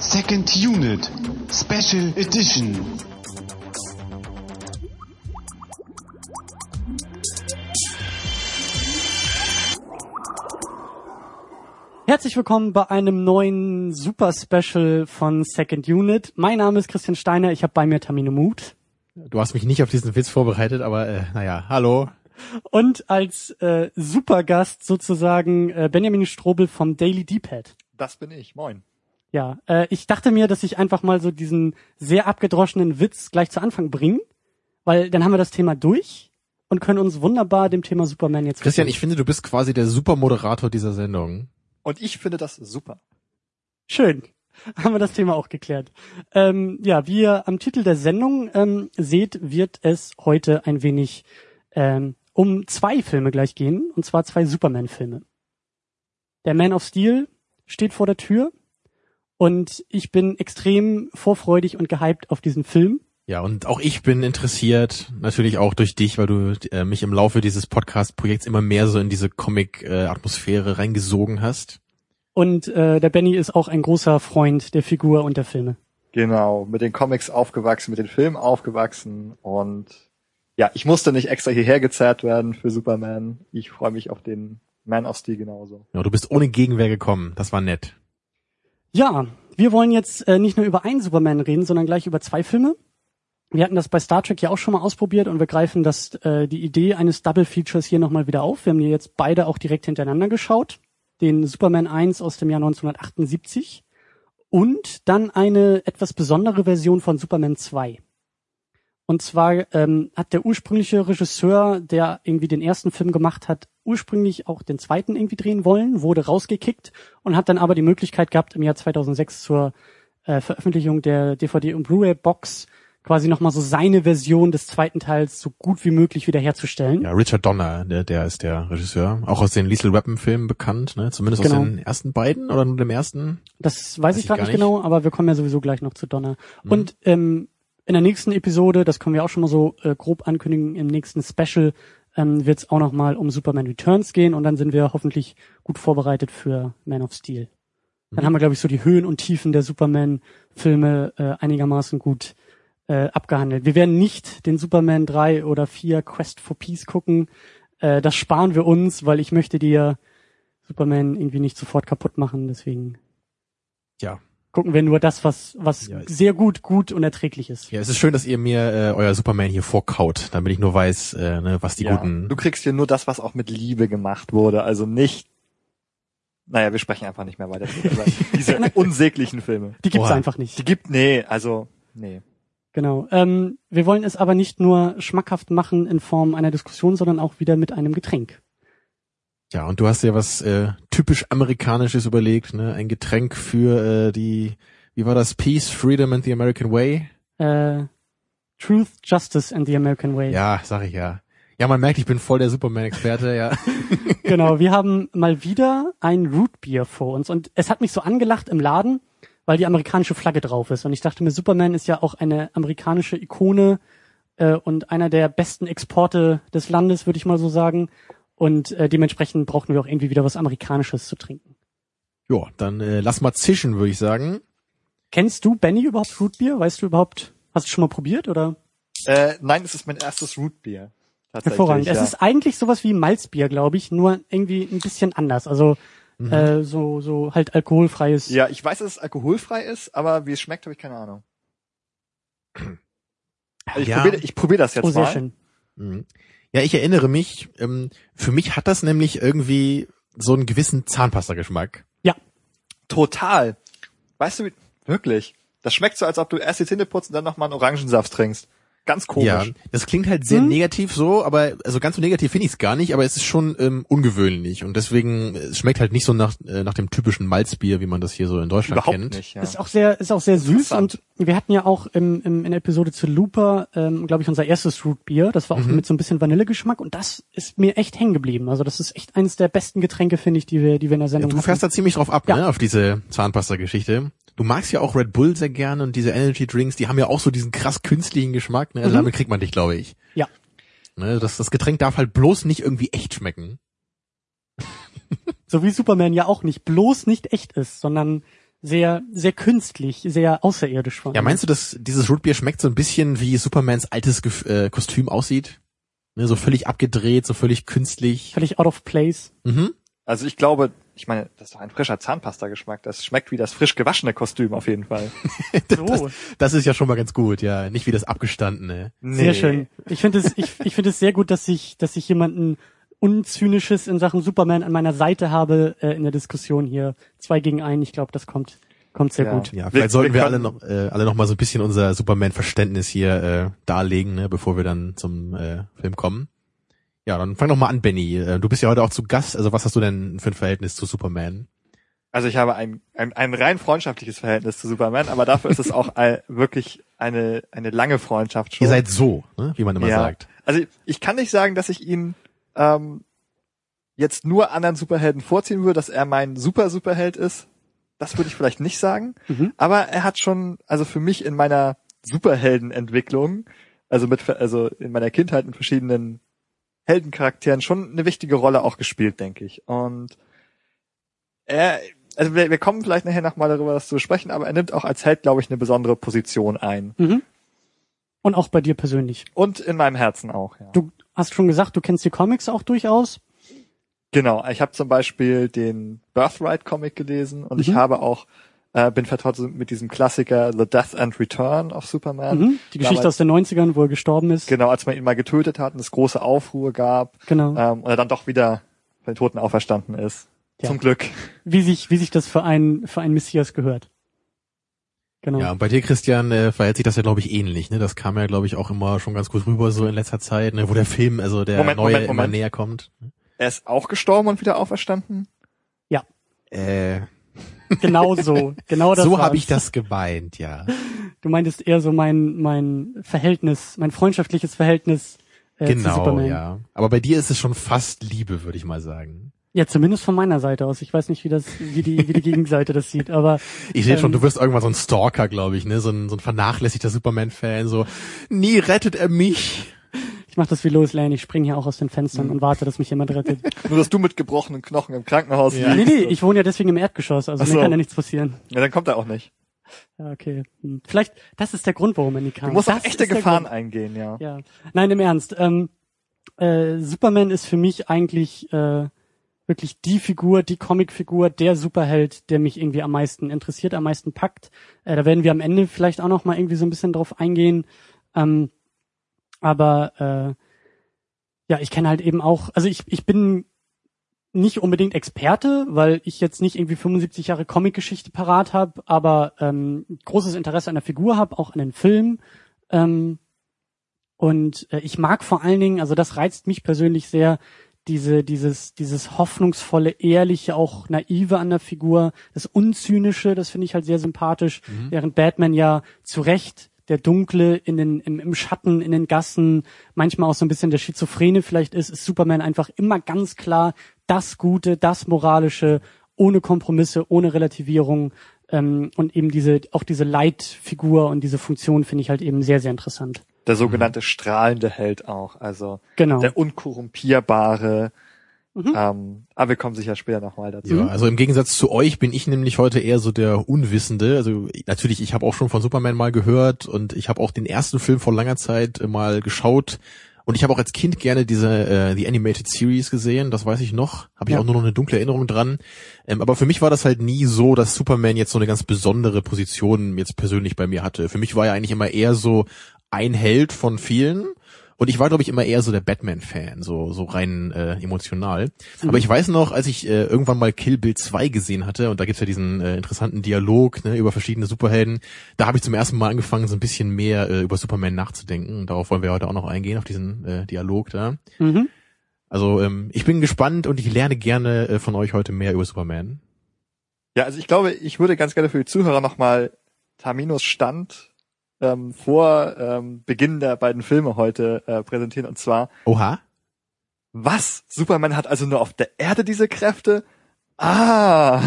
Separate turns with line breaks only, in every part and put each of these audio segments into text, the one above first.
Second Unit Special Edition.
Herzlich willkommen bei einem neuen Super Special von Second Unit. Mein Name ist Christian Steiner, ich habe bei mir Tamine Mut.
Du hast mich nicht auf diesen Witz vorbereitet, aber äh, naja, hallo.
Und als äh, Supergast sozusagen äh, Benjamin Strobel vom Daily D-Pad.
Das bin ich, moin.
Ja, äh, ich dachte mir, dass ich einfach mal so diesen sehr abgedroschenen Witz gleich zu Anfang bringe, weil dann haben wir das Thema durch und können uns wunderbar dem Thema Superman jetzt
Christian,
widmen.
ich finde, du bist quasi der Supermoderator dieser Sendung.
Und ich finde das super.
Schön. Haben wir das Thema auch geklärt. Ähm, ja, wie ihr am Titel der Sendung ähm, seht, wird es heute ein wenig ähm, um zwei Filme gleich gehen, und zwar zwei Superman-Filme. Der Man of Steel steht vor der Tür und ich bin extrem vorfreudig und gehypt auf diesen Film.
Ja, und auch ich bin interessiert, natürlich auch durch dich, weil du äh, mich im Laufe dieses Podcast-Projekts immer mehr so in diese Comic-Atmosphäre reingesogen hast.
Und äh, der Benny ist auch ein großer Freund der Figur und der Filme.
Genau, mit den Comics aufgewachsen, mit den Filmen aufgewachsen und ja, ich musste nicht extra hierher gezerrt werden für Superman. Ich freue mich auf den Man of Steel genauso.
Ja, du bist ohne Gegenwehr gekommen, das war nett.
Ja, wir wollen jetzt äh, nicht nur über einen Superman reden, sondern gleich über zwei Filme. Wir hatten das bei Star Trek ja auch schon mal ausprobiert und wir greifen das, äh, die Idee eines Double Features hier nochmal wieder auf. Wir haben die jetzt beide auch direkt hintereinander geschaut. Den Superman 1 aus dem Jahr 1978 und dann eine etwas besondere Version von Superman 2. Und zwar ähm, hat der ursprüngliche Regisseur, der irgendwie den ersten Film gemacht hat, ursprünglich auch den zweiten irgendwie drehen wollen, wurde rausgekickt und hat dann aber die Möglichkeit gehabt, im Jahr 2006 zur äh, Veröffentlichung der DVD- und Blu-ray-Box quasi nochmal so seine Version des zweiten Teils so gut wie möglich wiederherzustellen.
Ja, Richard Donner, der, der ist der Regisseur, auch aus den Lethal Weapon Filmen bekannt, ne? Zumindest
Genau.
aus den ersten beiden oder nur dem ersten.
Das weiß, ich
ich
gerade
gar
nicht genau, aber wir kommen ja sowieso gleich noch zu Donner.
Mhm.
Und ähm, in der nächsten Episode, das können wir auch schon mal so äh, grob ankündigen, im nächsten Special ähm, wird es auch noch mal um Superman Returns gehen und dann sind wir hoffentlich gut vorbereitet für Man of Steel. Dann
Mhm.
haben wir, glaube ich, so die Höhen und Tiefen der Superman-Filme äh, einigermaßen gut äh, abgehandelt. Wir werden nicht den Superman 3 oder 4 Quest for Peace gucken. Äh, das sparen wir uns, weil ich möchte dir Superman irgendwie nicht sofort kaputt machen. Deswegen
Ja.
gucken wir nur das, was, was
Ja.
sehr gut, gut und erträglich ist.
Ja, es ist schön, dass ihr mir äh, euer Superman hier vorkaut, damit ich nur weiß, äh, ne, was die
ja,
guten.
Du kriegst hier nur das, was auch mit Liebe gemacht wurde, also nicht naja, wir sprechen einfach nicht mehr weiter über diese unsäglichen Filme.
Die gibt's
Oha.
einfach nicht.
Die gibt, nee, also, nee.
Genau. Ähm, wir wollen es aber nicht nur schmackhaft machen in Form einer Diskussion, sondern auch wieder mit einem Getränk.
Ja, und du hast dir was äh, typisch amerikanisches überlegt, ne? Ein Getränk für äh, die, wie war das? Peace, Freedom and the American Way?
Äh, Truth, Justice and the American Way.
Ja, sag ich ja. Ja, man merkt, ich bin voll der Superman-Experte, ja.
Genau, wir haben mal wieder ein Rootbier vor uns und es hat mich so angelacht im Laden, weil die amerikanische Flagge drauf ist und ich dachte mir, Superman ist ja auch eine amerikanische Ikone äh, und einer der besten Exporte des Landes, würde ich mal so sagen und äh, dementsprechend brauchen wir auch irgendwie wieder was Amerikanisches zu trinken.
Jo, dann äh, lass mal zischen, würde ich sagen.
Kennst du Benny überhaupt Rootbier? Weißt du überhaupt, hast du schon mal probiert oder?
Äh, nein, es ist mein erstes Rootbier.
Hervorragend.
Ja.
Es ist eigentlich sowas wie Malzbier, glaube ich, nur irgendwie ein bisschen anders. Also äh, so so halt alkoholfreies.
ja, ich weiß, dass es alkoholfrei ist, aber wie es schmeckt, habe ich keine Ahnung. Also ich
ja.
probiere ich probier das jetzt
oh, sehr
mal.
schön.
Mhm. Ja, ich erinnere mich, ähm, für mich hat das nämlich irgendwie so einen gewissen Zahnpasta-Geschmack.
Ja,
Total. Weißt du, wirklich. Das schmeckt so, als ob du erst die Zähne putzt und dann nochmal einen Orangensaft trinkst. Ganz komisch.
Ja, das klingt halt sehr
Hm?
negativ so, aber also ganz so negativ finde ich es gar nicht, aber es ist schon ähm, ungewöhnlich und deswegen es schmeckt halt nicht so nach äh, nach dem typischen Malzbier, wie man das hier so in Deutschland
Überhaupt
kennt.
nicht. Ja.
Ist auch sehr, ist auch sehr süß und wir hatten ja auch im, im, in der Episode zu Looper, ähm, glaube ich, unser erstes Rootbier. Das war auch
Mhm.
mit so ein bisschen Vanillegeschmack und das ist mir echt hängen geblieben. Also das ist echt eines der besten Getränke, finde ich, die wir, die wir in der
Ja,
Sendung
du
hatten.
fährst da ziemlich drauf ab,
Ja.
ne, auf diese Zahnpasta-Geschichte. Du magst ja auch Red Bull sehr gerne und diese Energy Drinks, die haben ja auch so diesen krass künstlichen Geschmack, ne? Also
Mhm.
damit kriegt man dich, glaube ich.
Ja.
Ne, das, das Getränk darf halt bloß nicht irgendwie echt schmecken.
So wie Superman ja auch nicht bloß nicht echt ist, sondern sehr, sehr künstlich, sehr außerirdisch vor
Ja, meinst du, dass dieses Rootbier schmeckt so ein bisschen wie Supermans altes Gef äh, Kostüm aussieht? Ne, so völlig abgedreht, so völlig künstlich.
Völlig out of place.
Mhm.
Also ich glaube, ich meine, das ist doch ein frischer Zahnpasta-Geschmack. Das schmeckt wie das frisch gewaschene Kostüm auf jeden Fall.
So,
Das ist ja schon mal ganz gut, ja. Nicht wie das abgestandene.
sehr schön. Ich finde es, ich, ich finde es sehr gut, dass ich, dass ich jemanden unzynisches in Sachen Superman an meiner Seite habe äh, in der Diskussion hier. Zwei gegen einen. Ich glaube, das kommt, kommt sehr
Ja.
gut.
Ja,
Wir-
vielleicht sollten wir,
wir
alle noch, äh, alle noch mal so ein bisschen unser Superman-Verständnis hier äh, darlegen, ne, bevor wir dann zum äh, Film kommen. Ja, dann fang doch mal an, Benny. Äh, Du bist ja heute auch zu Gast. Also was hast du denn für ein Verhältnis zu Superman?
Also ich habe ein, ein, ein rein freundschaftliches Verhältnis zu Superman, aber dafür ist es auch ein, wirklich eine, eine lange Freundschaft schon.
Ihr seid so, ne, wie man immer
ja.
sagt.
Also ich kann nicht sagen, dass ich ihn ähm, jetzt nur anderen Superhelden vorziehen würde, dass er mein super Superheld ist. Das würde ich vielleicht nicht sagen.
Mhm.
Aber er hat schon, also für mich in meiner Superheldenentwicklung, also mit, also in meiner Kindheit mit verschiedenen Heldencharakteren schon eine wichtige Rolle auch gespielt, denke ich. Und er, also wir, wir kommen vielleicht nachher noch mal darüber das zu sprechen, aber er nimmt auch als Held, glaube ich, eine besondere Position ein.
Mhm. Und auch bei dir persönlich.
Und in meinem Herzen auch, ja.
Du hast schon gesagt, du kennst die Comics auch durchaus.
Genau, ich habe zum Beispiel den Birthright-Comic gelesen und ich
Mhm.
habe auch, äh, bin vertraut mit diesem Klassiker The Death and Return of Superman.
Mhm. Die Geschichte
Damals-
aus den 90ern, wo er gestorben ist.
Genau, als man ihn mal getötet hat und es große Aufruhr gab
Genau.
ähm, und er dann doch wieder von den Toten auferstanden ist.
Ja.
Zum Glück.
Wie sich, wie sich das für ein, für ein Messias gehört. Genau.
Ja, und bei dir, Christian, äh, verhält sich das ja, glaube ich, ähnlich. Ne? Das kam ja, glaube ich, auch immer schon ganz gut rüber so in letzter Zeit, ne? wo der Film, also der
Moment,
neue,
Moment,
immer
Moment.
näher kommt.
Er ist auch gestorben und wieder auferstanden.
Äh,
Genau so. Genau das
so habe ich das gemeint, ja.
Du meintest eher so mein, mein Verhältnis, mein freundschaftliches Verhältnis äh, zu
genau,
Superman.
ja. Aber bei dir ist es schon fast Liebe, würde ich mal sagen.
Ja, zumindest von meiner Seite aus. Ich weiß nicht, wie das, wie die, wie die Gegenseite das sieht, aber
Ich sehe schon,
Ähm,
du wirst irgendwann so ein Stalker, glaube ich, ne? So ein, so ein vernachlässigter Superman-Fan, so, nie rettet er mich.
Ich mache das wie Lois Lane. Ich springe hier auch aus den Fenstern und warte, dass mich jemand rettet.
Nur, dass du mit gebrochenen Knochen im Krankenhaus
Ja.
nee,
liegst.
nee, ich wohne ja deswegen im Erdgeschoss, also
Ach
mir
so.
kann ja nichts passieren.
Ja, dann kommt er auch nicht.
Ja, okay. Hm. Vielleicht, das ist der Grund, warum er nie kam.
Du musst
das
auf echte Gefahren eingehen, ja.
Ja. Nein, im Ernst. Ähm, äh, Superman ist für mich eigentlich äh, wirklich die Figur, die Comicfigur, der Superheld, der mich irgendwie am meisten interessiert, am meisten packt. Äh, da werden wir am Ende vielleicht auch noch mal irgendwie so ein bisschen drauf eingehen. Ähm, aber äh, ja, ich kenne halt eben auch, also ich, ich bin nicht unbedingt Experte, weil ich jetzt nicht irgendwie 75 Jahre Comicgeschichte parat habe, aber ähm, großes Interesse an der Figur habe, auch an den Film. Ähm, und äh, ich mag vor allen Dingen, also das reizt mich persönlich sehr, diese, dieses, dieses hoffnungsvolle, ehrliche, auch naive an der Figur, das Unzynische, das finde ich halt sehr sympathisch, während Batman ja zu Recht der Dunkle in den, im, im Schatten, in den Gassen, manchmal auch so ein bisschen der Schizophrene vielleicht ist, ist Superman einfach immer ganz klar das Gute, das Moralische, ohne Kompromisse, ohne Relativierung ähm, und eben diese, auch diese Leitfigur und diese Funktion finde ich halt eben sehr, sehr interessant.
Der sogenannte strahlende Held auch. Also
Genau.
der unkorrumpierbare.
Mhm.
Ähm, aber wir kommen sicher später nochmal dazu.
Ja, also im Gegensatz zu euch bin ich nämlich heute eher so der Unwissende. Also natürlich, ich habe auch schon von Superman mal gehört und ich habe auch den ersten Film vor langer Zeit mal geschaut. Und ich habe auch als Kind gerne diese äh, die Animated Series gesehen, das weiß ich noch. Habe ich
Ja.
auch nur noch eine dunkle Erinnerung dran. Ähm, aber für mich war das halt nie so, dass Superman jetzt so eine ganz besondere Position jetzt persönlich bei mir hatte. Für mich war er eigentlich immer eher so ein Held von vielen. Und ich war, glaube ich, immer eher so der Batman-Fan, so, so rein äh, emotional.
Mhm.
Aber ich weiß noch, als ich äh, irgendwann mal Kill Bill 2 gesehen hatte, und da gibt's ja diesen äh, interessanten Dialog ne, über verschiedene Superhelden, da habe ich zum ersten Mal angefangen, so ein bisschen mehr äh, über Superman nachzudenken. Und darauf wollen wir heute auch noch eingehen, auf diesen äh, Dialog da.
Mhm.
Also ähm, ich bin gespannt und ich lerne gerne äh, von euch heute mehr über Superman.
Ja, also ich glaube, ich würde ganz gerne für die Zuhörer nochmal Taminos Stand ähm, vor ähm, Beginn der beiden Filme heute äh, präsentieren. Und zwar,
Oha.
was? Superman hat also nur auf der Erde diese Kräfte? Ah!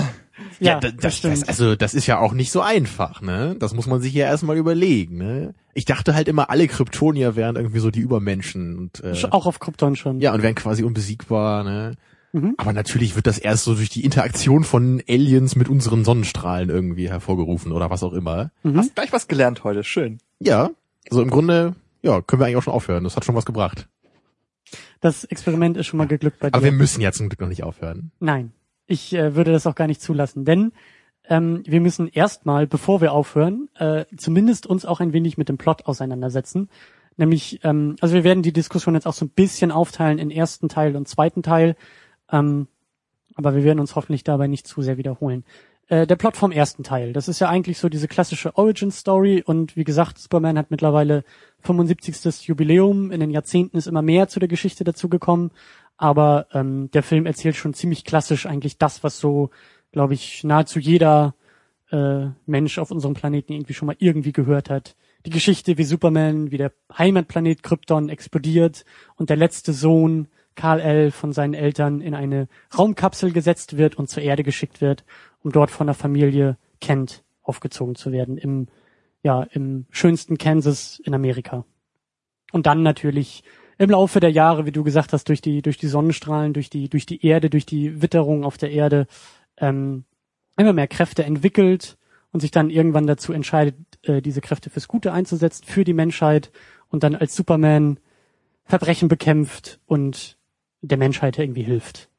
Ja,
da-
das,
das,
stimmt.
das, also das ist ja auch nicht so einfach, ne? Das muss man sich ja erstmal überlegen, ne? Ich dachte halt immer, alle Kryptonier wären irgendwie so die Übermenschen und äh,
auch auf Krypton schon.
ja und wären quasi unbesiegbar, ne?
Mhm.
Aber natürlich wird das erst so durch die Interaktion von Aliens mit unseren Sonnenstrahlen irgendwie hervorgerufen oder was auch immer.
Mhm.
Hast gleich was gelernt heute. Schön.
Ja, also im Grunde, ja, können wir eigentlich auch schon aufhören. Das hat schon was gebracht.
Das Experiment ist schon mal geglückt bei dir.
Aber wir müssen ja zum Glück noch nicht aufhören.
Nein, ich äh, würde das auch gar nicht zulassen, denn ähm, wir müssen erstmal, bevor wir aufhören, äh, zumindest uns auch ein wenig mit dem Plot auseinandersetzen. Nämlich, ähm, also wir werden die Diskussion jetzt auch so ein bisschen aufteilen in ersten Teil und zweiten Teil, ähm, aber wir werden uns hoffentlich dabei nicht zu sehr wiederholen. Äh, der Plot vom ersten Teil, das ist ja eigentlich so diese klassische Origin-Story und wie gesagt, Superman hat mittlerweile 75. Jubiläum, in den Jahrzehnten ist immer mehr zu der Geschichte dazugekommen, aber ähm, der Film erzählt schon ziemlich klassisch eigentlich das, was so, glaube ich, nahezu jeder äh, Mensch auf unserem Planeten irgendwie schon mal irgendwie gehört hat. Die Geschichte, wie Superman, wie der Heimatplanet Krypton explodiert und der letzte Sohn Kal-El von seinen Eltern in eine Raumkapsel gesetzt wird und zur Erde geschickt wird, um dort von der Familie Kent aufgezogen zu werden im ja im schönsten Kansas in Amerika. Und dann natürlich im Laufe der Jahre, wie du gesagt hast, durch die durch die Sonnenstrahlen, durch die durch die Erde, durch die Witterung auf der Erde ähm, immer mehr Kräfte entwickelt und sich dann irgendwann dazu entscheidet, äh, diese Kräfte fürs Gute einzusetzen, für die Menschheit und dann als Superman Verbrechen bekämpft und der Menschheit irgendwie hilft.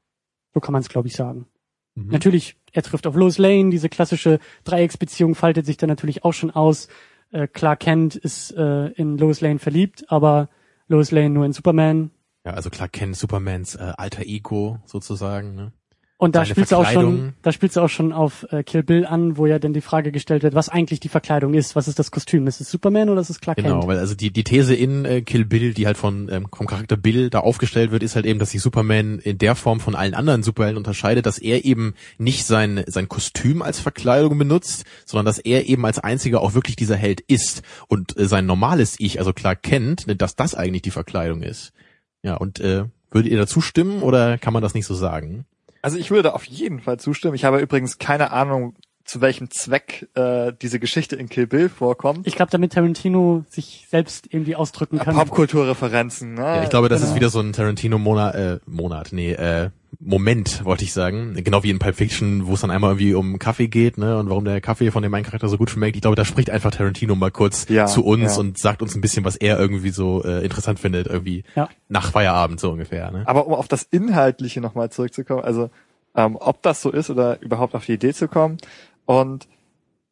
So kann man es, glaube ich, sagen.
Mhm.
Natürlich, er trifft auf Lois Lane, diese klassische Dreiecksbeziehung faltet sich dann natürlich auch schon aus. Äh, Clark Kent ist äh, in Lois Lane verliebt, aber Lois Lane nur in Superman.
Ja, also klar kennt Supermans äh, alter Ego sozusagen, ne?
Und da spielt sie auch schon, da spielt sie auch schon auf äh, Kill Bill an, wo ja dann die Frage gestellt wird, was eigentlich die Verkleidung ist. Was ist das Kostüm? Ist es Superman oder ist es Clark
Genau,
Kent?
weil also die, die These in äh, Kill Bill, die halt von ähm, vom Charakter Bill da aufgestellt wird, ist halt eben, dass sich Superman in der Form von allen anderen Superhelden unterscheidet, dass er eben nicht sein sein Kostüm als Verkleidung benutzt, sondern dass er eben als einziger auch wirklich dieser Held ist und äh, sein normales Ich, also Clark Kent, ne, dass das eigentlich die Verkleidung ist. Ja, und äh, würdet ihr dazu stimmen oder kann man das nicht so sagen?
Also ich würde da auf jeden Fall zustimmen. Ich habe übrigens keine Ahnung, zu welchem Zweck äh, diese Geschichte in Kill Bill vorkommt.
Ich glaube, damit Tarantino sich selbst irgendwie ausdrücken kann.
Popkulturreferenzen, ne?
Ja, ich glaube, das
genau.
ist wieder so ein Tarantino-Monat, äh, Monat, nee, äh, Moment, wollte ich sagen. Genau wie in Pulp Fiction, wo es dann einmal irgendwie um Kaffee geht, ne, und warum der Kaffee von dem einen Charakter so gut schmeckt. Ich glaube, da spricht einfach Tarantino mal kurz
Ja,
zu uns
ja.
und sagt uns ein bisschen, was er irgendwie so äh, interessant findet, irgendwie
Ja.
nach Feierabend so ungefähr, ne?
Aber um auf das Inhaltliche nochmal zurückzukommen, also ähm, ob das so ist oder überhaupt auf die Idee zu kommen. Und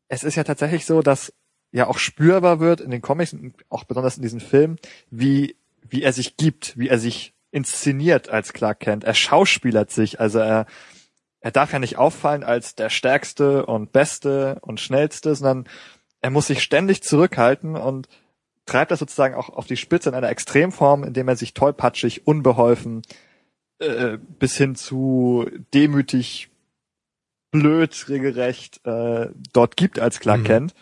es ist ja tatsächlich so, dass ja auch spürbar wird in den Comics und auch besonders in diesem Film, wie, wie er sich gibt, wie er sich inszeniert als Clark Kent. Er schauspielert sich, also er, er darf ja nicht auffallen als der stärkste und beste und schnellste, sondern er muss sich ständig zurückhalten und treibt das sozusagen auch auf die Spitze in einer Extremform, indem er sich tollpatschig, unbeholfen, äh, bis hin zu demütig, blöd, regelrecht äh, dort gibt als Clark
Mhm.
Kent.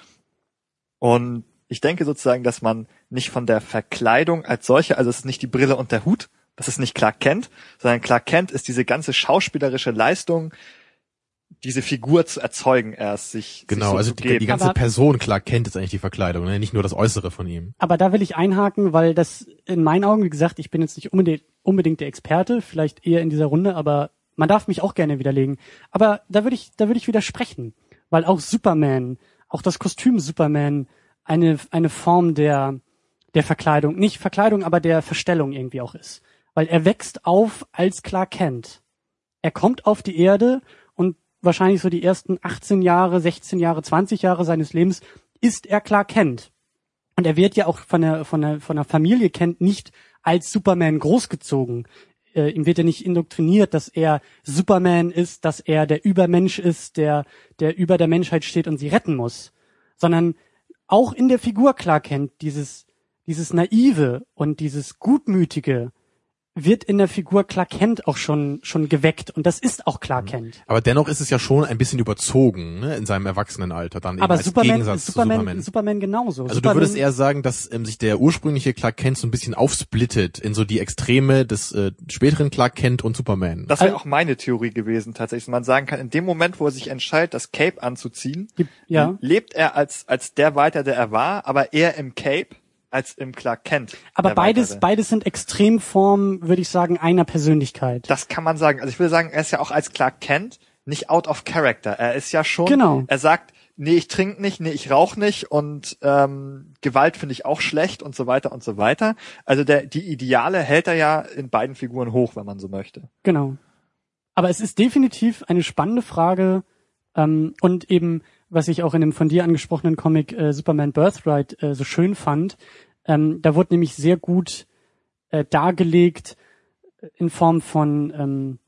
Und ich denke sozusagen, dass man nicht von der Verkleidung als solche, also es ist nicht die Brille und der Hut, das ist nicht Clark Kent, sondern Clark Kent ist diese ganze schauspielerische Leistung, diese Figur zu erzeugen erst, sich
Genau,
sich so
also
zu
die,
geben.
die ganze
Aber-
Person Clark Kent ist eigentlich die Verkleidung, ne? nicht nur das Äußere von ihm.
Aber da will ich einhaken, weil das in meinen Augen, wie gesagt, ich bin jetzt nicht unbedingt, unbedingt der Experte, vielleicht eher in dieser Runde, aber man darf mich auch gerne widerlegen. Aber da würde ich, da würde ich widersprechen, weil auch Superman, auch das Kostüm Superman eine, eine Form der, der Verkleidung, nicht Verkleidung, aber der Verstellung irgendwie auch ist. Weil er wächst auf als Clark Kent. Er kommt auf die Erde und wahrscheinlich so die ersten 18 Jahre, 16 Jahre, 20 Jahre seines Lebens ist er Clark Kent. Und er wird ja auch von der, von der, von der Familie Kent nicht als Superman großgezogen. Äh, ihm wird ja nicht indoktriniert, dass er Superman ist, dass er der Übermensch ist, der, der über der Menschheit steht und sie retten muss. Sondern auch in der Figur Clark Kent dieses, dieses naive und dieses gutmütige, wird in der Figur Clark Kent auch schon schon geweckt und das ist auch Clark Kent.
Aber dennoch ist es ja schon ein bisschen überzogen ne, in seinem Erwachsenenalter dann eben
Aber
als
Superman,
Gegensatz
Superman,
zu Superman.
Superman genauso.
Also
Superman,
du würdest eher sagen, dass ähm, sich der ursprüngliche Clark Kent so ein bisschen aufsplittet in so die Extreme des äh, späteren Clark Kent und Superman.
Das wäre
Also-
auch meine Theorie gewesen, tatsächlich. dass Man sagen kann, in dem Moment, wo er sich entscheidet, das Cape anzuziehen,
ja.
lebt er als, als der weiter, der er war, aber eher im Cape als im Clark Kent.
Aber beides,
Weitere.
beides sind Extremformen, würde ich sagen, einer Persönlichkeit.
Das kann man sagen. Also ich würde sagen, er ist ja auch als Clark Kent nicht out of character. Er ist ja schon,
Genau.
er sagt, nee, ich trinke nicht, nee, ich rauche nicht und ähm, Gewalt finde ich auch schlecht und so weiter und so weiter. Also der, die Ideale hält er ja in beiden Figuren hoch, wenn man so möchte.
Genau. Aber es ist definitiv eine spannende Frage ähm, und eben, was ich auch in dem von dir angesprochenen Comic äh, Superman Birthright äh, so schön fand, ähm, da wurde nämlich sehr gut äh, dargelegt äh, in Form von ähm,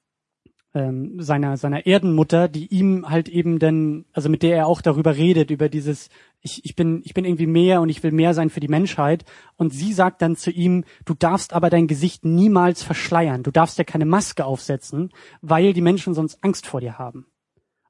ähm, seiner seiner Erdenmutter, die ihm halt eben dann, also mit der er auch darüber redet über dieses, ich, ich bin ich bin irgendwie mehr und ich will mehr sein für die Menschheit. Und sie sagt dann zu ihm, du darfst aber dein Gesicht niemals verschleiern, du darfst ja keine Maske aufsetzen, weil die Menschen sonst Angst vor dir haben.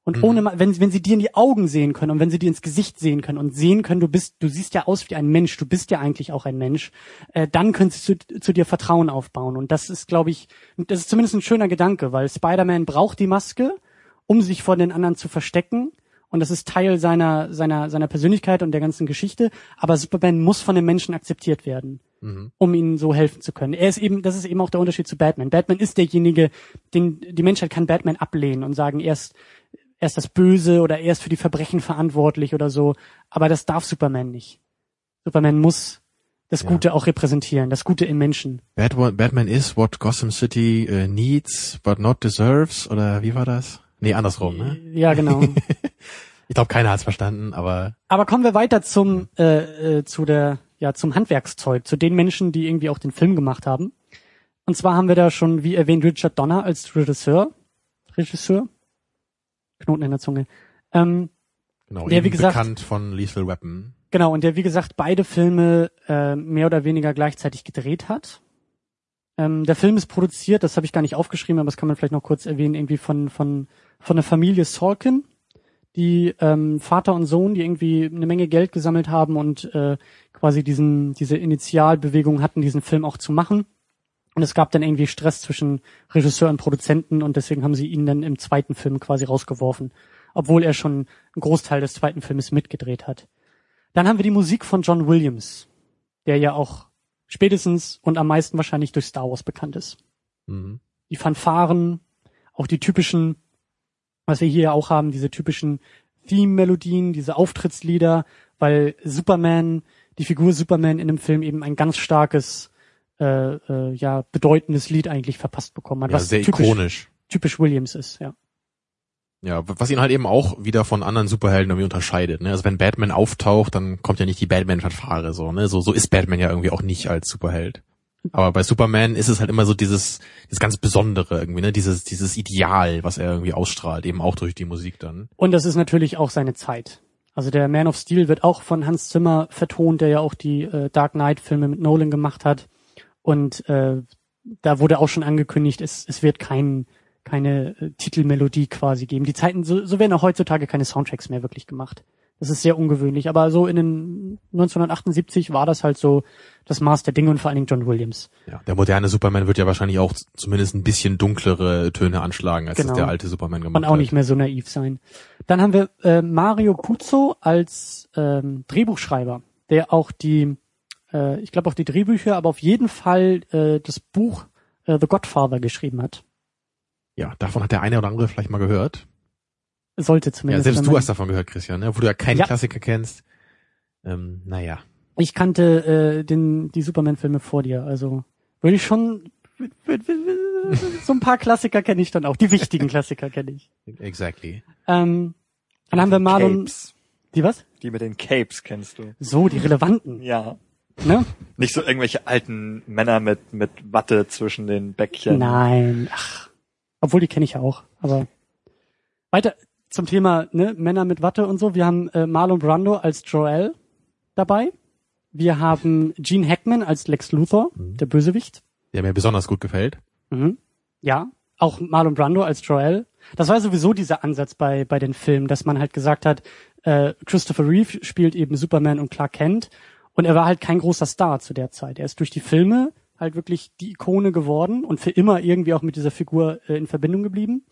Und ohne, Ma- wenn, wenn sie dir in die Augen sehen können und wenn sie dir ins Gesicht sehen können und sehen können, du bist, du siehst ja aus wie ein Mensch, du bist ja eigentlich auch ein Mensch, äh, dann können sie zu, zu dir Vertrauen aufbauen. Und das ist, glaube ich, das ist zumindest ein schöner Gedanke, weil Spider-Man braucht die Maske, um sich vor den anderen zu verstecken. Und das ist Teil seiner, seiner, seiner Persönlichkeit und der ganzen Geschichte. Aber Superman muss von den Menschen akzeptiert werden um ihnen so helfen zu können. Er ist eben, das ist eben auch der Unterschied zu Batman. Batman ist derjenige, den die Menschheit kann Batman ablehnen und sagen, er ist, er ist das Böse oder er ist für die Verbrechen verantwortlich oder so. Aber das darf Superman nicht. Superman muss das
Ja.
Gute auch repräsentieren, das Gute im Menschen.
Batman, Batman is what Gotham City äh, needs but not deserves oder wie war das? Nee, andersrum, ne?
Ja, genau.
Ich glaube, keiner hat's verstanden, aber
Aber kommen wir weiter zum äh, äh, zu der ja zum Handwerkszeug, zu den Menschen, die irgendwie auch den Film gemacht haben. Und zwar haben wir da schon, wie erwähnt, Richard Donner als Regisseur, Regisseur, Knoten in der Zunge. Ähm,
genau,
Der, wie gesagt-
bekannt von Lethal Weapon.
genau und der wie gesagt beide Filme äh, mehr oder weniger gleichzeitig gedreht hat. Ähm, der Film ist produziert, das habe ich gar nicht aufgeschrieben, aber das kann man vielleicht noch kurz erwähnen, irgendwie von von von der Familie Sorkin, die ähm, Vater und Sohn, die irgendwie eine Menge Geld gesammelt haben und äh, quasi diesen diese Initialbewegung hatten, diesen Film auch zu machen. Und es gab dann irgendwie Stress zwischen Regisseur und Produzenten und deswegen haben sie ihn dann im zweiten Film quasi rausgeworfen, obwohl er schon einen Großteil des zweiten Filmes mitgedreht hat. Dann haben wir die Musik von John Williams, der ja auch spätestens und am meisten wahrscheinlich durch Star Wars bekannt ist.
Mhm.
Die Fanfaren, auch die typischen, was wir hier auch haben, diese typischen Theme-Melodien, diese Auftrittslieder, weil Superman, die Figur Superman in dem Film eben ein ganz starkes, äh, äh, ja, bedeutendes Lied eigentlich verpasst bekommen hat,
Ja,
was
sehr
typisch,
ikonisch.
typisch Williams ist, ja.
Ja, was ihn halt eben auch wieder von anderen Superhelden irgendwie unterscheidet. Ne? Also wenn Batman auftaucht, dann kommt ja nicht die Batman-Fanfare so. Ne? So, so ist Batman ja irgendwie auch nicht als Superheld. Aber bei Superman ist es halt immer so dieses, dieses ganz Besondere irgendwie, ne? Dieses, dieses Ideal, was er irgendwie ausstrahlt, eben auch durch die Musik dann.
Und das ist natürlich auch seine Zeit. Also der Man of Steel wird auch von Hans Zimmer vertont, der ja auch die äh, Dark Knight Filme mit Nolan gemacht hat. Und äh, da wurde auch schon angekündigt, es, es wird kein, keine äh, Titelmelodie quasi geben. Die Zeiten, so, so werden auch heutzutage keine Soundtracks mehr wirklich gemacht. Das ist sehr ungewöhnlich. Aber so in den 1978 war das halt so das Maß der Dinge und vor allen Dingen John Williams.
Ja, der moderne Superman wird ja wahrscheinlich auch zumindest ein bisschen dunklere Töne anschlagen, als
Genau.
das der alte Superman gemacht
Und auch
hat.
nicht mehr so naiv sein. Dann haben wir äh, Mario Puzo als ähm, Drehbuchschreiber, der auch die, äh, ich glaube auch die Drehbücher, aber auf jeden Fall äh, das Buch äh, The Godfather geschrieben hat.
Ja, davon hat der eine oder andere vielleicht mal gehört.
Sollte
Ja,
zumindest.
selbst
wenn
du hast davon gehört, Christian, ne? wo du ja keinen
Ja.
Klassiker kennst. Ähm, naja.
Ich kannte äh, den, die Superman-Filme vor dir, also würde ich schon so ein paar Klassiker kenne ich dann auch. Die wichtigen Klassiker kenne ich.
Exactly.
Ähm, dann haben wir Marlon.
Capes.
Die was?
Die mit den Capes kennst du.
So, die relevanten.
Ja.
Ne?
Nicht so irgendwelche alten Männer mit, mit Watte zwischen den Bäckchen.
Nein, ach. Obwohl, die kenne ich ja auch. Aber weiter zum Thema ne, Männer mit Watte und so. Wir haben äh, Marlon Brando als Joel dabei. Wir haben Gene Hackman als Lex Luthor, der Bösewicht.
Der mir besonders gut gefällt.
Mhm. Ja, auch Marlon Brando als Joel. Das war sowieso dieser Ansatz bei, bei den Filmen, dass man halt gesagt hat, äh, Christopher Reeve spielt eben Superman und Clark Kent und er war halt kein großer Star zu der Zeit. Er ist durch die Filme halt wirklich die Ikone geworden und für immer irgendwie auch mit dieser Figur äh, in Verbindung geblieben.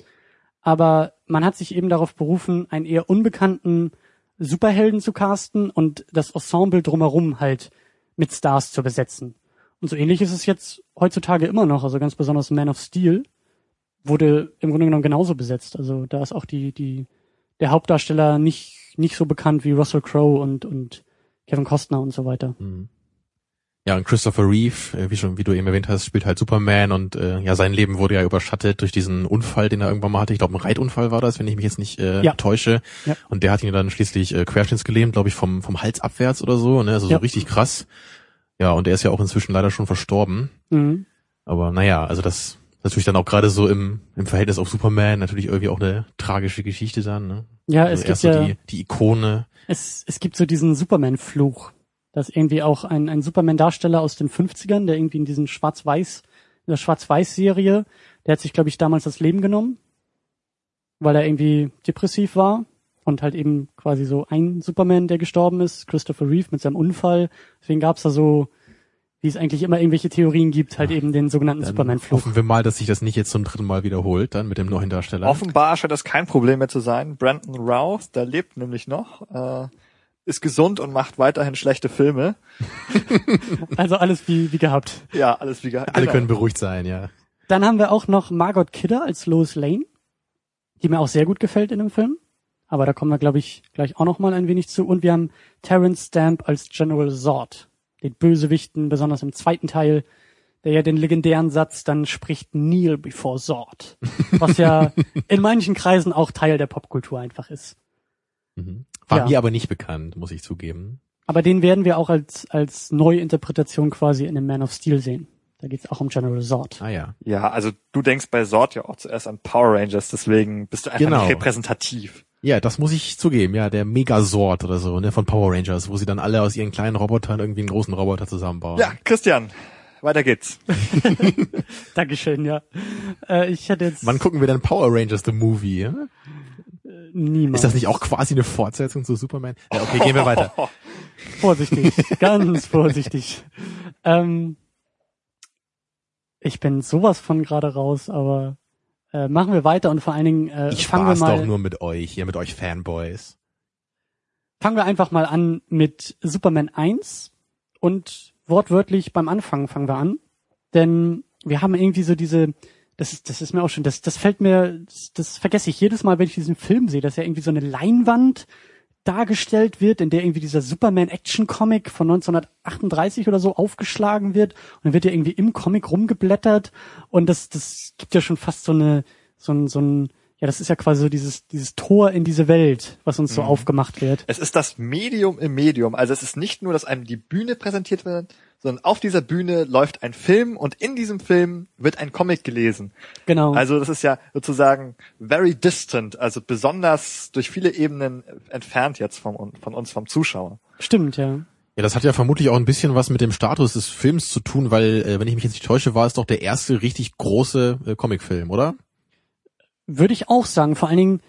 Aber man hat sich eben darauf berufen, einen eher unbekannten Superhelden zu casten und das Ensemble drumherum halt mit Stars zu besetzen. Und so ähnlich ist es jetzt heutzutage immer noch, also ganz besonders Man of Steel wurde im Grunde genommen genauso besetzt. Also da ist auch die, die, der Hauptdarsteller nicht, nicht so bekannt wie Russell Crowe und, und Kevin Costner und so weiter.
Mhm. Ja, und Christopher Reeve, äh, wie schon, wie du eben erwähnt hast, spielt halt Superman und äh, ja, sein Leben wurde ja überschattet durch diesen Unfall, den er irgendwann mal hatte. Ich glaube, ein Reitunfall war das, wenn ich mich jetzt nicht äh,
Ja.
täusche.
Ja.
Und der hat ihn dann schließlich äh, querschnittsgelähmt, glaube ich, vom, vom Hals abwärts oder so, ne? Also
Ja.
so richtig krass. Ja, und er ist ja auch inzwischen leider schon verstorben.
Mhm.
Aber naja, also das ist natürlich dann auch gerade so im, im Verhältnis auf Superman natürlich irgendwie auch eine tragische Geschichte dann, ne?
Ja,
Also
es gibt
so
ja,
die, die Ikone.
Es, es gibt so diesen Superman-Fluch, dass irgendwie auch ein, ein Superman-Darsteller aus den 50ern, der irgendwie in diesen Schwarz-Weiß, in der Schwarz-Weiß-Serie, der hat sich, glaube ich, damals das Leben genommen, weil er irgendwie depressiv war und halt eben quasi so ein Superman, der gestorben ist, Christopher Reeve mit seinem Unfall. Deswegen gab's da so, wie es eigentlich immer irgendwelche Theorien gibt, halt eben den sogenannten Superman-Fluch.
hoffen wir mal, dass sich das nicht jetzt zum dritten Mal wiederholt, dann mit dem neuen Darsteller.
Offenbar scheint das kein Problem mehr zu sein. Brandon Routh, der lebt nämlich noch, äh, ist gesund und macht weiterhin schlechte Filme.
Also alles wie, wie gehabt.
Ja, alles wie gehabt.
Alle
Genau.
können beruhigt sein, ja.
Dann haben wir auch noch Margot Kidder als Lois Lane, die mir auch sehr gut gefällt in dem Film. Aber da kommen wir, glaube ich, gleich auch noch mal ein wenig zu. Und wir haben Terrence Stamp als General Zod, den Bösewichten, besonders im zweiten Teil, der ja den legendären Satz dann spricht, Kneel before Zod. Was ja in manchen Kreisen auch Teil der Popkultur einfach ist.
Mhm. War
Ja.
mir aber nicht bekannt, muss ich zugeben.
Aber den werden wir auch als, als Neuinterpretation quasi in dem Man of Steel sehen. Da geht's auch um General Zod.
Ah ja.
Ja, also du denkst bei Sort ja auch zuerst an Power Rangers, deswegen bist du einfach
Genau.
nicht repräsentativ.
Ja, das muss ich zugeben, ja, der Megasort oder so, ne, von Power Rangers, wo sie dann alle aus ihren kleinen Robotern irgendwie einen großen Roboter zusammenbauen.
Ja, Christian, weiter geht's.
Dankeschön, ja. Äh, ich hätte jetzt
Wann gucken wir denn Power Rangers the Movie? Ja?
niemals.
Ist das nicht auch quasi eine Fortsetzung zu Superman? Ja, okay, gehen wir weiter.
Vorsichtig, ganz vorsichtig. Ähm, ich bin sowas von gerade raus, aber äh, machen wir weiter und vor allen Dingen äh,
Ich
fangen wir mal,
doch nur mit euch, hier mit euch Fanboys.
fangen wir einfach mal an mit Superman 1 und wortwörtlich beim Anfang fangen wir an, denn wir haben irgendwie so diese das ist, das ist mir auch schon, das, das fällt mir, das, das vergesse ich jedes Mal, wenn ich diesen Film sehe, dass ja irgendwie so eine Leinwand dargestellt wird, in der irgendwie dieser Superman-Action-Comic von 1938 oder so aufgeschlagen wird. Und dann wird ja irgendwie im Comic rumgeblättert. Und das, das gibt ja schon fast so eine, so ein, so ein, ja, das ist ja quasi so dieses, dieses Tor in diese Welt, was uns so aufgemacht wird.
Es ist das Medium im Medium. Also es ist nicht nur, dass einem die Bühne präsentiert wird, sondern auf dieser Bühne läuft ein Film und in diesem Film wird ein Comic gelesen.
Genau.
Also das ist ja sozusagen very distant, also besonders durch viele Ebenen entfernt jetzt vom, von uns, vom Zuschauer.
Stimmt, ja.
Ja, das hat ja vermutlich auch ein bisschen was mit dem Status des Films zu tun, weil, äh, wenn ich mich jetzt nicht täusche, war es doch der erste richtig große äh, Comicfilm, oder?
Würde ich auch sagen. Vor allen Dingen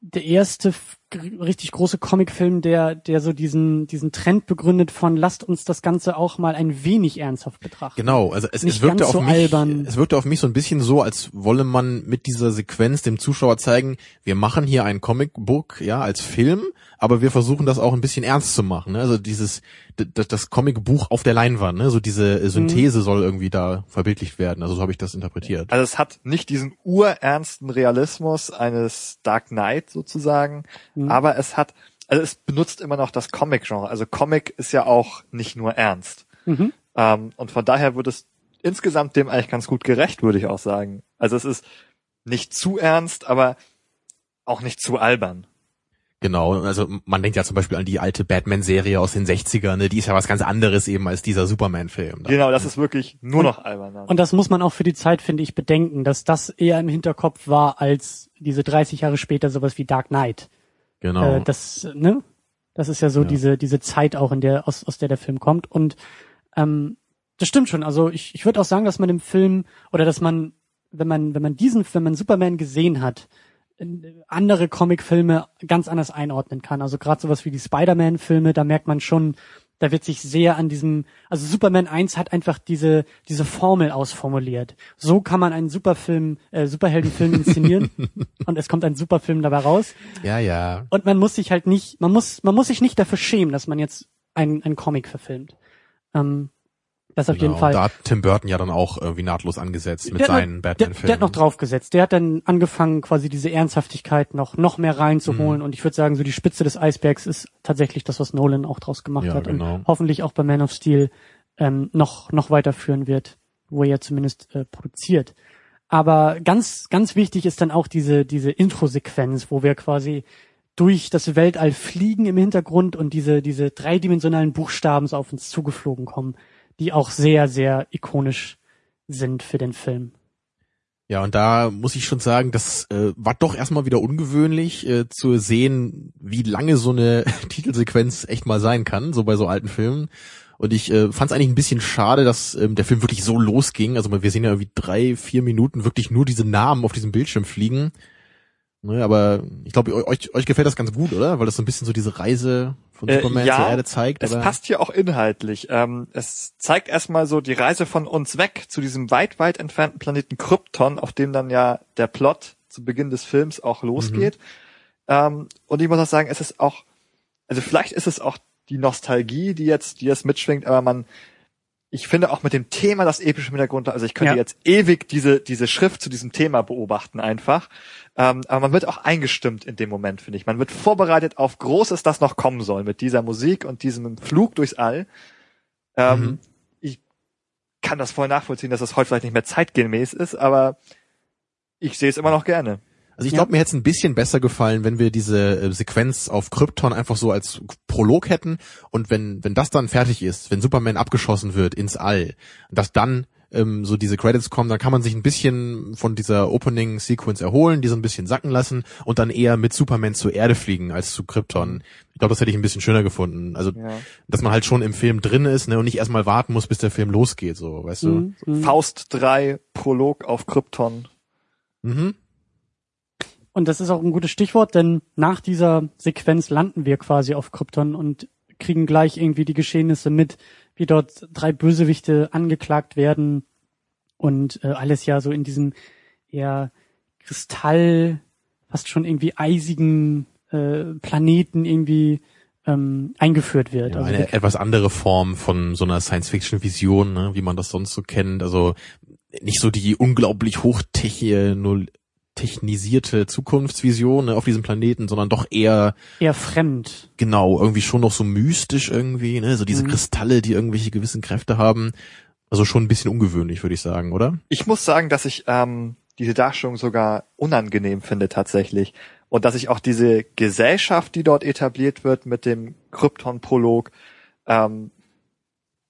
der erste richtig große Comicfilm, der, der so diesen, diesen Trend begründet von lasst uns das Ganze auch mal ein wenig ernsthaft betrachten.
Genau, also es,
Nicht
es wirkte auf
so
mich,
albern.
es wirkte auf mich so ein bisschen so, als wolle man mit dieser Sequenz dem Zuschauer zeigen, wir machen hier ein Comicbook, ja, als Film, aber wir versuchen das auch ein bisschen ernst zu machen, ne? Also dieses, d- d- das Comicbuch auf der Leinwand, ne? So diese Synthese
Mhm.
soll irgendwie da verbildlicht werden, also so habe ich das interpretiert.
Also es hat nicht diesen urernsten Realismus eines Dark Knight sozusagen,
Mhm.
aber es hat, also es benutzt immer noch das Comic-Genre. Also Comic ist ja auch nicht nur ernst.
Mhm.
Ähm, und von daher wird es insgesamt dem eigentlich ganz gut gerecht, würde ich auch sagen. Also es ist nicht zu ernst, aber auch nicht zu albern.
Genau, also man denkt ja zum Beispiel an die alte Batman-Serie aus den 60ern, ne? die ist ja was ganz anderes eben als dieser Superman-Film.
Genau, das ist wirklich nur noch albern.
Und das muss man auch für die Zeit, finde ich, bedenken, dass das eher im Hinterkopf war als diese 30 Jahre später sowas wie Dark Knight.
Genau.
Äh, das, ne? Das ist ja so
Ja.
diese, diese Zeit auch, in der, aus, aus der der Film kommt. Und ähm, das stimmt schon. Also ich, ich würde auch sagen, dass man im Film oder dass man, wenn man, wenn man diesen, wenn man Superman gesehen hat, andere Comicfilme ganz anders einordnen kann. Also gerade sowas wie die Spider-Man-Filme, da merkt man schon, da wird sich sehr an diesem, also Superman 1 hat einfach diese, diese Formel ausformuliert. So kann man einen Superfilm, äh, Superheldenfilm inszenieren und es kommt ein Superfilm dabei raus.
ja, ja.
Und man muss sich halt nicht, man muss, man muss sich nicht dafür schämen, dass man jetzt einen, einen Comic verfilmt. Ähm, das auf jeden
Genau.
Fall.
Da hat Tim Burton ja dann auch irgendwie nahtlos angesetzt mit
Der
seinen Batman-Filmen.
der hat noch draufgesetzt. Der hat dann angefangen, quasi diese Ernsthaftigkeit noch, noch mehr
Mhm.
reinzuholen. Und ich würde sagen, so die Spitze des Eisbergs ist tatsächlich das, was Nolan auch draus gemacht
Ja,
hat.
genau.
Und hoffentlich auch bei Man of Steel ähm, noch, noch weiterführen wird, wo er ja zumindest äh, produziert. Aber ganz, ganz wichtig ist dann auch diese, diese Intro-Sequenz, wo wir quasi durch das Weltall fliegen im Hintergrund und diese, diese dreidimensionalen Buchstaben so auf uns zugeflogen kommen, die auch sehr, sehr ikonisch sind für den Film.
Ja, und da muss ich schon sagen, das äh, war doch erstmal wieder ungewöhnlich äh, zu sehen, wie lange so eine Titelsequenz echt mal sein kann, so bei so alten Filmen. Und ich äh, fand es eigentlich ein bisschen schade, dass ähm, der Film wirklich so losging. Also wir sehen ja irgendwie drei, vier Minuten wirklich nur diese Namen auf diesem Bildschirm fliegen. Ne, aber ich glaube, euch, euch gefällt das ganz gut, oder? Weil das so ein bisschen so diese Reise von
Äh,
Superman
ja,
zur Erde zeigt.
Es passt hier auch inhaltlich. Ähm, es zeigt erstmal so die Reise von uns weg zu diesem weit, weit entfernten Planeten Krypton, auf dem dann ja der Plot zu Beginn des Films auch losgeht. Ähm, und ich muss auch sagen, es ist auch, also vielleicht ist es auch die Nostalgie, die jetzt, die jetzt mitschwingt, aber man, ich finde auch mit dem Thema das epische im Hintergrund, also ich könnte
Ja.
jetzt ewig diese, diese Schrift zu diesem Thema beobachten einfach. Ähm, aber man wird auch eingestimmt in dem Moment, finde ich. Man wird vorbereitet auf Großes, das noch kommen soll, mit dieser Musik und diesem Flug durchs All. Ähm,
Mhm.
Ich kann das voll nachvollziehen, dass das heute vielleicht nicht mehr zeitgemäß ist, aber ich sehe es immer noch gerne.
Also ich
Ja.
glaube, mir hätte es ein bisschen besser gefallen, wenn wir diese äh, Sequenz auf Krypton einfach so als Prolog hätten und wenn wenn das dann fertig ist, wenn Superman abgeschossen wird ins All, dass dann ähm, so diese Credits kommen, dann kann man sich ein bisschen von dieser Opening Sequence erholen, die so ein bisschen sacken lassen und dann eher mit Superman zur Erde fliegen als zu Krypton. Ich glaube, das hätte ich ein bisschen schöner gefunden. Also,
Ja.
dass man halt schon im Film drin ist, ne, und nicht erstmal warten muss, bis der Film losgeht, so, weißt du?
Mhm, mhm.
Faust 3, Prolog auf Krypton.
Mhm.
Und das ist auch ein gutes Stichwort, denn nach dieser Sequenz landen wir quasi auf Krypton und kriegen gleich irgendwie die Geschehnisse mit, wie dort drei Bösewichte angeklagt werden und äh, alles ja so in diesem eher Kristall, fast schon irgendwie eisigen äh, Planeten irgendwie ähm, eingeführt wird.
Ja,
also
eine etwas andere Form von so einer Science-Fiction-Vision, ne, wie man das sonst so kennt. Also nicht so die unglaublich hochtechnisierte Zukunftsvision ne, auf diesem Planeten, sondern doch eher
eher fremd.
genau irgendwie schon noch so mystisch irgendwie, ne, so diese
Mhm.
Kristalle, die irgendwelche gewissen Kräfte haben. Also schon ein bisschen ungewöhnlich, würde ich sagen, oder?
Ich muss sagen, dass ich ähm, diese Darstellung sogar unangenehm finde tatsächlich. Und dass ich auch diese Gesellschaft, die dort etabliert wird mit dem Krypton-Prolog, ähm,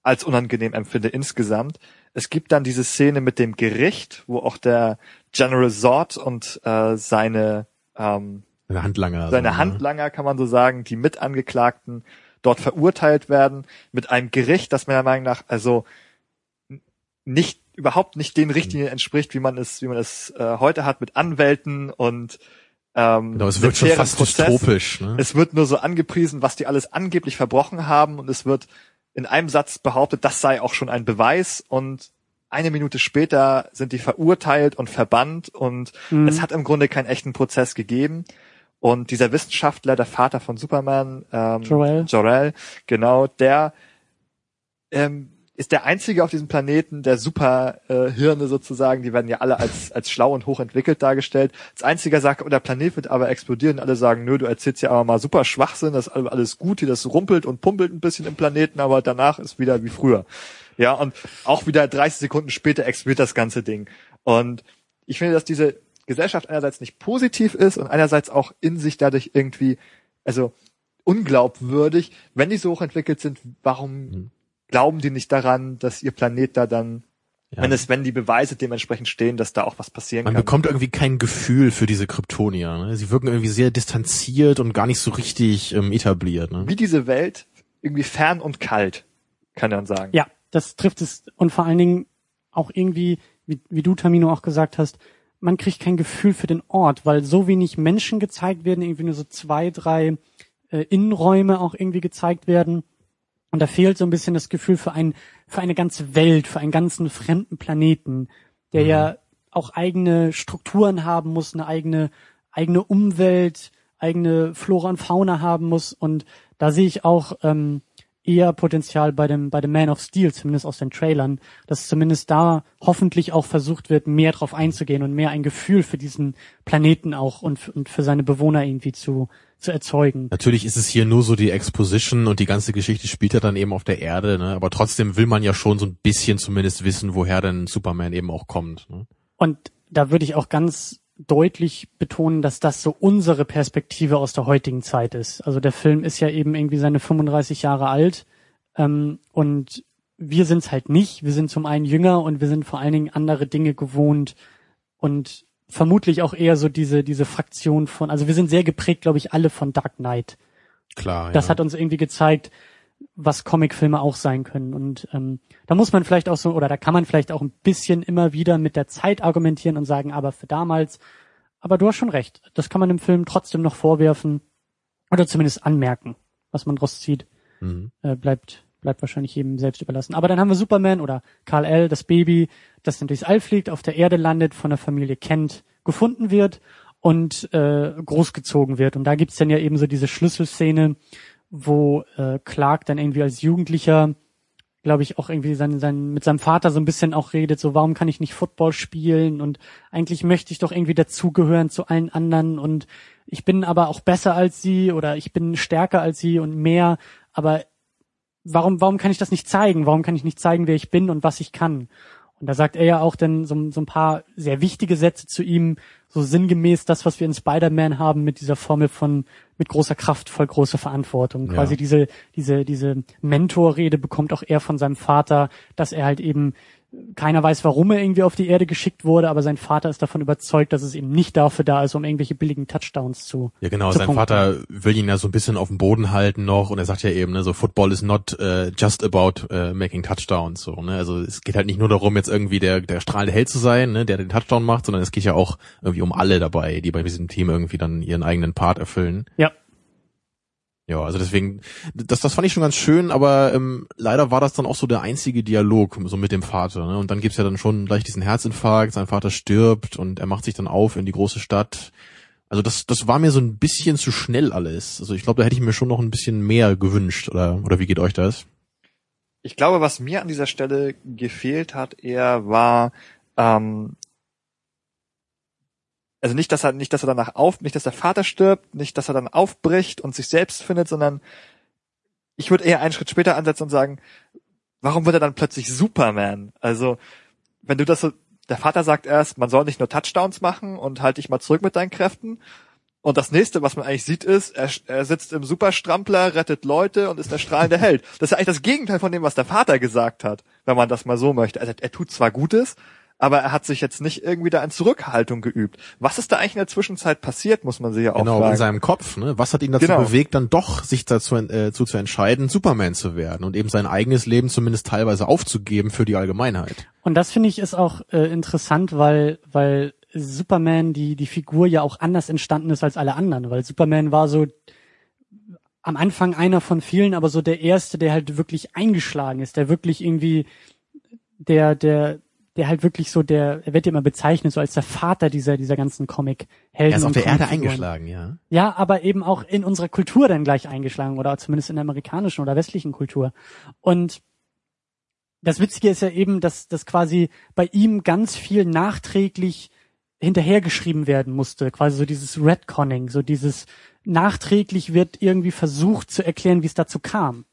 als unangenehm empfinde insgesamt. Es gibt dann diese Szene mit dem Gericht, wo auch der General Zod und äh, seine ähm,
Eine Handlanger.
seine
so, ne?
Handlanger, kann man so sagen, die Mitangeklagten dort verurteilt werden mit einem Gericht, das meiner Meinung nach also nicht überhaupt nicht den Richtlinien entspricht, wie man es wie man es äh, heute hat mit Anwälten und ähm,
Genau, es wirkt schon fast
Prozess.
dystopisch. Ne?
Es wird nur so angepriesen, was die alles angeblich verbrochen haben und es wird in einem Satz behauptet, das sei auch schon ein Beweis und eine Minute später sind die verurteilt und verbannt und
Mhm.
es hat im Grunde keinen echten Prozess gegeben. Und dieser Wissenschaftler, der Vater von Superman, ähm,
Jor-El.
Jor-El, genau, der ähm, ist der einzige auf diesem Planeten der Superhirne äh, sozusagen, die werden ja alle als, als schlau und hochentwickelt dargestellt. Als einziger sagt, oh, der Planet wird aber explodieren. Alle sagen, nö, du erzählst ja aber mal super Schwachsinn, das ist alles gut, hier das rumpelt und pumpelt ein bisschen im Planeten, aber danach ist wieder wie früher. Ja, und auch wieder 30 Sekunden später explodiert das ganze Ding. Und ich finde, dass diese Gesellschaft einerseits nicht positiv ist und einerseits auch in sich dadurch irgendwie also unglaubwürdig, wenn die so hochentwickelt sind, warum
Mhm.
Glauben die nicht daran, dass ihr Planet da dann,
Ja.
wenn es, wenn die Beweise dementsprechend stehen, dass da auch was passieren
Man
kann?
bekommt irgendwie kein Gefühl für diese Kryptonier. Ne? Sie wirken irgendwie sehr distanziert und gar nicht so richtig ähm, etabliert. Ne?
Wie diese Welt irgendwie fern und kalt, kann man sagen.
Ja, das trifft es und vor allen Dingen auch irgendwie, wie, wie du Tamino auch gesagt hast, man kriegt kein Gefühl für den Ort, weil so wenig Menschen gezeigt werden, irgendwie nur so zwei, drei äh, Innenräume auch irgendwie gezeigt werden. Und da fehlt so ein bisschen das Gefühl für ein, für eine ganze Welt, für einen ganzen fremden Planeten, der
Mhm.
ja auch eigene Strukturen haben muss, eine eigene, eigene Umwelt, eigene Flora und Fauna haben muss. Und da sehe ich auch ähm, eher Potenzial bei dem, bei dem Man of Steel, zumindest aus den Trailern, dass zumindest da hoffentlich auch versucht wird, mehr drauf einzugehen und mehr ein Gefühl für diesen Planeten auch und, und für seine Bewohner irgendwie zu, zu erzeugen.
Natürlich ist es hier nur so die Exposition und die ganze Geschichte spielt ja dann eben auf der Erde, ne? aber trotzdem will man ja schon so ein bisschen zumindest wissen, woher denn Superman eben auch kommt. Ne?
Und da würde ich auch ganz deutlich betonen, dass das so unsere Perspektive aus der heutigen Zeit ist. Also der Film ist ja eben irgendwie seine 35 Jahre alt ähm, und wir sind es halt nicht. Wir sind zum einen jünger und wir sind vor allen Dingen andere Dinge gewohnt und vermutlich auch eher so diese diese Fraktion von. Also wir sind sehr geprägt, glaube ich, alle von Dark Knight.
Klar.
Das
ja.
hat uns irgendwie gezeigt, was Comicfilme auch sein können. Und ähm, da muss man vielleicht auch so, oder da kann man vielleicht auch ein bisschen immer wieder mit der Zeit argumentieren und sagen, aber für damals, aber du hast schon recht, das kann man im Film trotzdem noch vorwerfen oder zumindest anmerken, was man draus zieht,
Mhm.
äh, bleibt bleibt wahrscheinlich jedem selbst überlassen. Aber dann haben wir Superman oder Karl L., das Baby, das dann durchs All fliegt, auf der Erde landet, von der Familie Kent gefunden wird und äh, großgezogen wird. Und da gibt's dann ja eben so diese Schlüsselszene, wo äh, Clark dann irgendwie als Jugendlicher, glaube ich, auch irgendwie sein, sein, mit seinem Vater so ein bisschen auch redet, so warum kann ich nicht Football spielen und eigentlich möchte ich doch irgendwie dazugehören zu allen anderen und ich bin aber auch besser als sie oder ich bin stärker als sie und mehr, aber warum, warum kann ich das nicht zeigen? Warum kann ich nicht zeigen, wer ich bin und was ich kann? Und da sagt er ja auch dann so, so ein paar sehr wichtige Sätze zu ihm, so sinngemäß das, was wir in Spider-Man haben mit dieser Formel von mit großer Kraft voll große Verantwortung.
Ja.
Quasi diese, diese, diese Mentorrede bekommt auch er von seinem Vater, dass er halt eben keiner weiß, warum er irgendwie auf die Erde geschickt wurde, aber sein Vater ist davon überzeugt, dass es eben nicht dafür da ist, um irgendwelche billigen Touchdowns zu.
Ja, genau.
zu
Sein
punkten.
Vater will ihn ja so ein bisschen auf dem Boden halten noch und er sagt ja eben, ne, so Football is not uh, just about uh, making touchdowns, so, ne. Also es geht halt nicht nur darum, jetzt irgendwie der, der strahlende Held zu sein, ne, der den Touchdown macht, sondern es geht ja auch irgendwie um alle dabei, die bei diesem Team irgendwie dann ihren eigenen Part erfüllen.
Ja.
Ja, also deswegen, das, das fand ich schon ganz schön, aber ähm, leider war das dann auch so der einzige Dialog so mit dem Vater. Ne? Und dann gibt's ja dann schon gleich diesen Herzinfarkt, sein Vater stirbt und er macht sich dann auf in die große Stadt. Also das, das war mir so ein bisschen zu schnell alles. Also ich glaube, da hätte ich mir schon noch ein bisschen mehr gewünscht. Oder, oder wie geht euch das?
Ich glaube, was mir an dieser Stelle gefehlt hat, eher war, ähm, also nicht, dass er, nicht, dass er danach auf, nicht, dass der Vater stirbt, nicht, dass er dann aufbricht und sich selbst findet, sondern ich würde eher einen Schritt später ansetzen und sagen, warum wird er dann plötzlich Superman? Also, wenn du das so, der Vater sagt erst, man soll nicht nur Touchdowns machen und halt dich mal zurück mit deinen Kräften. Und das nächste, was man eigentlich sieht, ist, er, er sitzt im Superstrampler, rettet Leute und ist der strahlende Held. Das ist ja eigentlich das Gegenteil von dem, was der Vater gesagt hat, wenn man das mal so möchte. Also er tut zwar Gutes, aber er hat sich jetzt nicht irgendwie da in Zurückhaltung geübt. Was ist da eigentlich in der Zwischenzeit passiert, muss man sich ja auch
Genau, in
fragen.
seinem Kopf. Ne? Was hat ihn dazu
Genau.
bewegt, dann doch sich dazu äh, zu, zu entscheiden, Superman zu werden und eben sein eigenes Leben zumindest teilweise aufzugeben für die Allgemeinheit?
Und das finde ich ist auch äh, interessant, weil, weil Superman, die, die Figur ja auch anders entstanden ist als alle anderen, weil Superman war so am Anfang einer von vielen, aber so der erste, der halt wirklich eingeschlagen ist, der wirklich irgendwie, der, der, der halt wirklich so der, er wird ja immer bezeichnet so als der Vater dieser, dieser ganzen Comic-Helden.
Er ist auf der Erde eingeschlagen, ja.
Ja, aber eben auch in unserer Kultur dann gleich eingeschlagen oder zumindest in der amerikanischen oder westlichen Kultur. Und das Witzige ist ja eben, dass, dass quasi bei ihm ganz viel nachträglich hinterhergeschrieben werden musste. Quasi so dieses Redconning, so dieses nachträglich wird irgendwie versucht zu erklären, wie es dazu kam.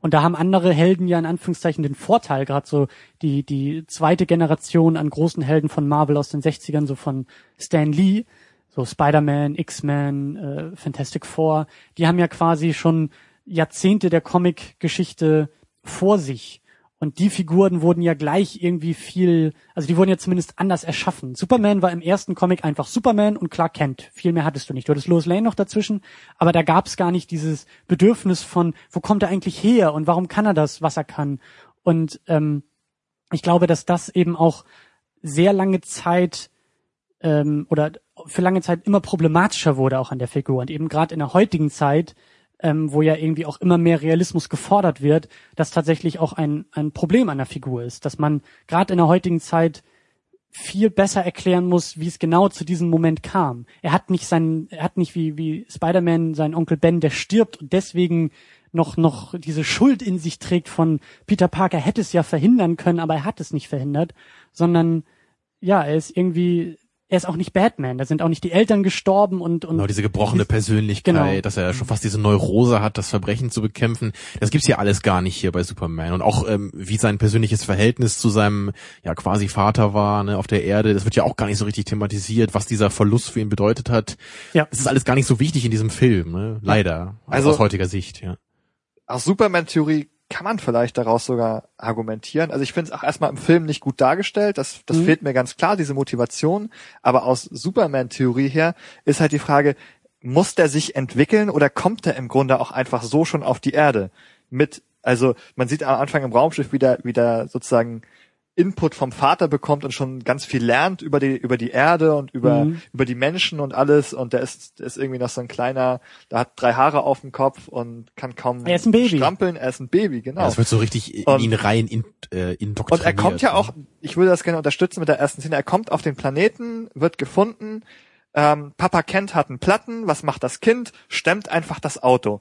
Und da haben andere Helden ja in Anführungszeichen den Vorteil, gerade so die, die zweite Generation an großen Helden von Marvel aus den 60ern, so von Stan Lee, so Spider-Man, X-Men, äh, Fantastic Four, die haben ja quasi schon Jahrzehnte der Comic-Geschichte vor sich. Und die Figuren wurden ja gleich irgendwie viel, also die wurden ja zumindest anders erschaffen. Superman war im ersten Comic einfach Superman und Clark Kent. Viel mehr hattest du nicht. Du hattest Lois Lane noch dazwischen, aber da gab es gar nicht dieses Bedürfnis von, wo kommt er eigentlich her und warum kann er das, was er kann. Und ähm, ich glaube, dass das eben auch sehr lange Zeit ähm, oder für lange Zeit immer problematischer wurde auch an der Figur. Und eben gerade in der heutigen Zeit ähm, wo ja irgendwie auch immer mehr Realismus gefordert wird, dass tatsächlich auch ein, ein Problem an der Figur ist, dass man gerade in der heutigen Zeit viel besser erklären muss, wie es genau zu diesem Moment kam. Er hat nicht seinen, er hat nicht wie, wie Spider-Man seinen Onkel Ben, der stirbt und deswegen noch, noch diese Schuld in sich trägt von Peter Parker hätte es ja verhindern können, aber er hat es nicht verhindert, sondern ja, er ist irgendwie er ist auch nicht Batman. Da sind auch nicht die Eltern gestorben und und
genau diese gebrochene Persönlichkeit, genau. dass er schon fast diese Neurose hat, das Verbrechen zu bekämpfen. Das gibt's ja alles gar nicht hier bei Superman und auch ähm, wie sein persönliches Verhältnis zu seinem ja quasi Vater war ne, auf der Erde. Das wird ja auch gar nicht so richtig thematisiert, was dieser Verlust für ihn bedeutet hat. Ja, das ist alles gar nicht so wichtig in diesem Film, ne? leider also aus heutiger Sicht. Ja.
Aus Superman-Theorie kann man vielleicht daraus sogar argumentieren. Also ich finde es auch erstmal im Film nicht gut dargestellt, das, das mhm. fehlt mir ganz klar, diese Motivation. Aber aus Superman-Theorie her ist halt die Frage, muss der sich entwickeln oder kommt er im Grunde auch einfach so schon auf die Erde? Mit, also man sieht am Anfang im Raumschiff wieder, wieder sozusagen Input vom Vater bekommt und schon ganz viel lernt über die über die Erde und über mhm. über die Menschen und alles und der ist der ist irgendwie noch so ein kleiner, der hat drei Haare auf dem Kopf und kann kaum
er ist ein Baby.
strampeln, er ist ein Baby, genau.
Ja, das wird so richtig in ihn rein in, äh, indoktriniert.
Und er kommt ja auch, ich würde das gerne unterstützen mit der ersten Szene, er kommt auf den Planeten, wird gefunden, ähm, Papa Kent hat einen Platten, was macht das Kind? Stemmt einfach das Auto.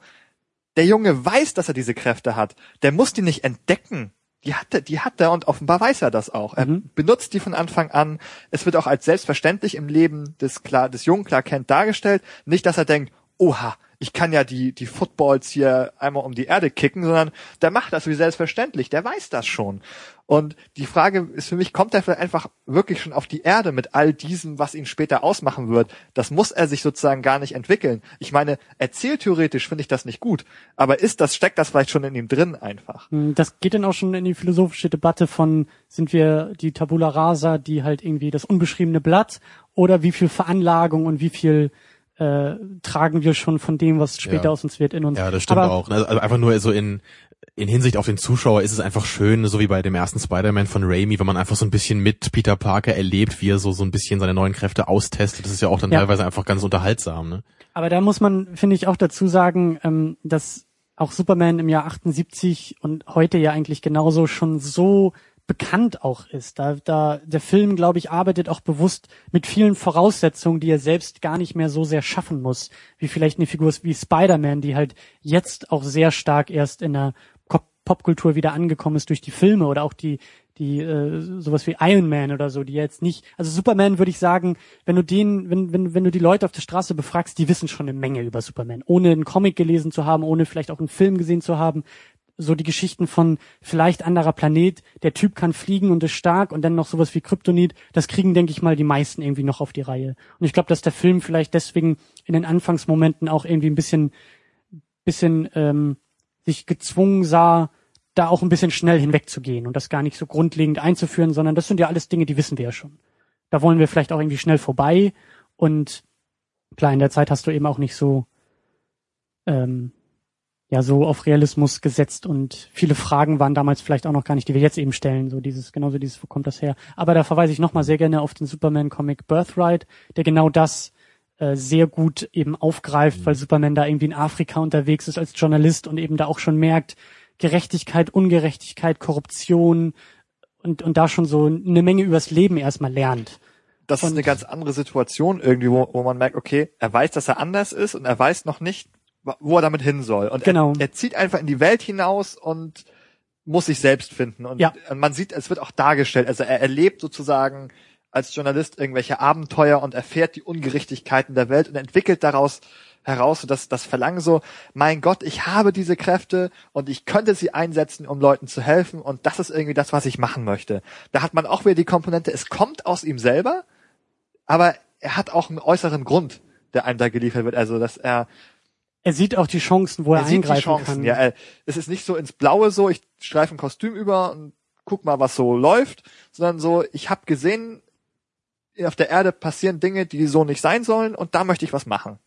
Der Junge weiß, dass er diese Kräfte hat. Der muss die nicht entdecken die hat er, die hat er und offenbar weiß er das auch. Er mhm. benutzt die von Anfang an. Es wird auch als selbstverständlich im Leben des, klar, des jungen Clark Kent dargestellt. Nicht, dass er denkt, oha, ich kann ja die, die Footballs hier einmal um die Erde kicken, sondern der macht das wie selbstverständlich, der weiß das schon. Und die Frage ist für mich, kommt er vielleicht einfach wirklich schon auf die Erde mit all diesem, was ihn später ausmachen wird? Das muss er sich sozusagen gar nicht entwickeln. Ich meine, erzähltheoretisch finde ich das nicht gut, aber ist das, steckt das vielleicht schon in ihm drin einfach?
Hm, das geht dann auch schon in die philosophische Debatte von, sind wir die Tabula Rasa, die halt irgendwie das unbeschriebene Blatt oder wie viel Veranlagung und wie viel äh, tragen wir schon von dem, was später ja. aus uns wird, in uns.
Ja, das stimmt Aber, auch. Also einfach nur so in in Hinsicht auf den Zuschauer ist es einfach schön, so wie bei dem ersten Spider-Man von Raimi, wenn man einfach so ein bisschen mit Peter Parker erlebt, wie er so so ein bisschen seine neuen Kräfte austestet. Das ist ja auch dann ja. teilweise einfach ganz unterhaltsam. Ne?
Aber da muss man, finde ich, auch dazu sagen, ähm, dass auch Superman im Jahr 78 und heute ja eigentlich genauso schon so bekannt auch ist. Da, da der Film, glaube ich, arbeitet auch bewusst mit vielen Voraussetzungen, die er selbst gar nicht mehr so sehr schaffen muss, wie vielleicht eine Figur wie Spider-Man, die halt jetzt auch sehr stark erst in der Popkultur wieder angekommen ist durch die Filme oder auch die die äh, sowas wie Iron Man oder so, die jetzt nicht, also Superman würde ich sagen, wenn du den, wenn, wenn, wenn du die Leute auf der Straße befragst, die wissen schon eine Menge über Superman, ohne einen Comic gelesen zu haben, ohne vielleicht auch einen Film gesehen zu haben, so die Geschichten von vielleicht anderer Planet, der Typ kann fliegen und ist stark und dann noch sowas wie Kryptonit, das kriegen, denke ich mal, die meisten irgendwie noch auf die Reihe. Und ich glaube, dass der Film vielleicht deswegen in den Anfangsmomenten auch irgendwie ein bisschen, bisschen ähm, sich gezwungen sah, da auch ein bisschen schnell hinwegzugehen und das gar nicht so grundlegend einzuführen, sondern das sind ja alles Dinge, die wissen wir ja schon. Da wollen wir vielleicht auch irgendwie schnell vorbei und klar, in der Zeit hast du eben auch nicht so ähm, ja so auf Realismus gesetzt und viele Fragen waren damals vielleicht auch noch gar nicht, die wir jetzt eben stellen, so dieses, genauso dieses, wo kommt das her? Aber da verweise ich nochmal sehr gerne auf den Superman-Comic Birthright, der genau das äh, sehr gut eben aufgreift, weil Superman da irgendwie in Afrika unterwegs ist als Journalist und eben da auch schon merkt, Gerechtigkeit, Ungerechtigkeit, Korruption und, und da schon so eine Menge übers Leben erstmal lernt.
Das ist eine ganz andere Situation irgendwie, wo, wo man merkt, okay, er weiß, dass er anders ist und er weiß noch nicht, wo er damit hin soll. Und genau. er, er zieht einfach in die Welt hinaus und muss sich selbst finden. Und ja. man sieht, es wird auch dargestellt. Also er erlebt sozusagen als Journalist irgendwelche Abenteuer und erfährt die Ungerechtigkeiten der Welt und entwickelt daraus heraus das, das Verlangen so, mein Gott, ich habe diese Kräfte und ich könnte sie einsetzen, um Leuten zu helfen und das ist irgendwie das, was ich machen möchte. Da hat man auch wieder die Komponente, es kommt aus ihm selber, aber er hat auch einen äußeren Grund, der einem da geliefert wird. Also, dass er,
Er sieht auch die Chancen, wo er,
er sieht
eingreifen
die Chancen.
kann.
Ja, er, es ist nicht so ins Blaue so, ich streife ein Kostüm über und guck mal, was so läuft, sondern so, ich habe gesehen, auf der Erde passieren Dinge, die so nicht sein sollen und da möchte ich was machen.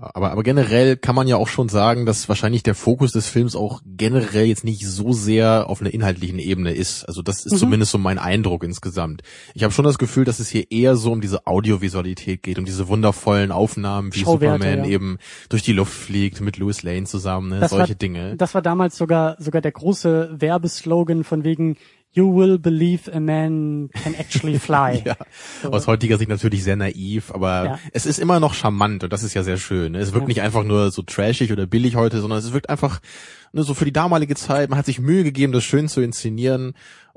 Aber, aber generell kann man ja auch schon sagen, dass wahrscheinlich der Fokus des Films auch generell jetzt nicht so sehr auf einer inhaltlichen Ebene ist. Also das ist
Mhm.
zumindest so mein Eindruck insgesamt. Ich habe schon das Gefühl, dass es hier eher so um diese Audiovisualität geht, um diese wundervollen Aufnahmen, wie Superman
ja.
eben durch die Luft fliegt mit Louis Lane zusammen, ne? Solche
war,
Dinge.
Das war damals sogar sogar der große Werbeslogan von wegen You will believe a man can actually fly.
Ja, aus heutiger Sicht natürlich sehr naiv, aber
Ja.
es ist immer noch charmant und das ist ja sehr schön. ne? Es wirkt
Ja.
nicht einfach nur so trashig oder billig heute, sondern es wirkt einfach ne, so für die damalige Zeit. Man hat sich Mühe gegeben, das schön zu inszenieren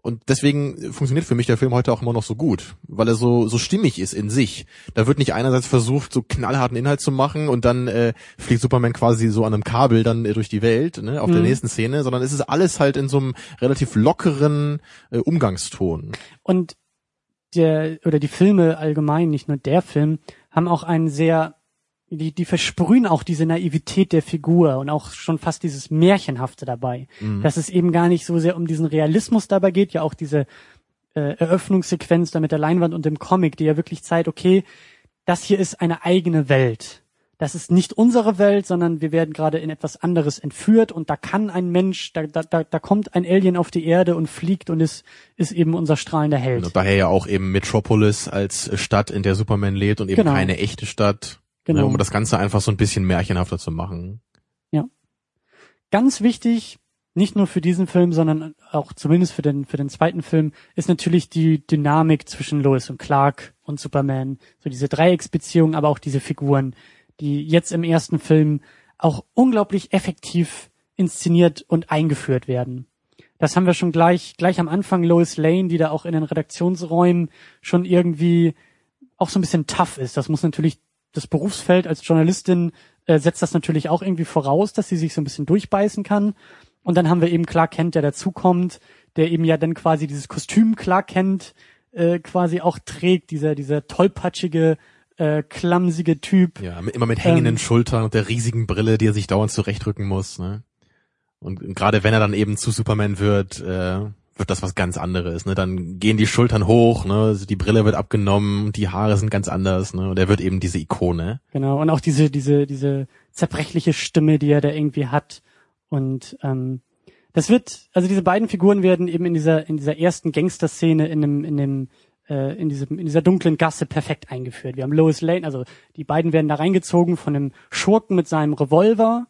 und deswegen funktioniert für mich der Film heute auch immer noch so gut, weil er so so stimmig ist in sich. Da wird nicht einerseits versucht, so knallharten Inhalt zu machen und dann äh, fliegt Superman quasi so an einem Kabel dann äh, durch die Welt, ne, auf der
Mhm.
nächsten Szene, sondern es ist alles halt in so einem relativ lockeren äh, Umgangston.
Und der oder die Filme allgemein, nicht nur der Film, haben auch einen sehr die, die versprühen auch diese Naivität der Figur und auch schon fast dieses Märchenhafte dabei. Dass es eben gar nicht so sehr um diesen Realismus dabei geht, ja auch diese äh, Eröffnungssequenz da mit der Leinwand und dem Comic, die ja wirklich zeigt, okay, das hier ist eine eigene Welt. Das ist nicht unsere Welt, sondern wir werden gerade in etwas anderes entführt und da kann ein Mensch, da, da, da, da kommt ein Alien auf die Erde und fliegt und ist, ist eben unser strahlender Held.
Und daher ja auch eben Metropolis als Stadt, in der Superman lebt und eben
Genau.
keine echte Stadt.
Genau.
Ne, um das Ganze einfach so ein bisschen märchenhafter zu machen.
Ganz wichtig, nicht nur für diesen Film, sondern auch zumindest für den, für den zweiten Film, ist natürlich die Dynamik zwischen Lois und Clark und Superman. So diese Dreiecksbeziehung, aber auch diese Figuren, die jetzt im ersten Film auch unglaublich effektiv inszeniert und eingeführt werden. Das haben wir schon gleich, gleich am Anfang Lois Lane, die da auch in den Redaktionsräumen schon irgendwie auch so ein bisschen tough ist. Das muss natürlich, das Berufsfeld als Journalistin äh, setzt das natürlich auch irgendwie voraus, dass sie sich so ein bisschen durchbeißen kann. Und dann haben wir eben Clark Kent, der dazukommt, der eben ja dann quasi dieses Kostüm Clark Kent äh, quasi auch trägt, dieser, dieser tollpatschige, äh, klamsige Typ.
Ja, immer mit hängenden
Ähm.
Schultern und der riesigen Brille, die er sich dauernd zurechtrücken muss. Ne? Und, und gerade wenn er dann eben zu Superman wird, äh, wird das was ganz anderes. Ne? Dann gehen die Schultern hoch, ne? Also die Brille wird abgenommen, die Haare sind ganz anders. Ne? Und er wird eben diese Ikone.
Genau, und auch diese, diese, diese zerbrechliche Stimme, die er da irgendwie hat. Und ähm, das wird, also diese beiden Figuren werden eben in dieser, in dieser ersten Gangster-Szene in dem, in dem, äh, in diesem, in dieser dunklen Gasse perfekt eingeführt. Wir haben Lois Lane, also die beiden werden da reingezogen von einem Schurken mit seinem Revolver.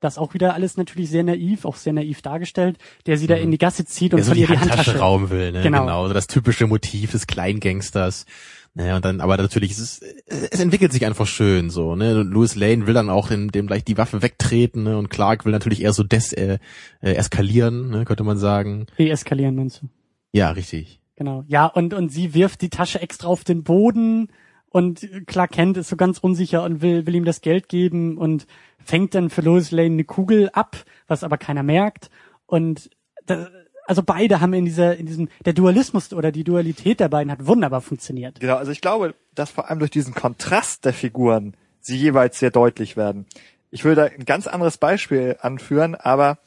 Das auch wieder alles natürlich sehr naiv, auch sehr naiv dargestellt, der sie da in die Gasse zieht und
der so
von
die
ihr die
Handtasche,
Handtasche
rauben will. Ne?
Genau.
Genau. So das typische Motiv des Kleingangsters. Naja, und dann, aber natürlich, es, ist, es entwickelt sich einfach schön so, ne? Louis Lane will dann auch dem, dem gleich die Waffe wegtreten, ne? Und Clark will natürlich eher so des, äh, äh, eskalieren, ne? könnte man sagen.
deeskalieren, meinst du?
Ja, richtig.
Genau. Ja, und, und sie wirft die Tasche extra auf den Boden und Clark Kent ist so ganz unsicher und will, will ihm das Geld geben und fängt dann für Lois Lane eine Kugel ab, was aber keiner merkt. Und da, also beide haben in dieser, in diesem, der Dualismus oder die Dualität der beiden hat wunderbar funktioniert.
Genau, also ich glaube, dass vor allem durch diesen Kontrast der Figuren sie jeweils sehr deutlich werden. Ich würde da ein ganz anderes Beispiel anführen, aber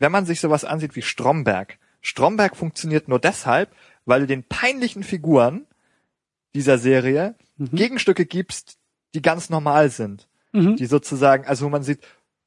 wenn man sich sowas ansieht wie Stromberg. Stromberg funktioniert nur deshalb, weil du den peinlichen Figuren dieser Serie Gegenstücke gibst, die ganz normal sind.
Mhm.
Die sozusagen, also wo man sieht,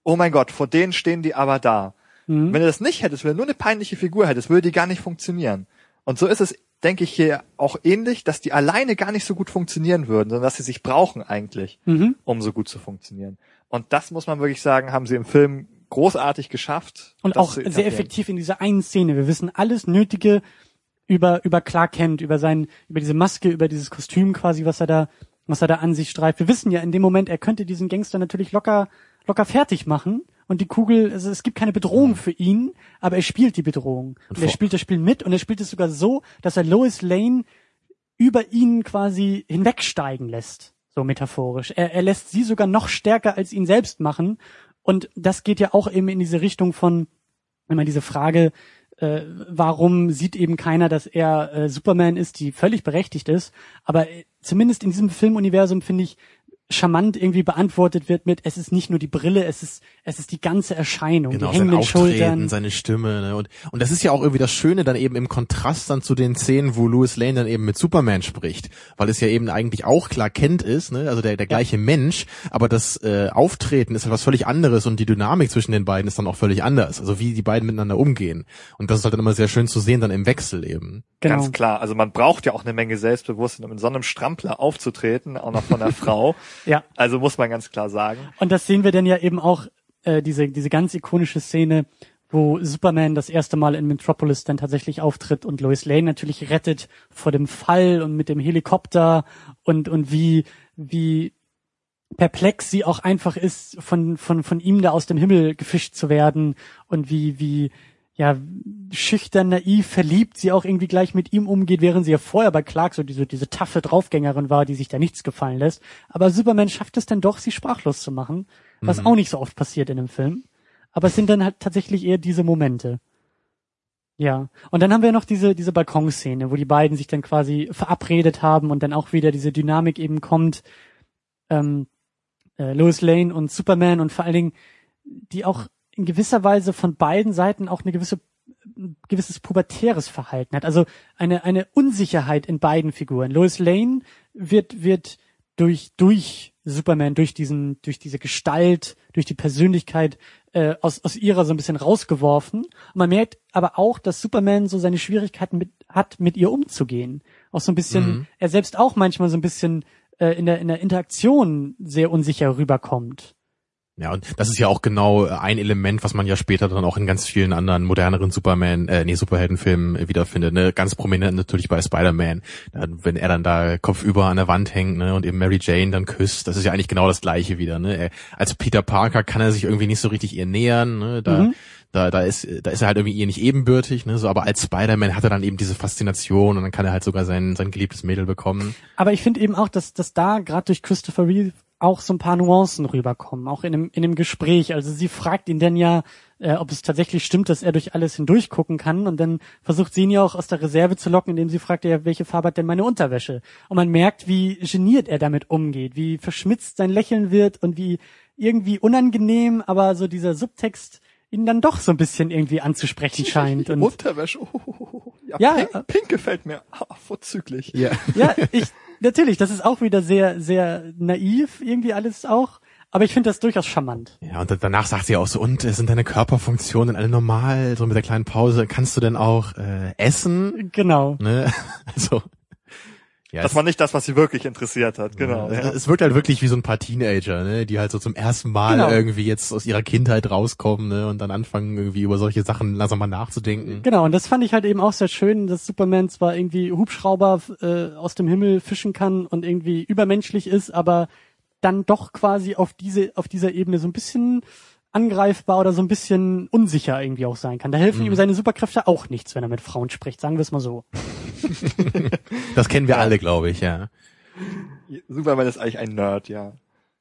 oh mein Gott, vor denen stehen die aber da.
Mhm.
Wenn du das nicht hättest, wenn du nur eine peinliche Figur hättest, würde die gar nicht funktionieren. Und so ist es, denke ich, hier auch ähnlich, dass die alleine gar nicht so gut funktionieren würden, sondern dass sie sich brauchen eigentlich,
Mhm.
um so gut zu funktionieren. Und das muss man wirklich sagen, haben sie im Film großartig geschafft.
Und auch sehr effektiv in dieser einen Szene. Wir wissen alles Nötige über, über Clark Kent, über sein, über diese Maske, über dieses Kostüm quasi, was er da, was er da an sich streift. Wir wissen ja in dem Moment, er könnte diesen Gangster natürlich locker, locker fertig machen. Und die Kugel, also es gibt keine Bedrohung für ihn, aber er spielt die Bedrohung. Und, er spielt das Spiel mit und er spielt es sogar so, dass er Lois Lane über ihn quasi hinwegsteigen lässt. So metaphorisch. Er, er lässt sie sogar noch stärker als ihn selbst machen. Und das geht ja auch eben in diese Richtung von, immer diese Frage, äh, warum sieht eben keiner, dass er äh, Superman ist, die völlig berechtigt ist. Aber äh, zumindest in diesem Filmuniversum finde ich, charmant irgendwie beantwortet wird mit, es ist nicht nur die Brille, es ist, es ist die ganze Erscheinung,
Genau,
die
sein
hängenden
Auftreten,
Schultern.
seine Stimme. Ne? Und, und das ist ja auch irgendwie das Schöne dann eben im Kontrast dann zu den Szenen, wo Louis Lane dann eben mit Superman spricht. Weil es ja eben eigentlich auch klar kennt ist, ne? also der, der gleiche Mensch, aber das äh, Auftreten ist etwas völlig anderes und die Dynamik zwischen den beiden ist dann auch völlig anders. Also wie die beiden miteinander umgehen. Und das ist halt dann immer sehr schön zu sehen, dann im Wechsel eben.
genau.
Ganz klar. Also man braucht ja auch eine Menge Selbstbewusstsein, um in so einem Strampler aufzutreten, auch noch von einer Frau.
Ja.
Also muss man ganz klar sagen.
Und das sehen wir dann ja eben auch, äh, diese, diese ganz ikonische Szene, wo Superman das erste Mal in Metropolis dann tatsächlich auftritt und Lois Lane natürlich rettet vor dem Fall und mit dem Helikopter und, und wie, wie perplex sie auch einfach ist, von, von, von ihm da aus dem Himmel gefischt zu werden und wie, wie, ja, schüchtern, naiv, verliebt sie auch irgendwie gleich mit ihm umgeht, während sie ja vorher bei Clark so diese, diese taffe Draufgängerin war, die sich da nichts gefallen lässt. Aber Superman schafft es dann doch, sie sprachlos zu machen, was auch nicht so oft passiert in dem Film. Aber es sind dann halt tatsächlich eher diese Momente. Ja. Und dann haben wir noch diese, diese Balkonszene, wo die beiden sich dann quasi verabredet haben und dann auch wieder diese Dynamik eben kommt. Ähm, äh, Lois Lane und Superman und vor allen Dingen, die auch in gewisser Weise von beiden Seiten auch eine gewisse ein gewisses pubertäres Verhalten hat. Also eine, eine Unsicherheit in beiden Figuren. Lois Lane wird, wird durch, durch Superman, durch diesen, durch diese Gestalt, durch die Persönlichkeit äh, aus, aus ihrer so ein bisschen rausgeworfen. Und man merkt aber auch, dass Superman so seine Schwierigkeiten mit, hat, mit ihr umzugehen. Auch so ein bisschen,
Mhm.
er selbst auch manchmal so ein bisschen äh, in, der, in der Interaktion sehr unsicher rüberkommt.
Ja, und das ist ja auch genau ein Element, was man ja später dann auch in ganz vielen anderen moderneren Superman, äh, nee, Superheldenfilmen äh, wiederfindet. Ne? Ganz prominent natürlich bei Spider-Man, wenn er dann da kopfüber an der Wand hängt ne? und eben Mary Jane dann küsst. Das ist ja eigentlich genau das Gleiche wieder. Ne? Er, als Peter Parker kann er sich irgendwie nicht so richtig ihr nähern. Ne? Da,
Mhm.
Da, da ist, da ist er halt irgendwie ihr nicht ebenbürtig. Ne? So, aber als Spider-Man hat er dann eben diese Faszination und dann kann er halt sogar sein sein geliebtes Mädel bekommen.
Aber ich finde eben auch, dass, dass da gerade durch Christopher Reeve auch so ein paar Nuancen rüberkommen, auch in einem, in einem Gespräch. Also sie fragt ihn dann ja, äh, ob es tatsächlich stimmt, dass er durch alles hindurch gucken kann und dann versucht sie ihn ja auch aus der Reserve zu locken, indem sie fragt, ja, welche Farbe hat denn meine Unterwäsche? Und man merkt, wie geniert er damit umgeht, wie verschmitzt sein Lächeln wird und wie irgendwie unangenehm, aber so dieser Subtext ihn dann doch so ein bisschen irgendwie anzusprechen scheint. Und
Unterwäsche. Oh, oh, oh, oh. Ja,
Ja,
pink, pink gefällt mir. Ah, vorzüglich.
Ja.
ja, ich natürlich, das ist auch wieder sehr, sehr naiv, irgendwie alles auch. Aber ich finde das durchaus charmant.
Ja, und danach sagt sie auch so, und äh, sind deine Körperfunktionen alle normal? So mit der kleinen Pause, kannst du denn auch äh, essen?
Genau.
Ne? Also, ja,
Das war nicht das, was sie wirklich interessiert hat. Genau.
es,
Ja.
es wirkt halt wirklich wie so ein paar Teenager, ne? die halt so zum ersten Mal
Genau.
irgendwie jetzt aus ihrer Kindheit rauskommen ne? und dann anfangen irgendwie über solche Sachen langsam mal nachzudenken.
Genau, und das fand ich halt eben auch sehr schön, dass Superman zwar irgendwie Hubschrauber äh, aus dem Himmel fischen kann und irgendwie übermenschlich ist, aber dann doch quasi auf diese auf dieser Ebene so ein bisschen angreifbar oder so ein bisschen unsicher irgendwie auch sein kann. Da helfen ihm seine Superkräfte auch nichts, wenn er mit Frauen spricht, sagen wir es mal so.
Das kennen wir alle, glaube ich, ja.
Superman ist eigentlich ein Nerd, ja.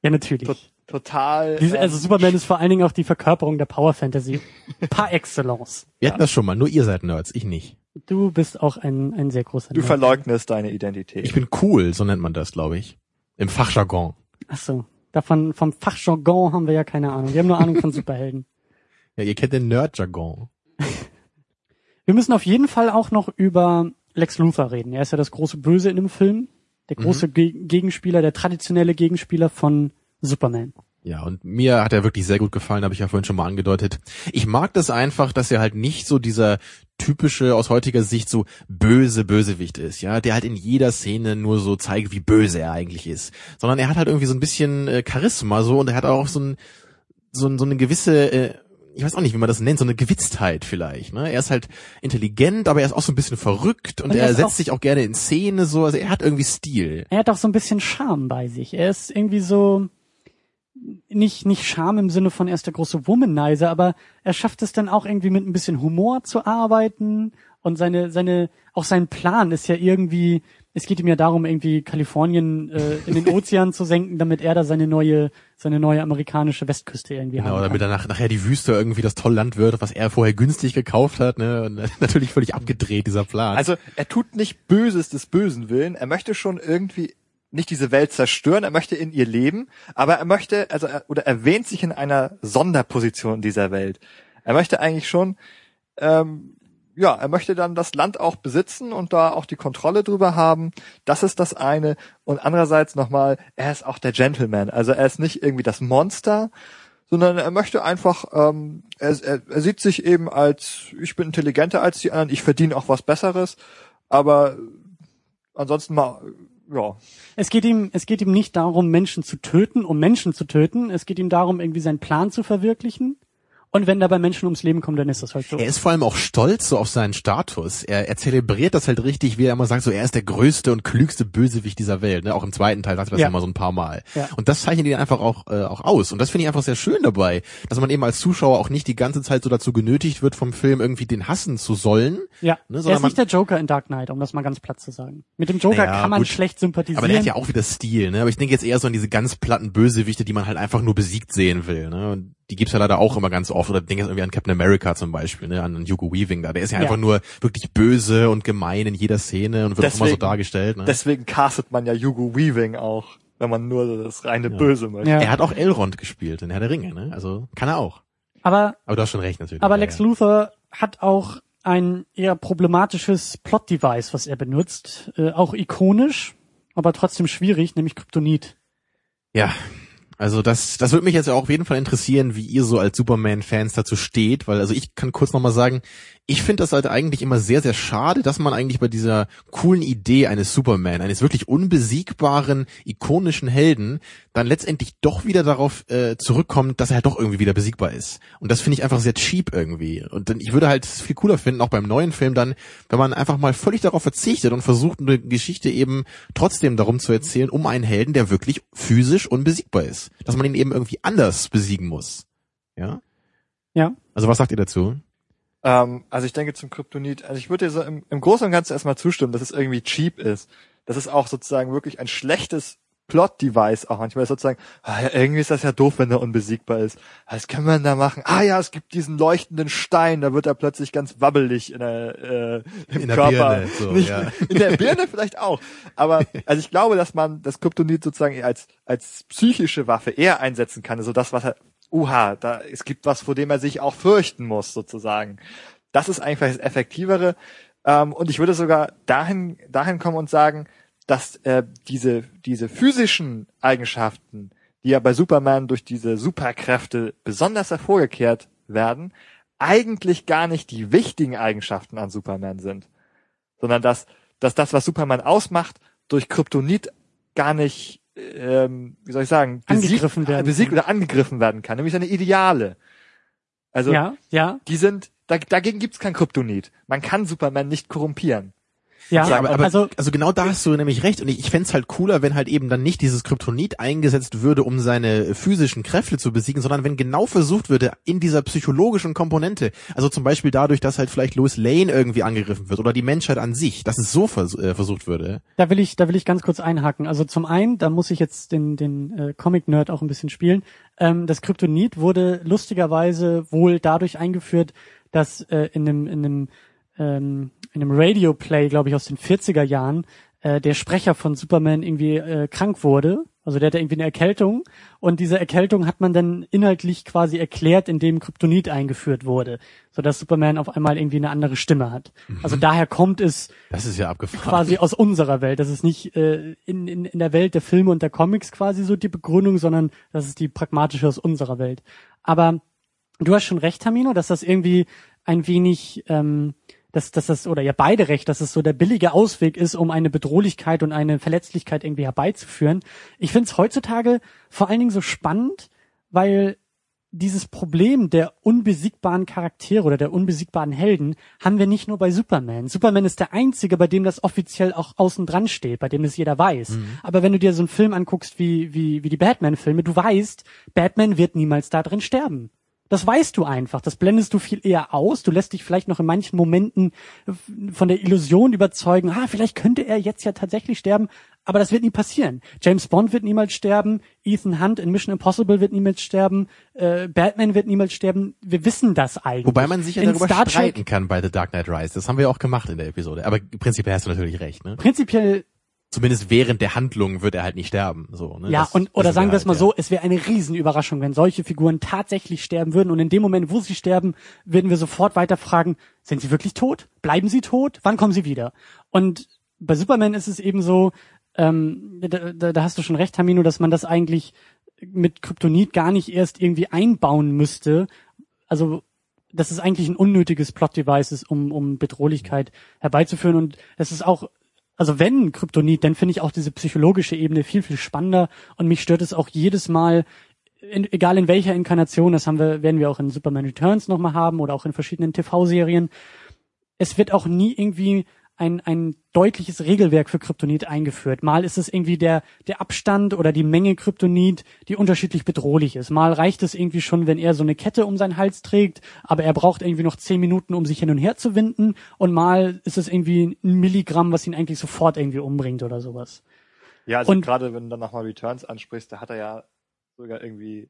Ja, natürlich.
To total.
Diese, also
ähm,
Superman ist vor allen Dingen auch die Verkörperung der Power Fantasy par excellence.
Wir hatten das schon mal, nur ihr seid Nerds, ich nicht.
Du bist auch ein, ein sehr großer
du
Nerd.
verleugnest deine Identität.
Ich bin cool, so nennt man das, glaube ich. Im Fachjargon.
Ach so. Davon, vom Fachjargon haben wir ja keine Ahnung. Wir haben nur Ahnung von Superhelden.
Ja, ihr kennt den Nerd-Jargon.
Wir müssen auf jeden Fall auch noch über Lex Luthor reden. Er ist ja das große Böse in dem Film. Der große Ge Gegenspieler, der traditionelle Gegenspieler von Superman.
Ja, und mir hat er wirklich sehr gut gefallen, habe ich ja vorhin schon mal angedeutet. Ich mag das einfach, dass er halt nicht so dieser typische, aus heutiger Sicht so böse Bösewicht ist, ja, der halt in jeder Szene nur so zeigt, wie böse er eigentlich ist. Sondern er hat halt irgendwie so ein bisschen äh, Charisma so und er hat auch so ein, so, ein, so eine gewisse, äh, ich weiß auch nicht, wie man das nennt, so eine Gewitztheit vielleicht. Ne? Er ist halt intelligent, aber er ist auch so ein bisschen verrückt und,
Und er
er setzt sich auch gerne in Szene so, also er hat irgendwie Stil.
Er hat auch so ein bisschen Charme bei sich. Er ist irgendwie so, nicht, nicht Charme im Sinne von er ist der große Womanizer, aber er schafft es dann auch irgendwie mit ein bisschen Humor zu arbeiten und seine, seine, auch sein Plan ist ja irgendwie, es geht ihm ja darum, irgendwie Kalifornien äh, in den Ozean zu senken, damit er da seine neue, seine neue amerikanische Westküste irgendwie
Genau,
haben
damit
kann.
danach nachher die Wüste irgendwie das tolle Land wird, was er vorher günstig gekauft hat, ne? Und natürlich völlig abgedreht, dieser Plan.
Also er tut nicht Böses des Bösen willen. Er möchte schon irgendwie nicht diese Welt zerstören. Er möchte in ihr leben, aber er möchte, also er, oder er wähnt sich in einer Sonderposition in dieser Welt. Er möchte eigentlich schon, ähm, ja, er möchte dann das Land auch besitzen und da auch die Kontrolle drüber haben. Das ist das eine. Und andererseits nochmal, er ist auch der Gentleman. Also er ist nicht irgendwie das Monster, sondern er möchte einfach, ähm, er, er, er sieht sich eben als, ich bin intelligenter als die anderen, ich verdiene auch was Besseres, aber ansonsten mal, ja,
Es geht ihm, es geht ihm nicht darum, Menschen zu töten, um Menschen zu töten. Es geht ihm darum, irgendwie seinen Plan zu verwirklichen. Und wenn dabei Menschen ums Leben kommen, dann ist das halt so.
Er ist vor allem auch stolz so auf seinen Status. Er, er zelebriert das halt richtig, wie er immer sagt, so er ist der größte und klügste Bösewicht dieser Welt. Ne? Auch im zweiten Teil sagt er das
Ja.
immer so ein paar Mal.
Ja.
Und das zeichnet ihn einfach auch, äh, auch aus. Und das finde ich einfach sehr schön dabei, dass man eben als Zuschauer auch nicht die ganze Zeit so dazu genötigt wird, vom Film irgendwie den hassen zu sollen.
ja,
Ne,
er ist nicht der Joker in Dark Knight, um das mal ganz platt zu sagen. Mit dem Joker
Naja,
kann man
gut.
schlecht sympathisieren.
Aber der hat ja auch wieder Stil, ne? Aber ich denke jetzt eher so an diese ganz platten Bösewichte, die man halt einfach nur besiegt sehen will, ne? Und die gibt's ja leider auch immer ganz oft. Oder denke jetzt irgendwie an Captain America zum Beispiel, ne? An Hugo Weaving da. Der ist ja,
Ja.
einfach nur wirklich böse und gemein in jeder Szene und wird auch immer so
Deswegen-
dargestellt, ne?
deswegen castet man ja Hugo Weaving auch, wenn man nur das reine Böse möchte.
Ja.
Er hat auch Elrond gespielt in Herr der Ringe, ne? Also kann er auch.
aber
Aber du hast schon recht natürlich.
Aber
ja,
Lex
ja.
Luthor hat auch ein eher problematisches Plot-Device, was er benutzt. Äh, auch ikonisch, aber trotzdem schwierig, nämlich Kryptonit.
Ja. Also das, das würde mich jetzt auch auf jeden Fall interessieren, wie ihr so als Superman-Fans dazu steht, weil also ich kann kurz nochmal sagen, ich finde das halt eigentlich immer sehr, sehr schade, dass man eigentlich bei dieser coolen Idee eines Superman, eines wirklich unbesiegbaren, ikonischen Helden, dann letztendlich doch wieder darauf äh, zurückkommt, dass er halt doch irgendwie wieder besiegbar ist. Und das finde ich einfach sehr cheap irgendwie. Und dann, ich würde halt viel cooler finden, auch beim neuen Film dann, wenn man einfach mal völlig darauf verzichtet und versucht, eine Geschichte eben trotzdem darum zu erzählen, um einen Helden, der wirklich physisch unbesiegbar ist. Dass man ihn eben irgendwie anders besiegen muss. Ja?
Ja.
Also was sagt ihr dazu?
Ähm, also ich denke zum Kryptonit, also ich würde dir so im, im Großen und Ganzen erstmal zustimmen, dass es irgendwie cheap ist. Das ist auch sozusagen wirklich ein schlechtes Plot-Device auch manchmal ist sozusagen, ah, ja, irgendwie ist das ja doof, wenn er unbesiegbar ist. Was kann man da machen? Ah ja, es gibt diesen leuchtenden Stein, da wird er plötzlich ganz wabbelig in der, äh, im
In der
Körper.
Birne, so,
Nicht,
ja.
In der Birne vielleicht auch. Aber also ich glaube, dass man das Kryptonit sozusagen als, als psychische Waffe eher einsetzen kann. Also das, was er, uha, da, es gibt was, vor dem er sich auch fürchten muss, sozusagen. Das ist eigentlich das Effektivere. Ähm, und ich würde sogar dahin, dahin kommen und sagen, dass äh, diese, diese physischen Eigenschaften, die ja bei Superman durch diese Superkräfte besonders hervorgekehrt werden, eigentlich gar nicht die wichtigen Eigenschaften an Superman sind. Sondern dass, dass das, was Superman ausmacht, durch Kryptonit gar nicht, ähm, wie soll ich sagen,
Angegriffen werden
besiegt
kann.
oder angegriffen werden kann, nämlich seine Ideale. Also
ja, ja,
die sind, da, dagegen gibt's kein Kryptonit. Man kann Superman nicht korrumpieren.
Ja.
Ja, aber,
also,
also, genau da hast du nämlich recht. Und ich, ich fänd's halt cooler, wenn halt eben dann nicht dieses Kryptonit eingesetzt würde, um seine physischen Kräfte zu besiegen, sondern wenn genau versucht würde, in dieser psychologischen Komponente, also zum Beispiel dadurch, dass halt vielleicht Lois Lane irgendwie angegriffen wird oder die Menschheit an sich, dass es so vers äh, versucht würde.
da will ich, da will ich ganz kurz einhaken. Also zum einen, da muss ich jetzt den, den äh, Comic-Nerd auch ein bisschen spielen. Ähm, das Kryptonit wurde lustigerweise wohl dadurch eingeführt, dass äh, in einem, in einem, ähm, in einem Radio-Play, glaube ich, aus den 40er Jahren, äh, der Sprecher von Superman irgendwie äh, krank wurde. Also der hatte irgendwie eine Erkältung und diese Erkältung hat man dann inhaltlich quasi erklärt, indem Kryptonit eingeführt wurde, sodass Superman auf einmal irgendwie eine andere Stimme hat. Also daher kommt es
Das ist ja abgefahren.
quasi aus unserer Welt. Das ist nicht äh, in, in, in der Welt der Filme und der Comics quasi so die Begründung, sondern das ist die pragmatische aus unserer Welt. Aber du hast schon recht, Tamino, dass das irgendwie ein wenig, ähm, dass, dass das, oder ja beide recht, dass es so der billige Ausweg ist, um eine Bedrohlichkeit und eine Verletzlichkeit irgendwie herbeizuführen. Ich finde es heutzutage vor allen Dingen so spannend, weil dieses Problem der unbesiegbaren Charaktere oder der unbesiegbaren Helden haben wir nicht nur bei Superman. Superman ist der einzige, bei dem das offiziell auch außen dran steht, bei dem das jeder weiß. Aber wenn du dir so einen Film anguckst wie, wie, wie die Batman-Filme, du weißt, Batman wird niemals da drin sterben. Das weißt du einfach. Das blendest du viel eher aus. Du lässt dich vielleicht noch in manchen Momenten von der Illusion überzeugen, ah, vielleicht könnte er jetzt ja tatsächlich sterben, aber das wird nie passieren. James Bond wird niemals sterben, Ethan Hunt in Mission Impossible wird niemals sterben, äh, Batman wird niemals sterben. Wir wissen das eigentlich.
Wobei man sich ja darüber
Star
streiten kann bei The Dark Knight Rise. Das haben wir auch gemacht in der Episode. Aber prinzipiell hast du natürlich recht, ne?
prinzipiell
Zumindest während der Handlung wird er halt nicht sterben. So, ne?
Ja,
Das-
und oder
das
sagen wir es mal
halt,
so, es wäre eine Riesenüberraschung, wenn solche Figuren tatsächlich sterben würden und in dem Moment, wo sie sterben, würden wir sofort weiter fragen, sind sie wirklich tot? Bleiben sie tot? Wann kommen sie wieder? Und bei Superman ist es eben so, ähm, da, da, hast du schon recht, Tamino, dass man das eigentlich mit Kryptonit gar nicht erst irgendwie einbauen müsste. Also dass es eigentlich ein unnötiges Plot-Device ist, um, um Bedrohlichkeit herbeizuführen. Und es ist auch, also wenn Kryptonit, dann finde ich auch diese psychologische Ebene viel, viel spannender. Und mich stört es auch jedes Mal, in, egal in welcher Inkarnation, das haben wir, werden wir auch in Superman Returns nochmal haben oder auch in verschiedenen TV-Serien. Es wird auch nie irgendwie ein, ein deutliches Regelwerk für Kryptonit eingeführt. Mal ist es irgendwie der, der Abstand oder die Menge Kryptonit, die unterschiedlich bedrohlich ist. Mal reicht es irgendwie schon, wenn er so eine Kette um seinen Hals trägt, aber er braucht irgendwie noch zehn Minuten, um sich hin und her zu winden. Und mal ist es irgendwie ein Milligramm, was ihn eigentlich sofort irgendwie umbringt oder sowas.
Ja, also
Und-
gerade wenn du dann nochmal Returns ansprichst, da hat er ja sogar irgendwie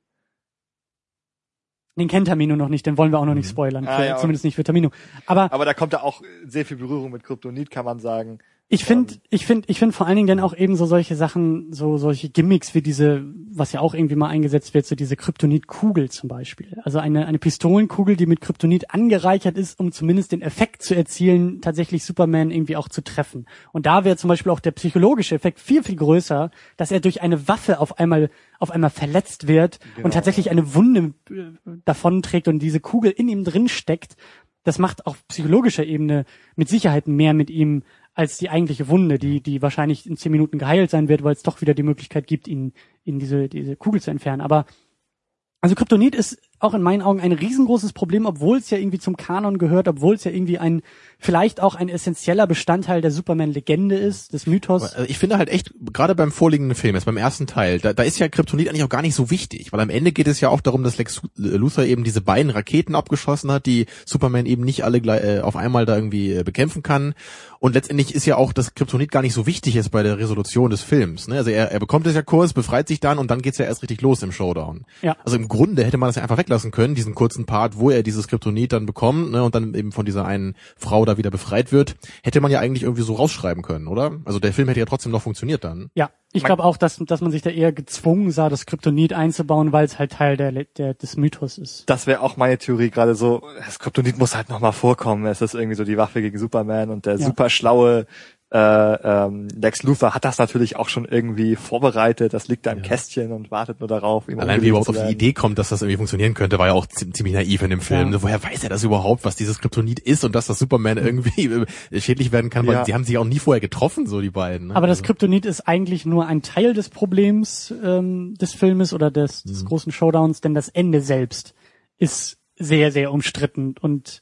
Den kennt Tamino noch nicht, den wollen wir auch noch nicht
Mhm.
spoilern.
Ah,
für,
ja,
zumindest nicht für Tamino. Aber
Aber da kommt da auch sehr viel Berührung mit Kryptonit, kann man sagen.
Ich finde,
Ähm,
ich finde, ich finde vor allen Dingen dann auch eben so solche Sachen, so solche Gimmicks wie diese, was ja auch irgendwie mal eingesetzt wird, so diese Kryptonit-Kugel zum Beispiel. Also eine eine Pistolenkugel, die mit Kryptonit angereichert ist, um zumindest den Effekt zu erzielen, tatsächlich Superman irgendwie auch zu treffen. Und da wäre zum Beispiel auch der psychologische Effekt viel viel größer, dass er durch eine Waffe auf einmal auf einmal verletzt wird
Genau.
und tatsächlich eine Wunde äh, davonträgt und diese Kugel in ihm drin steckt. Das macht auf psychologischer Ebene mit Sicherheit mehr mit ihm als die eigentliche Wunde, die, die wahrscheinlich in zehn Minuten geheilt sein wird, weil es doch wieder die Möglichkeit gibt, ihn, ihn diese, diese Kugel zu entfernen. Aber also Kryptonit ist auch in meinen Augen ein riesengroßes Problem, obwohl es ja irgendwie zum Kanon gehört, obwohl es ja irgendwie ein, vielleicht auch ein essentieller Bestandteil der Superman-Legende ist, des Mythos.
Also ich finde halt echt, gerade beim vorliegenden Film, jetzt beim ersten Teil, da, da ist ja Kryptonit eigentlich auch gar nicht so wichtig, weil am Ende geht es ja auch darum, dass Lex Luthor eben diese beiden Raketen abgeschossen hat, die Superman eben nicht alle gleich, äh, auf einmal da irgendwie äh, bekämpfen kann. Und letztendlich ist ja auch, dass Kryptonit gar nicht so wichtig ist bei der Resolution des Films. Ne? Also er, er bekommt es ja kurz, befreit sich dann und dann geht's ja erst richtig los im Showdown.
Ja.
Also im Grunde hätte man das ja einfach weglassen können, diesen kurzen Part, wo er dieses Kryptonit dann bekommt ne, und dann eben von dieser einen Frau da wieder befreit wird, hätte man ja eigentlich irgendwie so rausschreiben können, oder? Also der Film hätte ja trotzdem noch funktioniert dann.
Ja, ich glaube auch, dass, dass man sich da eher gezwungen sah, das Kryptonit einzubauen, weil es halt Teil der, der, des Mythos ist.
Das wäre auch meine Theorie gerade so, das Kryptonit muss halt nochmal vorkommen. Es ist irgendwie so die Waffe gegen Superman und der
Ja.
super schlaue äh, ähm, Lex Luthor hat das natürlich auch schon irgendwie vorbereitet. Das liegt da im
Ja.
Kästchen und wartet nur darauf.
Allein wie er überhaupt auf die. Idee kommt, dass das irgendwie funktionieren könnte, war ja auch zi- ziemlich naiv in dem Film.
Ja.
Woher weiß er das überhaupt, was dieses Kryptonit ist und dass das Superman irgendwie äh, schädlich werden kann? Weil
Ja.
die haben sich auch nie vorher getroffen, so die beiden. Ne?
Aber das
Also-
Kryptonit ist eigentlich nur ein Teil des Problems ähm, des Filmes oder des, des
Mhm.
großen Showdowns, denn das Ende selbst ist sehr, sehr umstritten und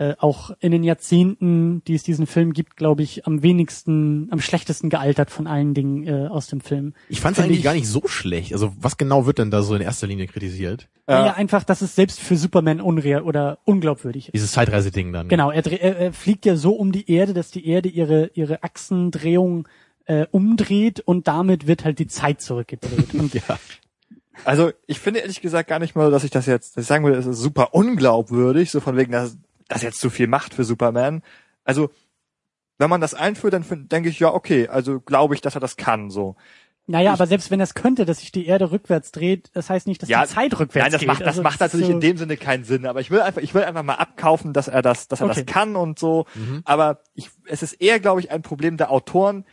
äh, auch in den Jahrzehnten, die es diesen Film gibt, glaube ich, am wenigsten, am schlechtesten gealtert von allen Dingen äh, aus dem Film.
ich fand es
Finde
eigentlich
ich-
gar nicht so schlecht. Also was genau wird denn da so in erster Linie kritisiert?
Ja.
Ja.
einfach, dass es selbst für Superman unreal oder unglaubwürdig ist.
Dieses Zeitreiseding dann.
Genau, er, er, er fliegt ja so um die Erde, dass die Erde ihre, ihre Achsendrehung äh, umdreht und damit wird halt die Zeit zurückgedreht. Und
Ja.
Also ich finde ehrlich gesagt gar nicht mal, dass ich das jetzt, dass ich sagen würde, es ist super unglaubwürdig, so von wegen, dass das jetzt zu viel macht für Superman. Also wenn man das einführt, dann find- denke ich, ja, okay, also glaube ich, dass er das kann, so.
Naja,
Ich-
aber selbst wenn das könnte, dass sich die Erde rückwärts dreht, das heißt nicht, dass
Ja,
die Zeit rückwärts
Nein, das
geht.
macht, das
Also,
macht
ist
natürlich
so,
in dem Sinne keinen Sinn, aber ich will einfach, ich will einfach mal abkaufen, dass er das, dass er
Okay.
das kann und so. Aber ich, es ist eher, glaube ich, ein Problem der Autoren,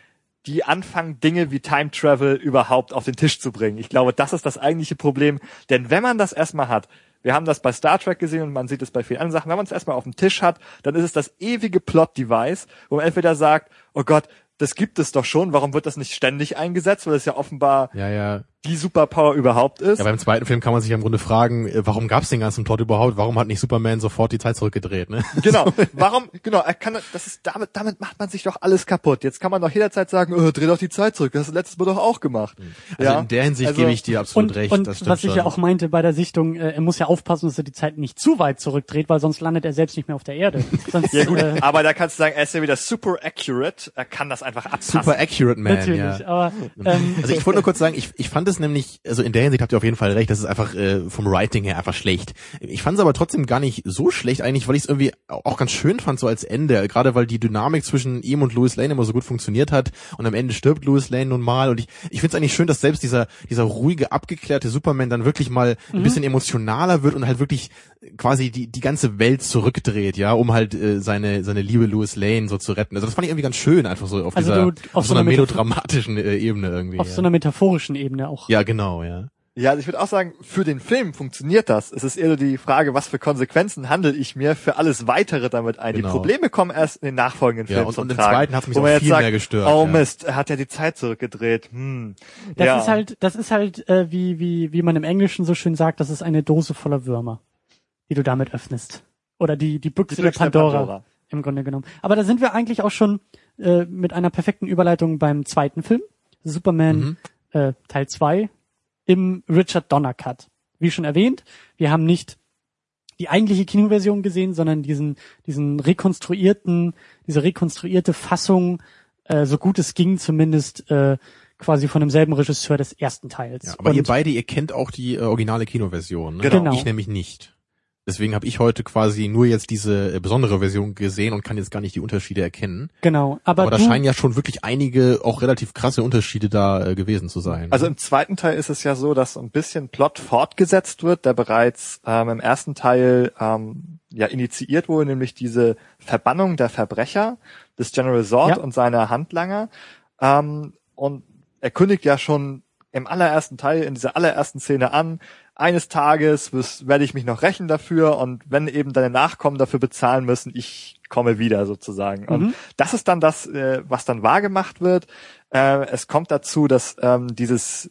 die anfangen, Dinge wie Time Travel überhaupt auf den Tisch zu bringen. Ich glaube, das ist das eigentliche Problem. Denn wenn man das erstmal hat, wir haben das bei Star Trek gesehen und man sieht es bei vielen anderen Sachen, wenn man es erstmal auf dem Tisch hat, dann ist es das ewige Plot-Device, wo man entweder sagt, oh Gott, das gibt es doch schon, warum wird das nicht ständig eingesetzt, weil es ja offenbar
Ja, ja.
Die Superpower überhaupt ist.
Ja, beim zweiten Film kann man sich im Grunde fragen, äh, warum gab's den ganzen Plot überhaupt? Warum hat nicht Superman sofort die Zeit zurückgedreht? Ne?
Genau. Warum? Genau. Er kann. Das ist damit. Damit macht man sich doch alles kaputt. Jetzt kann man doch jederzeit sagen, oh, dreh doch die Zeit zurück. Das hast du letztes Mal doch auch gemacht.
Also
ja?
in der Hinsicht
Also-
gebe ich dir absolut
Und,
recht.
und was ich
schon.
ja auch meinte bei der Sichtung, äh, er muss ja aufpassen, dass er die Zeit nicht zu weit zurückdreht, weil sonst landet er selbst nicht mehr auf der Erde. Sonst,
Ja gut,
äh,
aber da kannst du sagen, er ist ja wieder super accurate. Er kann das einfach abpassen.
Super accurate man,
natürlich.
ja.
Aber ähm,
Also ich wollte nur kurz sagen, ich, ich fand es nämlich, also in der Hinsicht habt ihr auf jeden Fall recht, das ist einfach äh, vom Writing her einfach schlecht. Ich fand es aber trotzdem gar nicht so schlecht eigentlich, weil ich es irgendwie auch ganz schön fand so als Ende, gerade weil die Dynamik zwischen ihm und Louis Lane immer so gut funktioniert hat und am Ende stirbt Louis Lane nun mal und ich, ich finde es eigentlich schön, dass selbst dieser dieser ruhige, abgeklärte Superman dann wirklich mal ein bisschen emotionaler wird und halt wirklich quasi die die ganze Welt zurückdreht, ja, um halt äh, seine seine liebe Louis Lane so zu retten. Also das fand ich irgendwie ganz schön, einfach so auf
Also
dieser
du-
auf,
auf
so einer
einer Metaph-
melodramatischen äh, Ebene irgendwie.
auf
ja.
so einer metaphorischen Ebene auch.
Ja, genau, ja.
Ja, also ich würde auch sagen, für den Film funktioniert das. Es ist eher so die Frage, was für Konsequenzen handle ich mir für alles weitere damit ein.
Genau.
Die Probleme kommen erst in den nachfolgenden
Ja,
Filmen
und-
zum
und im
Tragen.
zweiten hat's mich auch viel
sagt,
mehr gestört,
Oh
ja.
Mist, er hat ja die Zeit zurückgedreht. Hm.
Das
ja.
ist halt, das ist halt, äh, wie, wie, wie man im Englischen so schön sagt, das ist eine Dose voller Würmer, die du damit öffnest. Oder die, die Büchse,
Die
der,
Büchse der
Pandora,
Pandora.
im Grunde genommen. Aber da sind wir eigentlich auch schon äh, mit einer perfekten Überleitung beim zweiten Film, Superman
Mhm.
Äh, Teil 2 im Richard Donner Cut. Wie schon erwähnt, wir haben nicht die eigentliche Kinoversion gesehen, sondern diesen, diesen rekonstruierten, diese rekonstruierte Fassung, äh, so gut es ging, zumindest äh, quasi von demselben Regisseur des ersten Teils.
ja aber
Und
ihr beide, ihr kennt auch die äh, originale Kinoversion, ne?
Genau.
Ich nämlich nicht. Deswegen habe ich heute quasi nur jetzt diese äh, besondere Version gesehen und kann jetzt gar nicht die Unterschiede erkennen.
genau, aber,
Aber, da scheinen ja schon wirklich einige auch relativ krasse Unterschiede da äh, gewesen zu sein.
Also im zweiten Teil ist es ja so, dass so ein bisschen Plot fortgesetzt wird, der bereits ähm, im ersten Teil ähm, ja initiiert wurde, nämlich diese Verbannung der Verbrecher des General Zod
Ja.
und seiner Handlanger. Ähm, und er kündigt ja schon im allerersten Teil, in dieser allerersten Szene an, eines Tages werde ich mich noch rächen dafür und wenn eben deine Nachkommen dafür bezahlen müssen, ich komme wieder sozusagen. Und
Mhm.
das ist dann das, äh, was dann wahrgemacht wird. Äh, es kommt dazu, dass ähm, dieses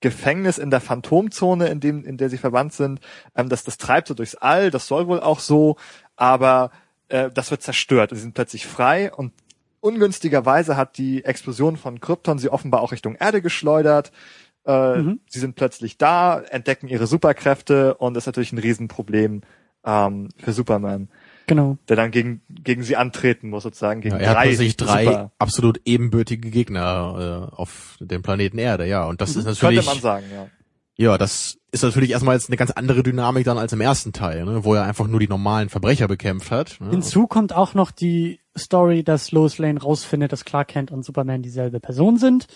Gefängnis in der Phantomzone, in dem, in der sie verwandt sind, ähm, das, das treibt so durchs All, das soll wohl auch so, aber äh, das wird zerstört. Sie sind plötzlich frei und ungünstigerweise hat die Explosion von Krypton sie offenbar auch Richtung Erde geschleudert. Äh,
Mhm.
Sie sind plötzlich da, entdecken ihre Superkräfte und das ist natürlich ein Riesenproblem ähm, für Superman,
genau.
der dann gegen, gegen sie antreten muss, sozusagen gegen
ja, er hat
drei,
plötzlich drei
Super,
absolut ebenbürtige Gegner äh, auf dem Planeten Erde, ja. Und das ist
Mhm. könnte
natürlich,
man sagen, ja.
ja, das ist natürlich erstmal jetzt eine ganz andere Dynamik dann als im ersten Teil, ne, wo er einfach nur die normalen Verbrecher bekämpft hat. Ne?
Hinzu kommt auch noch die Story, dass Lois Lane rausfindet, dass Clark Kent und Superman dieselbe Person sind.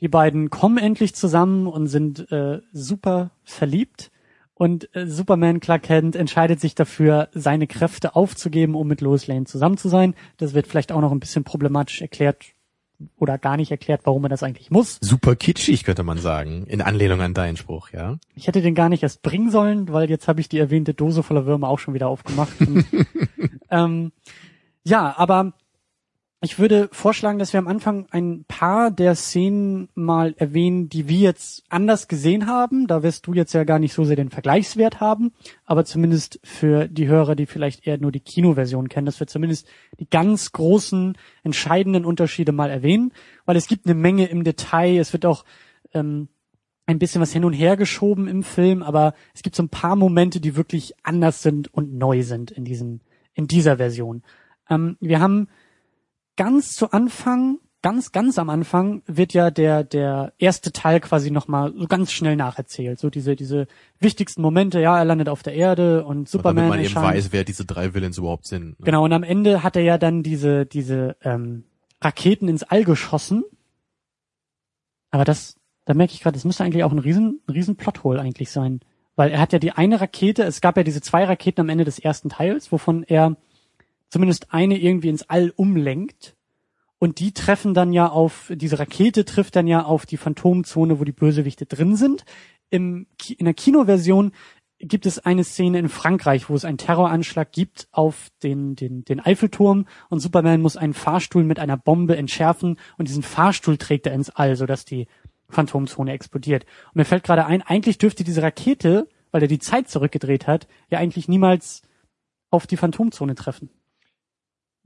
Die beiden kommen endlich zusammen und sind äh, super verliebt. Und äh, Superman Clark Kent entscheidet sich dafür, seine Kräfte aufzugeben, um mit Lois Lane zusammen zu sein. Das wird vielleicht auch noch ein bisschen problematisch erklärt oder gar nicht erklärt, warum er das eigentlich muss.
Super kitschig, könnte man sagen, in Anlehnung an deinen Spruch, ja.
Ich hätte den gar nicht erst bringen sollen, weil jetzt habe ich die erwähnte Dose voller Würmer auch schon wieder aufgemacht. Und, ähm, ja, aber ich würde vorschlagen, dass wir am Anfang ein paar der Szenen mal erwähnen, die wir jetzt anders gesehen haben. Da wirst du jetzt ja gar nicht so sehr den Vergleichswert haben, aber zumindest für die Hörer, die vielleicht eher nur die Kinoversion kennen, dass wir zumindest die ganz großen, entscheidenden Unterschiede mal erwähnen, weil es gibt eine Menge im Detail. Es wird auch ähm, ein bisschen was hin und her geschoben im Film, aber es gibt so ein paar Momente, die wirklich anders sind und neu sind in diesem, in dieser Version. Ähm, wir haben ganz zu Anfang, ganz, ganz am Anfang wird ja der, der erste Teil quasi nochmal so ganz schnell nacherzählt. So diese, diese wichtigsten Momente, ja, er landet auf der Erde und
Und
Superman
damit man eben
erscheint.
weiß, wer diese drei Villains überhaupt sind. Ne?
Genau, und am Ende hat er ja dann diese, diese ähm, Raketen ins All geschossen. Aber das, da merke ich gerade, das müsste eigentlich auch ein riesen, ein riesen Plothole eigentlich sein. Weil er hat ja die eine Rakete, es gab ja diese zwei Raketen am Ende des ersten Teils, wovon er zumindest eine irgendwie ins All umlenkt. Und die treffen dann ja auf, diese Rakete trifft dann ja auf die Phantomzone, wo die Bösewichte drin sind. Im, in der Kinoversion gibt es eine Szene in Frankreich, wo es einen Terroranschlag gibt auf den, den, den Eiffelturm und Superman muss einen Fahrstuhl mit einer Bombe entschärfen und diesen Fahrstuhl trägt er ins All, sodass die Phantomzone explodiert. Und mir fällt gerade ein, eigentlich dürfte diese Rakete, weil er die Zeit zurückgedreht hat, ja eigentlich niemals auf die Phantomzone treffen.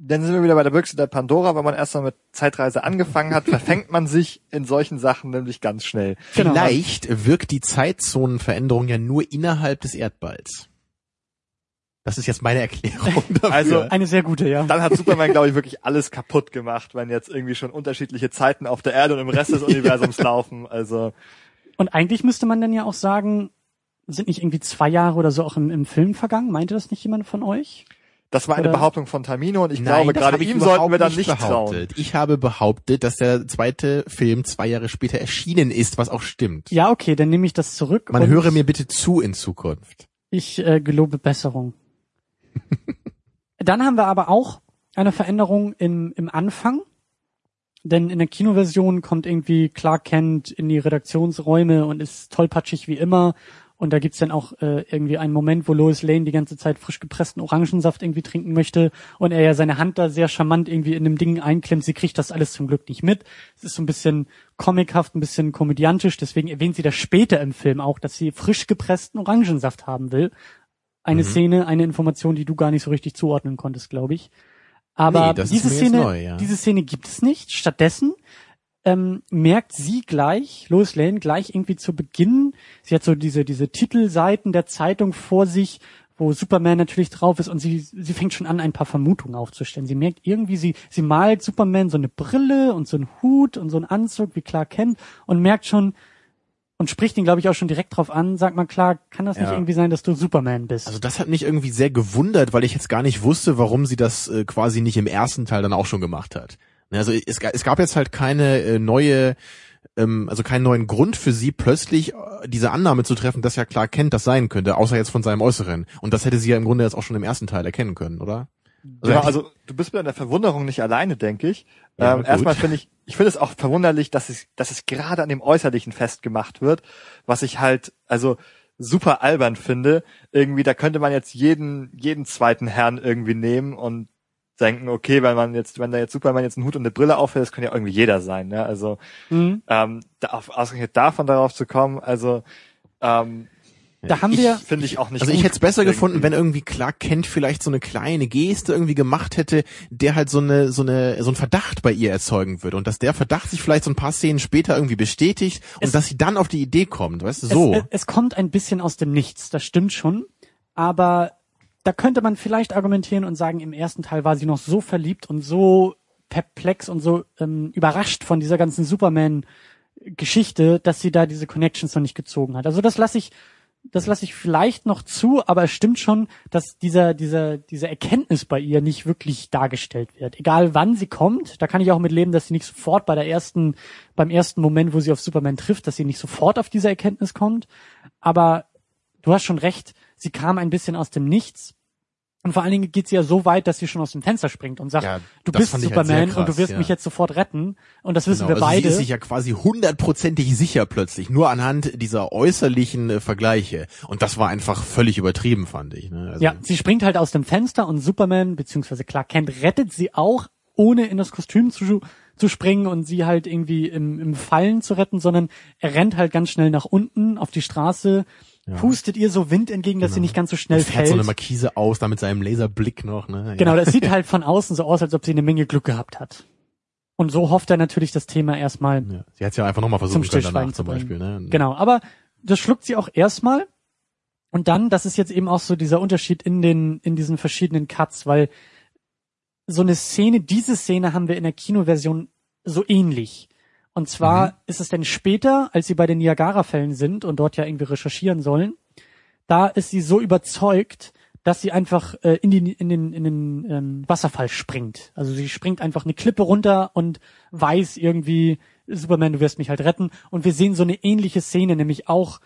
Dann sind wir wieder bei der Büchse der Pandora. Wenn man erstmal mit Zeitreise angefangen hat, verfängt man sich in solchen Sachen nämlich ganz schnell.
Genau.
Vielleicht wirkt die Zeitzonenveränderung ja nur innerhalb des Erdballs. Das ist jetzt meine Erklärung dafür.
Also
Eine sehr gute, ja.
dann hat Superman, glaube ich, wirklich alles kaputt gemacht, wenn jetzt irgendwie schon unterschiedliche Zeiten auf der Erde und im Rest des Universums laufen. Also
Und eigentlich müsste man dann ja auch sagen, sind nicht irgendwie zwei Jahre oder so auch im, im Film vergangen? Meinte das nicht jemand von euch?
Das war eine
Oder-
Behauptung von Tamino und ich
Nein,
glaube, gerade ihm sollten wir dann nicht trauen.
behauptet. Ich habe behauptet, dass der zweite Film zwei Jahre später erschienen ist, was auch stimmt.
Ja, okay, dann nehme ich das zurück.
Man
und
höre mir bitte zu in Zukunft.
Ich äh, gelobe Besserung. Dann haben wir aber auch eine Veränderung im, im Anfang. Denn in der Kinoversion kommt irgendwie Clark Kent in die Redaktionsräume und ist tollpatschig wie immer. Und da gibt's dann auch äh, irgendwie einen Moment, wo Lois Lane die ganze Zeit frisch gepressten Orangensaft irgendwie trinken möchte und er ja seine Hand da sehr charmant irgendwie in dem Ding einklemmt. Sie kriegt das alles zum Glück nicht mit. Es ist so ein bisschen comichaft, ein bisschen komödiantisch. Deswegen erwähnt sie das später im Film auch, dass sie frisch gepressten Orangensaft haben will. Eine Szene, eine Information, die du gar nicht so richtig zuordnen konntest, glaube ich. Aber
Nee,
diese Szene,
neu, ja.
diese Szene gibt es nicht. Stattdessen ähm, merkt sie gleich, Lois Lane gleich irgendwie zu Beginn, sie hat so diese, diese Titelseiten der Zeitung vor sich, wo Superman natürlich drauf ist und sie, sie fängt schon an, ein paar Vermutungen aufzustellen. Sie merkt irgendwie, sie, sie malt Superman so eine Brille und so einen Hut und so einen Anzug, wie Clark kennt und merkt schon, und spricht ihn, glaube ich, auch schon direkt drauf an, sagt mal, klar, kann das nicht
Ja.
irgendwie sein, dass du Superman bist?
Also das hat mich irgendwie sehr gewundert, weil ich jetzt gar nicht wusste, warum sie das äh, quasi nicht im ersten Teil dann auch schon gemacht hat. Ne, Also es, es gab jetzt halt keine äh, neue, ähm, also keinen neuen Grund für sie, plötzlich äh, diese Annahme zu treffen, dass ja klar kennt, das sein könnte, außer jetzt von seinem Äußeren. Und das hätte sie ja im Grunde jetzt auch schon im ersten Teil erkennen können, oder?
Genau,
hätte-
also du bist mit der Verwunderung nicht alleine, denke ich.
Ja,
ähm, erstmal finde ich, ich finde es auch verwunderlich, dass es, dass es gerade an dem Äußerlichen festgemacht wird, was ich halt, also super albern finde. Irgendwie, da könnte man jetzt jeden, jeden zweiten Herrn irgendwie nehmen und denken, okay, wenn man jetzt, wenn da jetzt Superman jetzt einen Hut und eine Brille aufhält, das könnte ja irgendwie jeder sein, ne? Also
Mhm.
ähm, da, auf, ausgerechnet davon darauf zu kommen, also ähm,
Da haben
ich-
wir,
finde ich auch nicht.
Also ich hätte es besser
irgendwie.
gefunden, wenn irgendwie Clark Kent vielleicht so eine kleine Geste irgendwie gemacht hätte, der halt so eine so eine so ein Verdacht bei ihr erzeugen würde und dass der Verdacht sich vielleicht so ein paar Szenen später irgendwie bestätigt und
Es-
dass sie dann auf die Idee kommt, weißt du, so.
es, es, es kommt ein bisschen aus dem Nichts, das stimmt schon, aber da könnte man vielleicht argumentieren und sagen, im ersten Teil war sie noch so verliebt und so perplex und so ähm, überrascht von dieser ganzen Superman-Geschichte, dass sie da diese Connections noch nicht gezogen hat. Also das lasse ich, das lasse ich vielleicht noch zu, aber es stimmt schon, dass dieser, dieser, diese Erkenntnis bei ihr nicht wirklich dargestellt wird. Egal wann sie kommt, da kann ich auch mit leben, dass sie nicht sofort bei der ersten, beim ersten Moment, wo sie auf Superman trifft, dass sie nicht sofort auf diese Erkenntnis kommt. Aber du hast schon recht, sie kam ein bisschen aus dem Nichts. Und vor allen Dingen geht sie ja so weit, dass sie schon aus dem Fenster springt und sagt,
Ja,
du bist
halt
Superman
sehr
und du
krass,
wirst
ja.
mich jetzt sofort retten. Und das wissen
Genau,
wir
also
beide.
Sie ist sich ja quasi hundertprozentig sicher plötzlich, nur anhand dieser äußerlichen äh, Vergleiche. Und das war einfach völlig übertrieben, fand ich. Ne? Also,
Ja, sie springt halt aus dem Fenster und Superman beziehungsweise Clark Kent rettet sie auch, ohne in das Kostüm zu, zu springen und sie halt irgendwie im, im Fallen zu retten, sondern er rennt halt ganz schnell nach unten auf die Straße, pustet ihr so Wind entgegen, dass sie nicht ganz so schnell
und fährt
fällt.
so eine Markise aus, da mit seinem Laserblick noch. Ne?
Genau,
ja.
das sieht halt von außen so aus, als ob sie eine Menge Glück gehabt hat. Und so hofft er natürlich das Thema erstmal
Ja. Sie hat ja einfach nochmal
zum
versuchen können
Stillschweigen
zum. Beispiel. Ne?
Genau, aber das schluckt sie auch erstmal. Und dann, das ist jetzt eben auch so dieser Unterschied in den, in diesen verschiedenen Cuts, weil so eine Szene, diese Szene haben wir in der Kinoversion so ähnlich. Und zwar
Mhm.
ist es dann später, als sie bei den Niagara-Fällen sind und dort ja irgendwie recherchieren sollen, da ist sie so überzeugt, dass sie einfach äh, in, die, in den, in den ähm, Wasserfall springt. Also sie springt einfach eine Klippe runter und weiß irgendwie, Superman, du wirst mich halt retten. Und wir sehen so eine ähnliche Szene, nämlich auch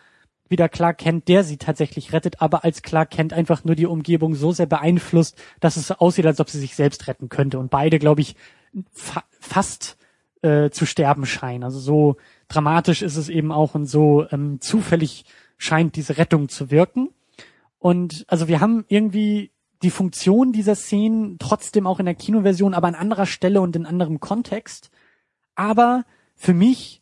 wieder Clark Kent, der sie tatsächlich rettet, aber als Clark Kent einfach nur die Umgebung so sehr beeinflusst, dass es so aussieht, als ob sie sich selbst retten könnte. Und beide, glaube ich, fa fast äh, zu sterben scheinen. Also so dramatisch ist es eben auch und so ähm, zufällig scheint diese Rettung zu wirken. Und also wir haben irgendwie die Funktion dieser Szenen trotzdem auch in der Kinoversion, aber an anderer Stelle und in anderem Kontext. Aber für mich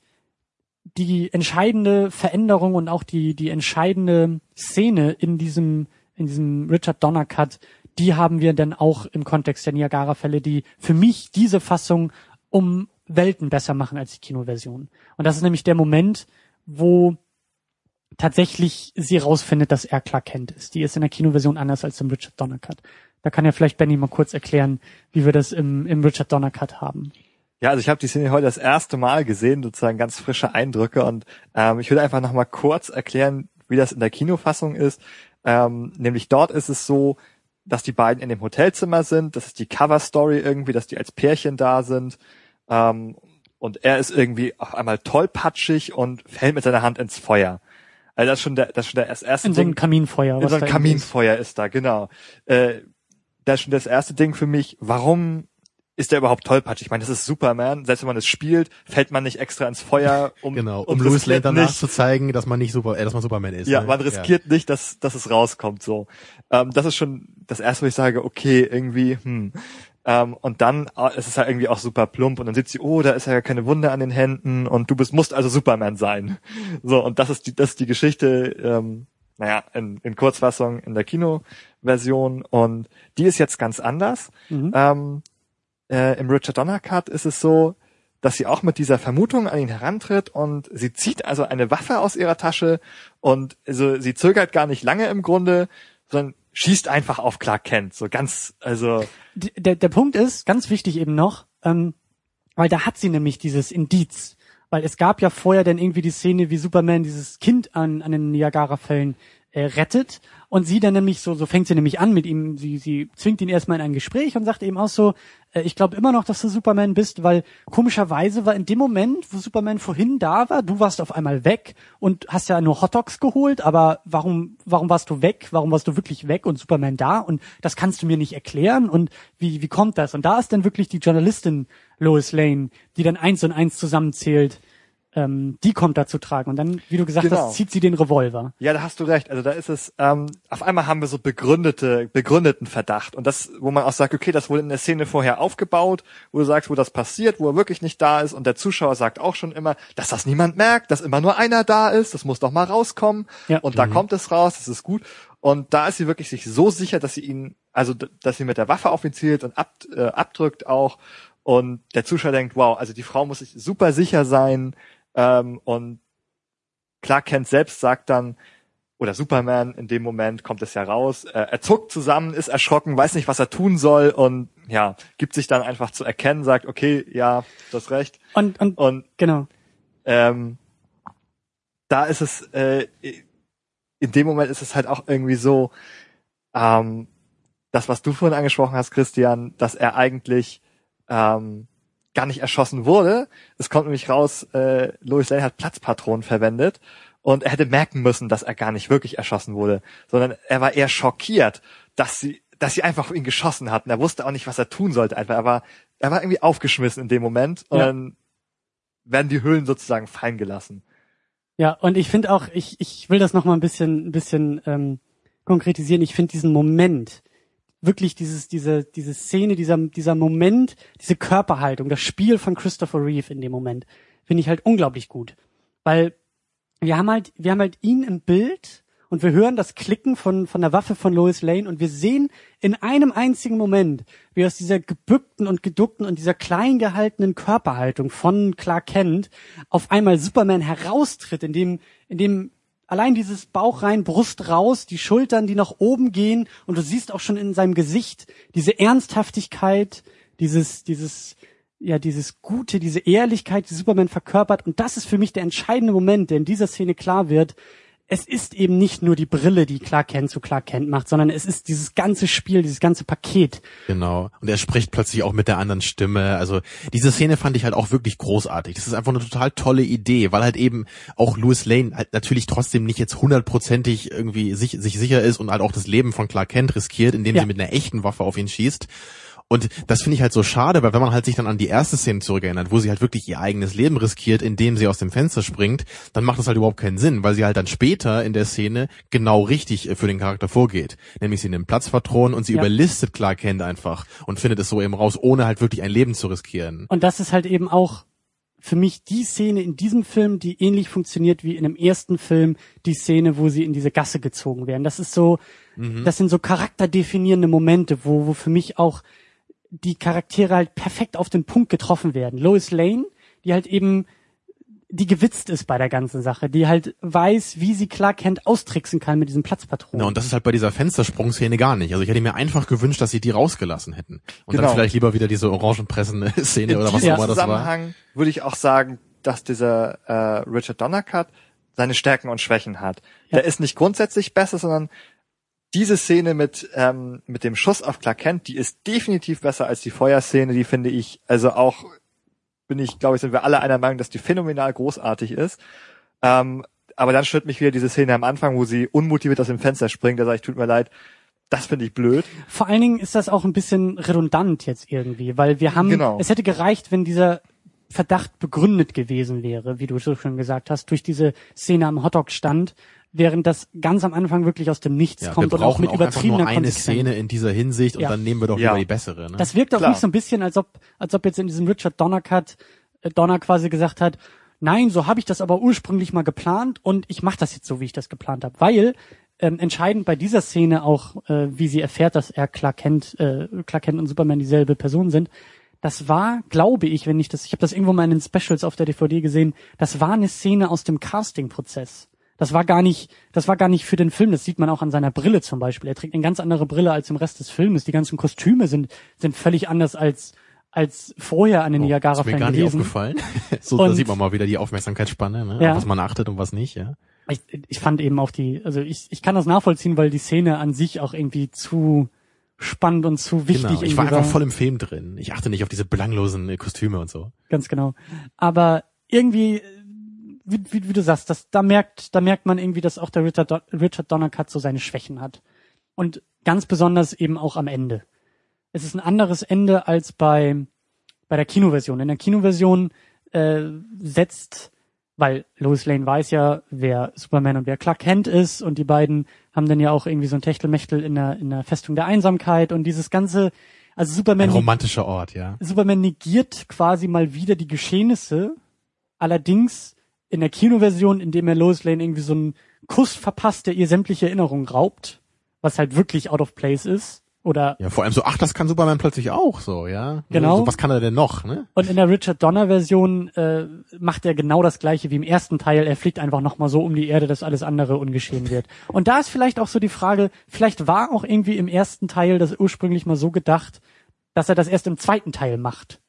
die entscheidende Veränderung und auch die, die entscheidende Szene in diesem, in diesem Richard Donner Cut, die haben wir dann auch im Kontext der Niagara-Fälle, die für mich diese Fassung um Welten besser machen als die Kinoversion. Und das ist nämlich der Moment, wo tatsächlich sie rausfindet, dass er Clark Kent ist. Die ist in der Kinoversion anders als im Richard Donner Cut. Da kann ja vielleicht Benny mal kurz erklären, wie wir das im, im Richard Donner Cut haben.
Ja, also ich habe die Szene heute das erste Mal gesehen, sozusagen ganz frische Eindrücke und ähm, ich würde einfach noch mal kurz erklären, wie das in der Kinofassung ist. Ähm, nämlich dort ist es so, dass die beiden in dem Hotelzimmer sind. Das ist die Cover-Story irgendwie, dass die als Pärchen da sind. Ähm, und er ist irgendwie auf einmal tollpatschig und fällt mit seiner Hand ins Feuer. Also das ist schon der, das ist schon der erste
in so einem Kaminfeuer.
In so einem Kaminfeuer ist. ist da, genau. Äh, das ist schon das erste Ding für mich. Warum ist der überhaupt tollpatschig? Ich meine, das ist Superman. Selbst wenn man es spielt, fällt man nicht extra ins Feuer, um
genau, um, um Louis Lane danach zu zeigen, dass man nicht super, äh, dass man Superman ist.
Ja, ne? man riskiert ja. nicht, dass dass es rauskommt. So, ähm, das ist schon das erste, wo ich sage, okay, irgendwie. Hm. Ähm, und dann es ist halt irgendwie auch super plump und dann sieht sie, oh, da ist ja keine Wunde an den Händen und du bist musst also Superman sein. So und das ist die das ist die Geschichte. Ähm, naja, in, in Kurzfassung in der Kinoversion und die ist jetzt ganz anders. Mhm. Ähm, äh, Im Richard Donner Cut ist es so, dass sie auch mit dieser Vermutung an ihn herantritt und sie zieht also eine Waffe aus ihrer Tasche und also sie zögert gar nicht lange im Grunde, sondern schießt einfach auf Clark Kent. So ganz, also.
Der, der Punkt ist, ganz wichtig eben noch, ähm, weil da hat sie nämlich dieses Indiz. Weil es gab ja vorher dann irgendwie die Szene, wie Superman dieses Kind an, an den Niagara-Fällen äh, rettet und sie dann nämlich so, so fängt sie nämlich an mit ihm, sie, sie zwingt ihn erstmal in ein Gespräch und sagt eben auch so, äh, ich glaube immer noch, dass du Superman bist, weil komischerweise war in dem Moment, wo Superman vorhin da war, du warst auf einmal weg und hast ja nur Hotdogs geholt, aber warum, warum warst du weg? Warum warst du wirklich weg und Superman da? Und das kannst du mir nicht erklären und wie, wie kommt das? Und da ist dann wirklich die Journalistin Lois Lane, die dann eins und eins zusammenzählt, ähm, die kommt da zu tragen. Und dann, wie du gesagt genau. hast, zieht sie den Revolver.
Ja, da hast du recht. Also da ist es, ähm, auf einmal haben wir so begründete, begründeten Verdacht. Und das, wo man auch sagt, okay, das wurde in der Szene vorher aufgebaut, wo du sagst, wo das passiert, wo er wirklich nicht da ist. Und der Zuschauer sagt auch schon immer, dass das niemand merkt, dass immer nur einer da ist, das muss doch mal rauskommen. Ja. Und da mhm. kommt es raus, das ist gut. Und da ist sie wirklich sich so sicher, dass sie ihn, also dass sie mit der Waffe auf ihn zielt und ab, äh, abdrückt auch. Und der Zuschauer denkt, wow, also die Frau muss sich super sicher sein, ähm, und Clark Kent selbst sagt dann, oder Superman, in dem Moment kommt es ja raus, äh, er zuckt zusammen, ist erschrocken, weiß nicht, was er tun soll und ja, gibt sich dann einfach zu erkennen, sagt, okay, ja, du hast recht.
Und, und, und genau.
Ähm, da ist es, äh, in dem Moment ist es halt auch irgendwie so, ähm, das, was du vorhin angesprochen hast, Christian, dass er eigentlich ähm, gar nicht erschossen wurde. Es kommt nämlich raus, äh, Lois Lane hat Platzpatronen verwendet und er hätte merken müssen, dass er gar nicht wirklich erschossen wurde, sondern er war eher schockiert, dass sie, dass sie einfach auf ihn geschossen hatten. Er wusste auch nicht, was er tun sollte. Einfach, er war, er war irgendwie aufgeschmissen in dem Moment und ja. dann werden die Hüllen sozusagen fallen gelassen.
Ja, und ich finde auch, ich, ich will das noch mal ein bisschen, ein bisschen ähm, konkretisieren. Ich finde diesen Moment, wirklich dieses, diese, diese Szene, dieser, dieser Moment, diese Körperhaltung, das Spiel von Christopher Reeve in dem Moment, finde ich halt unglaublich gut. Weil wir haben halt, wir haben halt ihn im Bild und wir hören das Klicken von, von der Waffe von Lois Lane und wir sehen in einem einzigen Moment, wie aus dieser gebückten und geduckten und dieser klein gehaltenen Körperhaltung von Clark Kent auf einmal Superman heraustritt, in dem, in dem allein dieses Bauch rein, Brust raus, die Schultern, die nach oben gehen und du siehst auch schon in seinem Gesicht diese Ernsthaftigkeit, dieses, dieses, ja, dieses Gute, diese Ehrlichkeit, die Superman verkörpert. Und das ist für mich der entscheidende Moment, der in dieser Szene klar wird, es ist eben nicht nur die Brille, die Clark Kent zu Clark Kent macht, sondern es ist dieses ganze Spiel, dieses ganze Paket.
Genau. Und er spricht plötzlich auch mit der anderen Stimme. Also diese Szene fand ich halt auch wirklich großartig. Das ist einfach eine total tolle Idee, weil halt eben auch Louis Lane halt natürlich trotzdem nicht jetzt hundertprozentig irgendwie sich, sich sicher ist und halt auch das Leben von Clark Kent riskiert, indem ja. sie mit einer echten Waffe auf ihn schießt. Und das finde ich halt so schade, weil wenn man halt sich dann an die erste Szene zurückerinnert, wo sie halt wirklich ihr eigenes Leben riskiert, indem sie aus dem Fenster springt, dann macht das halt überhaupt keinen Sinn, weil sie halt dann später in der Szene genau richtig äh, für den Charakter vorgeht. Nämlich sie nimmt Platzpatronen und sie ja. überlistet Clark Kent einfach und findet es so eben raus, ohne halt wirklich ein Leben zu riskieren.
Und das ist halt eben auch für mich die Szene in diesem Film, die ähnlich funktioniert wie in dem ersten Film, die Szene, wo sie in diese Gasse gezogen werden. Das ist so,
Mhm.
das sind so charakterdefinierende Momente, wo, wo für mich auch die Charaktere halt perfekt auf den Punkt getroffen werden. Lois Lane, die halt eben die gewitzt ist bei der ganzen Sache, die halt weiß, wie sie Clark Kent austricksen kann mit diesen Platzpatronen.
Na, und das ist halt bei dieser Fenstersprungszene gar nicht. Also ich hätte mir einfach gewünscht, dass sie die rausgelassen hätten. Und
Genau.
dann vielleicht lieber wieder diese Orangenpressen-Szene oder was auch
diesem
immer das war.
Zusammenhang würde ich auch sagen, dass dieser äh, Richard Donner Cut seine Stärken und Schwächen hat.
Ja.
Der ist nicht grundsätzlich besser, sondern diese Szene mit ähm, mit dem Schuss auf Clark Kent, die ist definitiv besser als die Feuerszene. Die finde ich also auch bin ich glaube ich sind wir alle einer Meinung, dass die phänomenal großartig ist. Ähm, aber dann stört mich wieder diese Szene am Anfang, wo sie unmotiviert aus dem Fenster springt. Da sage ich, tut mir leid, das finde ich blöd.
Vor allen Dingen ist das auch ein bisschen redundant jetzt irgendwie, weil wir haben,
Genau.
es hätte gereicht, wenn dieser Verdacht begründet gewesen wäre, wie du so schon gesagt hast, durch diese Szene am Hotdog-Stand, während das ganz am Anfang wirklich aus dem Nichts
Ja, wir
kommt und auch mit
auch einfach
übertriebener
nur eine
Konsequenz.
Szene in dieser Hinsicht und
Ja.
dann nehmen wir doch
Ja.
lieber die bessere. Ne?
Das wirkt auch
Klar.
nicht so ein bisschen, als ob, als ob jetzt in diesem Richard Donner Cut äh, Donner quasi gesagt hat, nein, so habe ich das aber ursprünglich mal geplant und ich mache das jetzt so, wie ich das geplant habe. Weil ähm, entscheidend bei dieser Szene auch, äh, wie sie erfährt, dass er Clark Kent, äh, Clark Kent und Superman dieselbe Person sind, das war, glaube ich, wenn ich das, ich habe das irgendwo mal in den Specials auf der DVD gesehen, das war eine Szene aus dem Casting-Prozess. Das war gar nicht, das war gar nicht für den Film. Das sieht man auch an seiner Brille zum Beispiel. Er trägt eine ganz andere Brille als im Rest des Filmes. Die ganzen Kostüme sind sind völlig anders als als vorher an den
Oh, ist mir
Niagara-Fällen
gar nicht aufgefallen. so, da
Und-
sieht man mal wieder die Aufmerksamkeitsspanne, ne?
Ja.
was man achtet und was nicht. Ja.
Ich, ich fand eben auch die, also ich, ich kann das nachvollziehen, weil die Szene an sich auch irgendwie zu spannend und zu wichtig
Genau. Ich war einfach voll im Film drin. Ich achte nicht auf diese belanglosen Kostüme und so.
Ganz genau. Aber irgendwie, wie, wie, wie du sagst, das, da merkt, da merkt man irgendwie, dass auch der Richard, Richard Donner Cut so seine Schwächen hat. Und ganz besonders eben auch am Ende. Es ist ein anderes Ende als bei, bei der Kinoversion. In der Kinoversion äh, setzt, weil Lois Lane weiß ja, wer Superman und wer Clark Kent ist und die beiden haben dann ja auch irgendwie so ein Techtelmechtel in der, in der Festung der Einsamkeit und dieses ganze, also Superman
Ein romantischer Ort, ja.
Superman negiert quasi mal wieder die Geschehnisse, allerdings in der Kinoversion, indem er Lois Lane irgendwie so einen Kuss verpasst, der ihr sämtliche Erinnerungen raubt, was halt wirklich out of place ist. Oder
Ja, vor allem so, ach, das kann Superman plötzlich auch so, ja.
Genau.
So, was kann er denn noch, ne?
und in der Richard Donner Version äh, macht er genau das gleiche wie im ersten Teil. Er fliegt einfach nochmal so um die Erde, dass alles andere ungeschehen wird. Und da ist vielleicht auch so die Frage, vielleicht war auch irgendwie im ersten Teil das ursprünglich mal so gedacht, dass er das erst im zweiten Teil macht.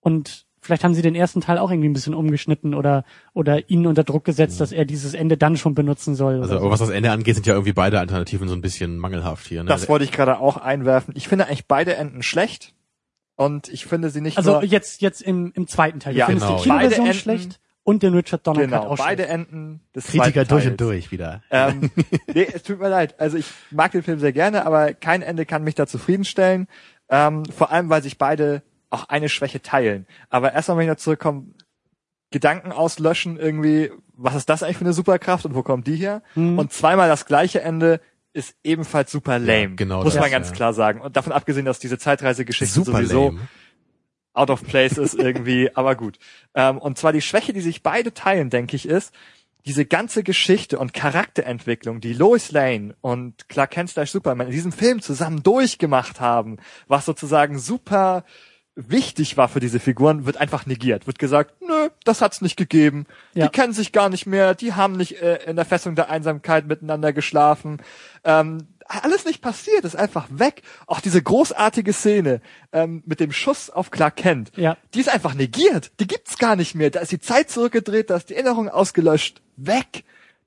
Und vielleicht haben sie den ersten Teil auch irgendwie ein bisschen umgeschnitten oder oder ihn unter Druck gesetzt, dass er dieses Ende dann schon benutzen soll.
Also,
so.
was das Ende angeht, sind ja irgendwie beide Alternativen so ein bisschen mangelhaft hier, ne?
Das wollte ich gerade auch einwerfen. Ich finde eigentlich beide Enden schlecht. Und ich finde sie nicht
also
nur,
jetzt jetzt im, im zweiten Teil.
Ja,
du findest
genau.
die Kinoversion
Beide Enden-
schlecht und den Richard Donner
genau,
auch
beide
schlecht.
Enden des
Kritiker
zweiten
durch
Teils.
und durch wieder.
Ähm, nee, es tut mir leid. Also ich mag den Film sehr gerne, aber kein Ende kann mich da zufriedenstellen. Ähm, vor allem, weil sich beide auch eine Schwäche teilen. Aber erstmal, wenn ich noch zurückkomme, Gedanken auslöschen irgendwie, was ist das eigentlich für eine Superkraft und wo kommt die her?
Mhm.
Und zweimal das gleiche Ende ist ebenfalls super lame.
genau
Muss
das,
man ganz
ja.
klar sagen. Und davon abgesehen, dass diese Zeitreisegeschichte sowieso
lame.
out of place ist irgendwie, aber gut. Ähm, und zwar die Schwäche, die sich beide teilen, denke ich, ist, diese ganze Geschichte und Charakterentwicklung, die Lois Lane und Clark Kent slash Superman in diesem Film zusammen durchgemacht haben, was sozusagen super wichtig war für diese Figuren, wird einfach negiert. Wird gesagt, nö, das hat's nicht gegeben.
Ja.
Die kennen sich gar nicht mehr, die haben nicht äh, in der Festung der Einsamkeit miteinander geschlafen. Ähm, alles nicht passiert, ist einfach weg. Auch diese großartige Szene ähm, mit dem Schuss auf Clark Kent,
Ja.
die ist einfach negiert. Die gibt's gar nicht mehr. Da ist die Zeit zurückgedreht, da ist die Erinnerung ausgelöscht. Weg.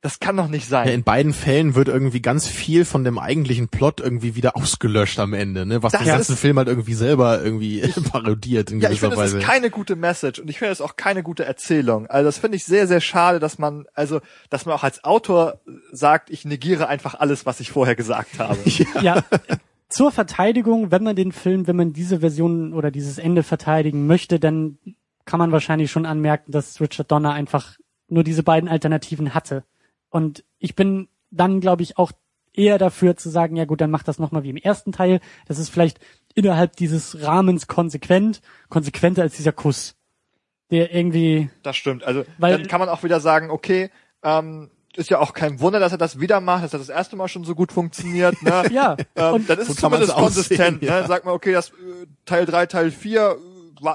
Das kann doch nicht sein.
Ja, in beiden Fällen wird irgendwie ganz viel von dem eigentlichen Plot irgendwie wieder ausgelöscht am Ende, ne? Was
Das
den ganzen
ist-
Film halt irgendwie selber irgendwie parodiert in
Ja, ich
gewisser
finde, es
Weise.
ist keine gute Message und ich finde es auch keine gute Erzählung. Also das finde ich sehr, sehr schade, dass man, also, dass man auch als Autor sagt, ich negiere einfach alles, was ich vorher gesagt habe.
ja, zur Verteidigung, wenn man den Film, wenn man diese Version oder dieses Ende verteidigen möchte, dann kann man wahrscheinlich schon anmerken, dass Richard Donner einfach nur diese beiden Alternativen hatte. Und ich bin dann, glaube ich, auch eher dafür zu sagen, ja gut, dann mach das nochmal wie im ersten Teil. Das ist vielleicht innerhalb dieses Rahmens konsequent, konsequenter als dieser Kuss. der irgendwie,
Das stimmt. Also
Weil-
dann kann man auch wieder sagen, okay, ähm, ist ja auch kein Wunder, dass er das wieder macht, dass er das erste Mal schon so gut funktioniert. Ne?
ja,
ähm,
und
dann ist
so
es zumindest konsistent.
aussehen, ja.
Ne? Sagt man, okay, das äh, Teil 3, Teil 4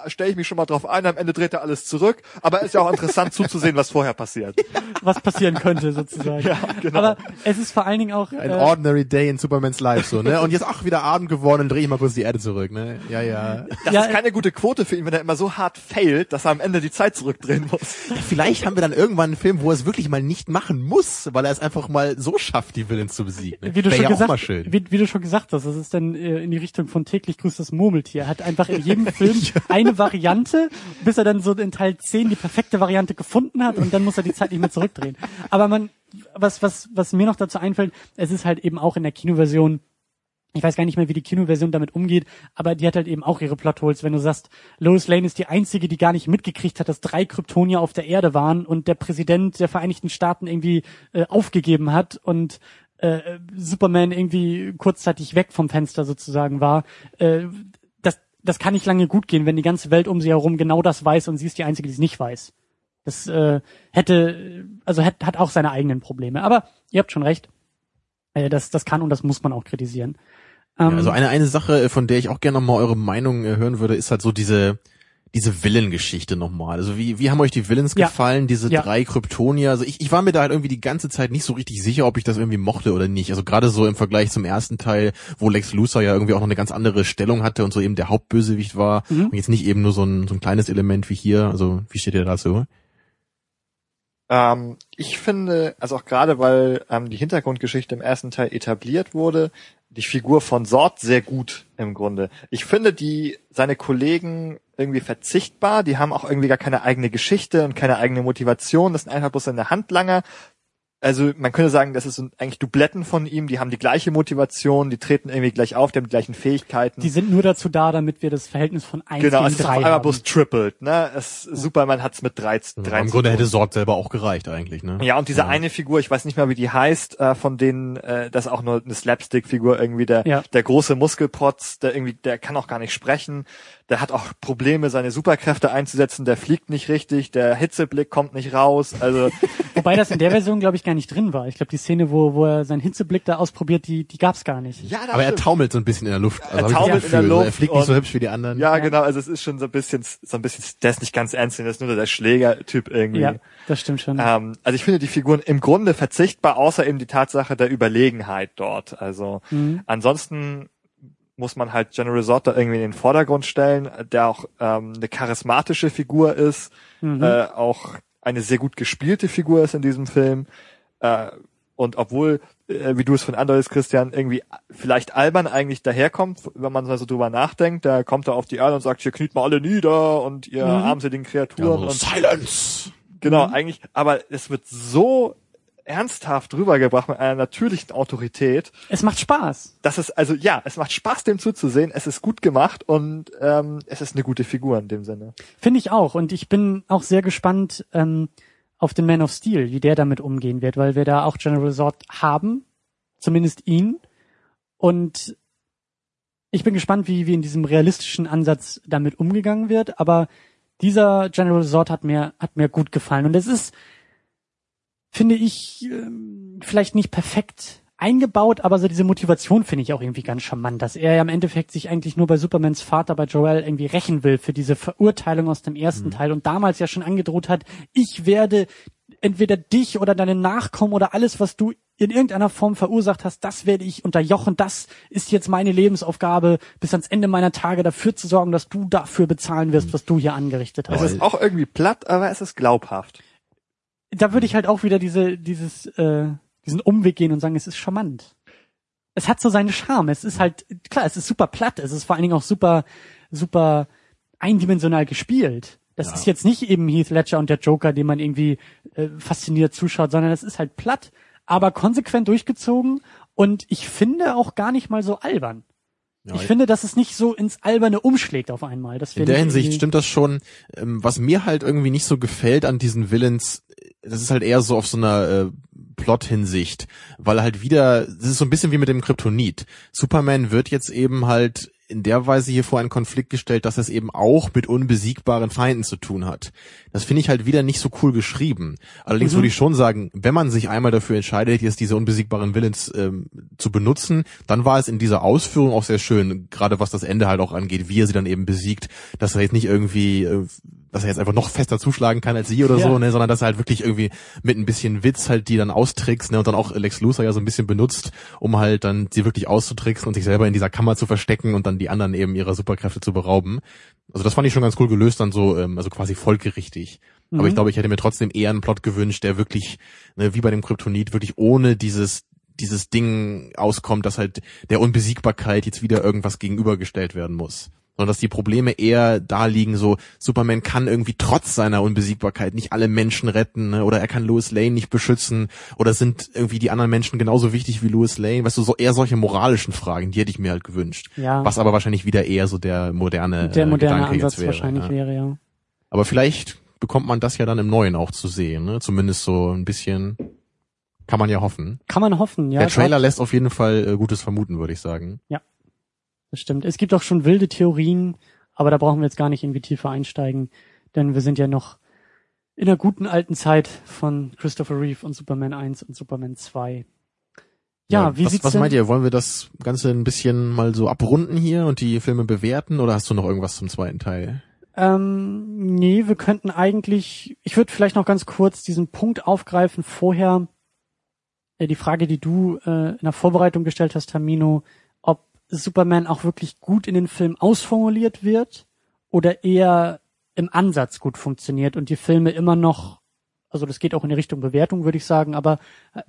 stelle ich mich schon mal drauf ein, am Ende dreht er alles zurück, aber ist ja auch interessant zuzusehen, was vorher passiert.
was passieren könnte sozusagen.
Ja, genau.
Aber es ist vor allen Dingen auch,
Ein
äh,
ordinary day in Supermans life, so, ne? Und jetzt auch wieder Abend geworden, dann drehe ich mal kurz die Erde zurück, ne? Ja, ja.
Das
Ja,
ist keine gute Quote für ihn, wenn er immer so hart failt, dass er am Ende die Zeit zurückdrehen muss.
Vielleicht haben wir dann irgendwann einen Film, wo er es wirklich mal nicht machen muss, weil er es einfach mal so schafft, die Villains zu besiegen. Ne?
wie du
Wär
schon
ja auch mal
gesagt,
schön.
wie, wie du schon gesagt hast, das ist dann äh, in die Richtung von täglich grüßt das Murmeltier. Er hat einfach in jedem Film eine Variante, bis er dann so in Teil 10 die perfekte Variante gefunden hat und dann muss er die Zeit nicht mehr zurückdrehen. Aber man, was, was, was mir noch dazu einfällt, es ist halt eben auch in der Kinoversion ich weiß gar nicht mehr, wie die Kinoversion damit umgeht, aber die hat halt eben auch ihre Plotholes, wenn du sagst, Lois Lane ist die einzige, die gar nicht mitgekriegt hat, dass drei Kryptonier auf der Erde waren und der Präsident der Vereinigten Staaten irgendwie äh, aufgegeben hat und äh, Superman irgendwie kurzzeitig weg vom Fenster sozusagen war. Äh, das, kann nicht lange gut gehen, wenn die ganze Welt um sie herum genau das weiß und sie ist die einzige, die es nicht weiß. Das äh, hätte, also hat, hat auch seine eigenen Probleme. Aber ihr habt schon recht. Äh, das, das kann und das muss man auch kritisieren.
Ja,
Ähm,
also eine, eine Sache, von der ich auch gerne mal eure Meinung äh, hören würde, ist halt so diese, diese Villain-Geschichte nochmal. Also wie, wie haben euch die Villains
Ja.
gefallen, diese
Ja.
drei Kryptonier? Also ich, ich war mir da halt irgendwie die ganze Zeit nicht so richtig sicher, ob ich das irgendwie mochte oder nicht. Also gerade so im Vergleich zum ersten Teil, wo Lex Luthor ja irgendwie auch noch eine ganz andere Stellung hatte und so eben der Hauptbösewicht war
Mhm.
und jetzt nicht eben nur so ein, so ein kleines Element wie hier. Also wie steht ihr dazu?
Ähm, ich finde, also auch gerade weil ähm, die Hintergrundgeschichte im ersten Teil etabliert wurde, die Figur von Sort sehr gut im Grunde. Ich finde die seine Kollegen irgendwie verzichtbar. Die haben auch irgendwie gar keine eigene Geschichte und keine eigene Motivation. Das sind einfach bloß seine Handlanger. Also man könnte sagen, das sind eigentlich Dubletten von ihm. Die haben die gleiche Motivation, die treten irgendwie gleich auf, die haben die gleichen Fähigkeiten.
die sind nur dazu da, damit wir das Verhältnis von 1
genau,
gegen
es ist auf
3
einmal
haben.
bloß tripled. Ne? Es, Superman hat's mit 13.
Im Grunde hätte Sort selber auch gereicht eigentlich, ne?
Ja, und diese eine Figur, ich weiß nicht mehr, wie die heißt, äh, von denen, äh, das ist auch nur eine Slapstick-Figur irgendwie, der,
Ja.
der große Muskelprotz, der irgendwie, der kann auch gar nicht sprechen, der hat auch Probleme, seine Superkräfte einzusetzen, der fliegt nicht richtig, der Hitzeblick kommt nicht raus, also,
Wobei das in der Version, glaube ich, gar nicht drin war. Ich glaube, die Szene, wo, wo er seinen Hitzeblick da ausprobiert, die, die gab's gar nicht.
ja, das
Aber er
stimmt.
taumelt so ein bisschen in der Luft. Also
Er taumelt in der
Gefühl, so, Er
Luft
fliegt nicht so hübsch wie die anderen.
Ja,
Ja.
genau, also es ist schon so ein bisschen, so ein bisschen, der ist nicht ganz ernst, das ist nur der Schlägertyp irgendwie.
Ja, das stimmt schon.
Ähm, also ich finde die Figuren im Grunde verzichtbar, außer eben die Tatsache der Überlegenheit dort. Also
Mhm.
ansonsten muss man halt General Zod da irgendwie in den Vordergrund stellen, der auch ähm, eine charismatische Figur ist,
Mhm.
äh, auch eine sehr gut gespielte Figur ist in diesem Film. Äh, und obwohl, äh, wie du es von andeutest, Christian, irgendwie vielleicht albern eigentlich daherkommt, wenn man so drüber nachdenkt, da kommt er auf die Erde und sagt, hier kniet mal alle nieder und ihr
Mhm.
armseligen
Ja,
Kreaturen
so,
und
Silence!
Genau,
Mhm.
eigentlich, aber es wird so ernsthaft rübergebracht mit einer natürlichen Autorität.
es macht Spaß.
dass es also ja, es macht Spaß, dem zuzusehen. Es ist gut gemacht und ähm, es ist eine gute Figur in dem Sinne.
Finde ich auch. Und ich bin auch sehr gespannt ähm, auf den Man of Steel, wie der damit umgehen wird, weil wir da auch General Zod haben, zumindest ihn. Und ich bin gespannt, wie, wie in diesem realistischen Ansatz damit umgegangen wird. Aber dieser General Zod hat mir, hat mir gut gefallen. Und es ist, finde ich, ähm, vielleicht nicht perfekt eingebaut, aber so diese Motivation finde ich auch irgendwie ganz charmant, dass er ja im Endeffekt sich eigentlich nur bei Supermans Vater, bei Joel, irgendwie rächen will für diese Verurteilung aus dem ersten Teil und damals ja schon angedroht hat, ich werde entweder dich oder deine Nachkommen oder alles, was du in irgendeiner Form verursacht hast, das werde ich unterjochen, das ist jetzt meine Lebensaufgabe, bis ans Ende meiner Tage dafür zu sorgen, dass du dafür bezahlen wirst, was du hier angerichtet hast.
Es ist auch irgendwie platt, aber es ist glaubhaft.
Da würde ich halt auch wieder diese, dieses, äh, diesen Umweg gehen und sagen, es ist charmant. Es hat so seine Charme. Es ist halt, klar, es ist super platt. Es ist vor allen Dingen auch super, super eindimensional gespielt. Das
Ja.
ist jetzt nicht eben Heath Ledger und der Joker, dem man irgendwie äh, fasziniert zuschaut, sondern es ist halt platt, aber konsequent durchgezogen und ich finde auch gar nicht mal so albern.
Ja,
ich finde, dass es nicht so ins Alberne umschlägt auf einmal. Das
In der
ich
Hinsicht stimmt das schon. Ähm, was mir halt irgendwie nicht so gefällt an diesen Villains, das ist halt eher so auf so einer äh, Plot-Hinsicht, weil halt wieder, das ist so ein bisschen wie mit dem Kryptonit. Superman wird jetzt eben halt in der Weise hier vor einen Konflikt gestellt, dass es eben auch mit unbesiegbaren Feinden zu tun hat. Das finde ich halt wieder nicht so cool geschrieben. Allerdings
Mhm.
würde ich schon sagen, wenn man sich einmal dafür entscheidet, jetzt diese unbesiegbaren Villains ähm, zu benutzen, dann war es in dieser Ausführung auch sehr schön, gerade was das Ende halt auch angeht, wie er sie dann eben besiegt, dass er jetzt nicht irgendwie, äh, dass er jetzt einfach noch fester zuschlagen kann als sie oder
Ja.
so, ne, sondern dass er halt wirklich irgendwie mit ein bisschen Witz halt die dann austrickst, ne, und dann auch Lex Luthor ja so ein bisschen benutzt, um halt dann sie wirklich auszutricksen und sich selber in dieser Kammer zu verstecken und dann die anderen eben ihrer Superkräfte zu berauben. Also das fand ich schon ganz cool gelöst, dann so, ähm, also quasi folgerichtig. Aber ich glaube, ich hätte mir trotzdem eher einen Plot gewünscht, der wirklich, ne, wie bei dem Kryptonit, wirklich ohne dieses dieses Ding auskommt, dass halt der Unbesiegbarkeit jetzt wieder irgendwas gegenübergestellt werden muss. Sondern dass die Probleme eher da liegen, so Superman kann irgendwie trotz seiner Unbesiegbarkeit nicht alle Menschen retten, ne? oder er kann Lois Lane nicht beschützen, oder sind irgendwie die anderen Menschen genauso wichtig wie Lois Lane, weißt du, so eher solche moralischen Fragen, die hätte ich mir halt gewünscht.
Ja.
Was aber wahrscheinlich wieder eher so der moderne,
Der
äh,
moderne
Gedanke
Ansatz
jetzt wäre.
wahrscheinlich
ja.
wäre, ja.
Aber vielleicht bekommt man das ja dann im Neuen auch zu sehen, ne? Zumindest so ein bisschen kann man ja hoffen.
Kann man hoffen, ja.
Der Trailer lässt auf jeden Fall äh, Gutes vermuten, würde ich sagen.
Das stimmt. Es gibt auch schon wilde Theorien, aber da brauchen wir jetzt gar nicht irgendwie tiefer einsteigen, denn wir sind ja noch in der guten alten Zeit von Christopher Reeve und Superman 1 und Superman 2. Ja, wie
was,
sieht's
was
denn?
meint ihr? Wollen wir das Ganze ein bisschen mal so abrunden hier und die Filme bewerten oder hast du noch irgendwas zum zweiten Teil?
Ähm, nee, wir könnten eigentlich, ich würde vielleicht noch ganz kurz diesen Punkt aufgreifen vorher, äh, die Frage, die du äh, in der Vorbereitung gestellt hast, Tamino, Superman auch wirklich gut in den Film ausformuliert wird oder eher im Ansatz gut funktioniert und die Filme immer noch, also das geht auch in die Richtung Bewertung, würde ich sagen, aber äh,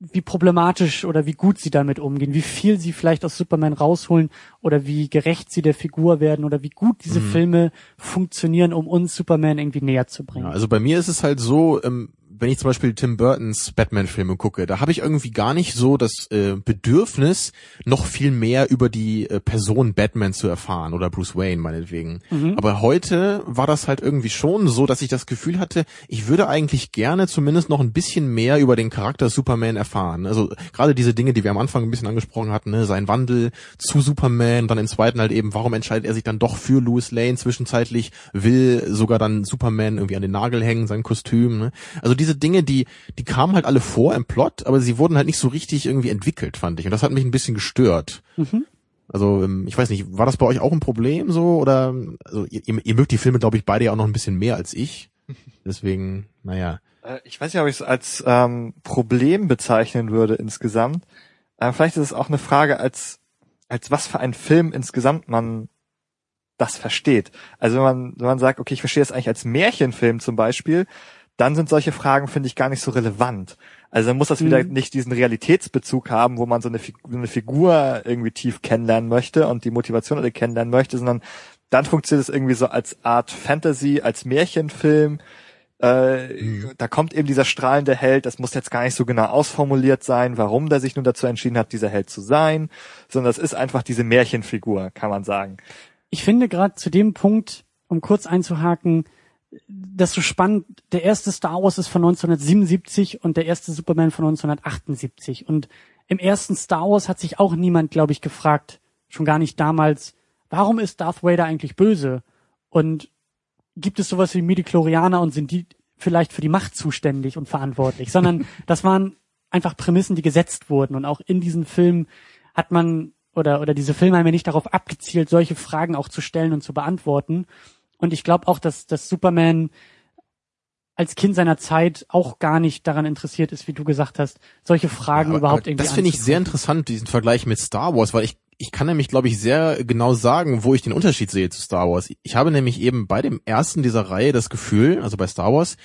wie problematisch oder wie gut sie damit umgehen, wie viel sie vielleicht aus Superman rausholen oder wie gerecht sie der Figur werden oder wie gut diese Filme funktionieren, um uns Superman irgendwie näher zu bringen.
Ja, also bei mir ist es halt so, ähm, wenn ich zum Beispiel Tim Burtons Batman-Filme gucke, da habe ich irgendwie gar nicht so das äh, Bedürfnis, noch viel mehr über die äh, Person Batman zu erfahren oder Bruce Wayne meinetwegen. Aber heute war das halt irgendwie schon so, dass ich das Gefühl hatte, ich würde eigentlich gerne zumindest noch ein bisschen mehr über den Charakter Superman erfahren. Also gerade diese Dinge, die wir am Anfang ein bisschen angesprochen hatten, ne? sein Wandel zu Superman, dann im zweiten halt eben, warum entscheidet er sich dann doch für Louis Lane zwischenzeitlich, will sogar dann Superman irgendwie an den Nagel hängen, sein Kostüm. Ne? Also diese Dinge, die, die kamen halt alle vor im Plot, aber sie wurden halt nicht so richtig irgendwie entwickelt, fand ich. Und das hat mich ein bisschen gestört. Also ähm, ich weiß nicht, war das bei euch auch ein Problem so oder also ihr, ihr ihr mögt die Filme, glaube ich, beide ja auch noch ein bisschen mehr als ich. Deswegen, naja.
Äh, Ich weiß nicht, ob ich es als ähm, Problem bezeichnen würde insgesamt. Äh, vielleicht ist es auch eine Frage, als, als was für ein Film insgesamt man das versteht. Also wenn man, wenn man sagt, okay, ich verstehe das eigentlich als Märchenfilm zum Beispiel, dann sind solche Fragen, finde ich, gar nicht so relevant. Also dann muss das wieder
Mhm.
nicht diesen Realitätsbezug haben, wo man so eine, eine Figur irgendwie tief kennenlernen möchte und die Motivation alle kennenlernen möchte, sondern dann funktioniert es irgendwie so als Art Fantasy, als Märchenfilm. Äh, Da kommt eben dieser strahlende Held, das muss jetzt gar nicht so genau ausformuliert sein, warum der sich nun dazu entschieden hat, dieser Held zu sein, sondern das ist einfach diese Märchenfigur, kann man sagen.
Ich finde gerade zu dem Punkt, um kurz einzuhaken, das so spannend. Der erste Star Wars ist von 1977 und der erste Superman von 1978. Und im ersten Star Wars hat sich auch niemand, glaube ich, gefragt, schon gar nicht damals, warum ist Darth Vader eigentlich böse? Und gibt es sowas wie Midichlorianer und sind die vielleicht für die Macht zuständig und verantwortlich? Sondern das waren einfach Prämissen, die gesetzt wurden. Und auch in diesen Filmen hat man oder, oder diese Filme haben ja nicht darauf abgezielt, solche Fragen auch zu stellen und zu beantworten. Und ich glaube auch, dass, dass Superman als Kind seiner Zeit auch gar nicht daran interessiert ist, wie du gesagt hast, solche Fragen
Aber-
überhaupt irgendwie
Das finde ich sehr interessant, diesen Vergleich mit Star Wars, weil ich ich kann nämlich, glaube ich, sehr genau sagen, wo ich den Unterschied sehe zu Star Wars. Ich habe nämlich eben bei dem ersten dieser Reihe das Gefühl, also bei Star Wars,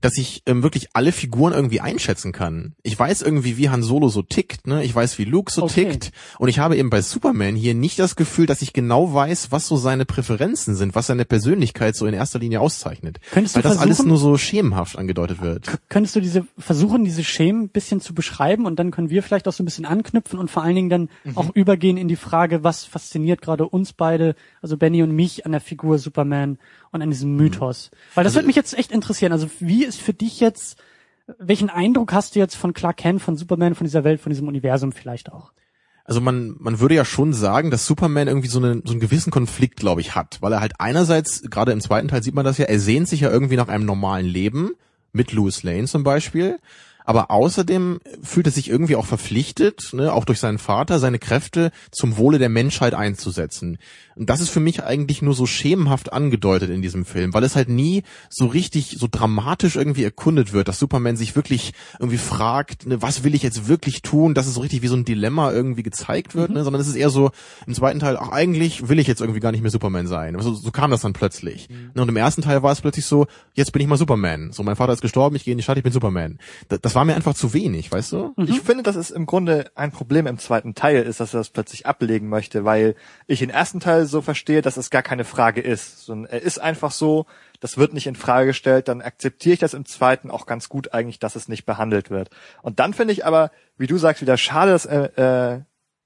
dass ich ähm, wirklich alle Figuren irgendwie einschätzen kann. Ich weiß irgendwie, wie Han Solo so tickt, ne? Ich weiß, wie Luke so
Okay.
tickt. Und ich habe eben bei Superman hier nicht das Gefühl, dass ich genau weiß, was so seine Präferenzen sind, was seine Persönlichkeit so in erster Linie auszeichnet.
Könntest du
weil das alles nur so schemenhaft angedeutet wird.
Könntest du diese versuchen, diese Schemen ein bisschen zu beschreiben und dann können wir vielleicht auch so ein bisschen anknüpfen und vor allen Dingen dann
Mhm.
auch übergehen in die Frage, was fasziniert gerade uns beide, also Benny und mich an der Figur Superman und an diesem Mythos. Weil das
Also-
würde mich jetzt echt interessieren. Also wie ist für dich jetzt, welchen Eindruck hast du jetzt von Clark Kent, von Superman, von dieser Welt, von diesem Universum vielleicht auch?
also man, man würde ja schon sagen, dass Superman irgendwie so, eine, so einen gewissen Konflikt, glaube ich, hat. Weil er halt einerseits, gerade im zweiten Teil sieht man das ja, er sehnt sich ja irgendwie nach einem normalen Leben, mit Louis Lane zum Beispiel. Aber außerdem fühlt er sich irgendwie auch verpflichtet, ne, auch durch seinen Vater, seine Kräfte zum Wohle der Menschheit einzusetzen. Und das ist für mich eigentlich nur so schemenhaft angedeutet in diesem Film, weil es halt nie so richtig, so dramatisch irgendwie erkundet wird, dass Superman sich wirklich irgendwie fragt, ne, was will ich jetzt wirklich tun, dass es so richtig wie so ein Dilemma irgendwie gezeigt wird, mhm. ne, sondern es ist eher so im zweiten Teil, ach eigentlich will ich jetzt irgendwie gar nicht mehr Superman sein. Also, so kam das dann plötzlich. Mhm. Ne, und im ersten Teil war es plötzlich so, jetzt bin ich mal Superman. So, mein Vater ist gestorben, ich gehe in die Stadt, ich bin Superman. Das, das war mir einfach zu wenig, weißt du?
Mhm. Ich finde, dass es im Grunde ein Problem im zweiten Teil ist, dass er das plötzlich ablegen möchte, weil ich den ersten Teil so verstehe, dass es gar keine Frage ist, sondern er ist einfach so, das wird nicht in Frage gestellt, dann akzeptiere ich das im zweiten auch ganz gut eigentlich, dass es nicht behandelt wird. Und dann finde ich aber, wie du sagst, wieder schade, dass äh, äh,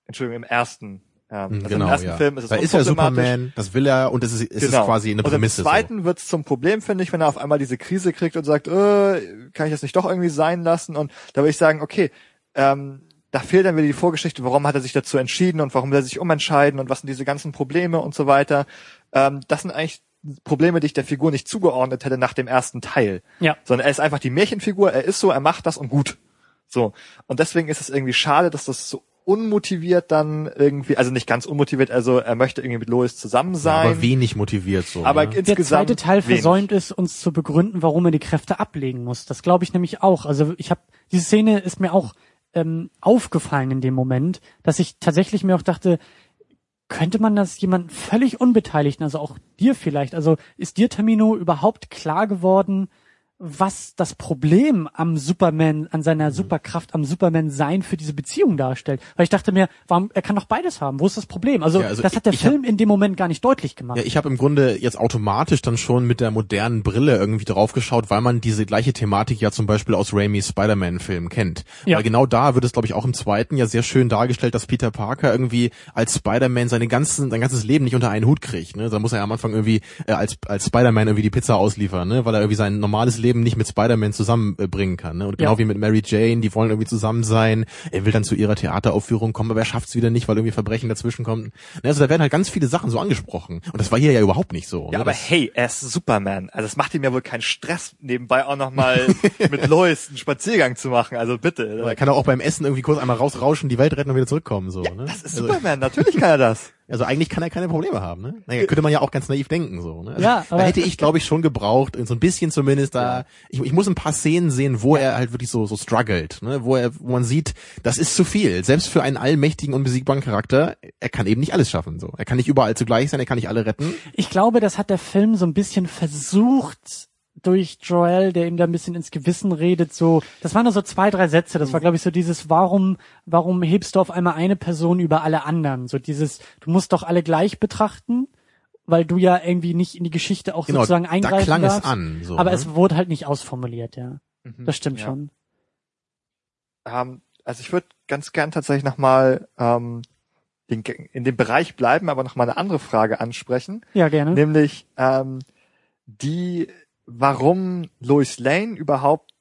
Entschuldigung, im ersten
ja, also genau, im ersten ja. Film ist es Weil ist ja Superman, das will er und es ist, es genau. ist quasi eine Prämisse.
Und im zweiten so. wird es zum Problem, finde ich, wenn er auf einmal diese Krise kriegt und sagt, äh, kann ich das nicht doch irgendwie sein lassen? Und da würde ich sagen, okay, ähm, da fehlt dann wieder die Vorgeschichte, warum hat er sich dazu entschieden und warum will er sich umentscheiden und was sind diese ganzen Probleme und so weiter. Ähm, das sind eigentlich Probleme, die ich der Figur nicht zugeordnet hätte nach dem ersten Teil. Ja. Sondern er ist einfach die Märchenfigur, er ist so, er macht das und gut. So. Und deswegen ist es irgendwie schade, dass das so unmotiviert dann irgendwie, also nicht ganz unmotiviert, also er möchte irgendwie mit Lois zusammen sein. Ja,
aber wenig motiviert so.
Aber ne? der zweite Teil wenig. versäumt es, uns zu begründen, warum er die Kräfte ablegen muss. Das glaube ich nämlich auch. Also ich habe diese Szene ist mir auch ähm, aufgefallen in dem Moment, dass ich tatsächlich mir auch dachte, könnte man das jemanden völlig Unbeteiligten, also auch dir vielleicht, also ist dir Termino überhaupt klar geworden, was das Problem am Superman, an seiner Superkraft, am Superman sein für diese Beziehung darstellt. Weil ich dachte mir, warum, er kann doch beides haben. Wo ist das Problem? Also, ja, also das hat der Film hab, in dem Moment gar nicht deutlich gemacht.
Ja, ich habe im Grunde jetzt automatisch dann schon mit der modernen Brille irgendwie draufgeschaut, weil man diese gleiche Thematik ja zum Beispiel aus Raimi's Spider-Man-Film kennt. Ja. Weil genau da wird es, glaube ich, auch im zweiten ja sehr schön dargestellt, dass Peter Parker irgendwie als Spider-Man seine ganzen, sein ganzes Leben nicht unter einen Hut kriegt. Ne? Da muss er ja am Anfang irgendwie äh, als, als Spider-Man irgendwie die Pizza ausliefern, ne? weil er irgendwie sein normales Leben Leben nicht mit Spider-Man zusammenbringen kann. Ne? Und genau ja. wie mit Mary Jane, die wollen irgendwie zusammen sein. Er will dann zu ihrer Theateraufführung kommen, aber er schafft es wieder nicht, weil irgendwie Verbrechen dazwischen kommen. Ne, also da werden halt ganz viele Sachen so angesprochen. Und das war hier ja überhaupt nicht so.
Ja,
ne?
aber
das
hey, er ist Superman. Also es macht ihm ja wohl keinen Stress, nebenbei auch nochmal mit Lois einen Spaziergang zu machen. Also bitte.
er kann auch beim Essen irgendwie kurz einmal rausrauschen, die Welt retten und wieder zurückkommen. So,
ja,
ne?
Das ist also, Superman, natürlich kann er das.
Also eigentlich kann er keine Probleme haben, ne? Naja, könnte man ja auch ganz naiv denken, so, ne? Also ja, aber da hätte ich, glaube ich, schon gebraucht, so ein bisschen zumindest da, ich, ich muss ein paar Szenen sehen, wo er halt wirklich so, so struggelt, ne? Wo er, wo man sieht, das ist zu viel. Selbst für einen allmächtigen, unbesiegbaren Charakter, er kann eben nicht alles schaffen, so. Er kann nicht überall zugleich sein, er kann nicht alle retten.
Ich glaube, das hat der Film so ein bisschen versucht, durch Joel, der ihm da ein bisschen ins Gewissen redet, so, das waren nur so zwei, drei Sätze, das war glaube ich so dieses, warum, warum hebst du auf einmal eine Person über alle anderen? So dieses, du musst doch alle gleich betrachten, weil du ja irgendwie nicht in die Geschichte auch genau, sozusagen eingreifen da klang darfst, es an, so, aber ne? es wurde halt nicht ausformuliert, ja. Mhm, das stimmt ja. schon.
Ähm, also ich würde ganz gern tatsächlich nochmal ähm, den, in dem Bereich bleiben, aber nochmal eine andere Frage ansprechen.
Ja, gerne.
Nämlich ähm, die warum Lois Lane überhaupt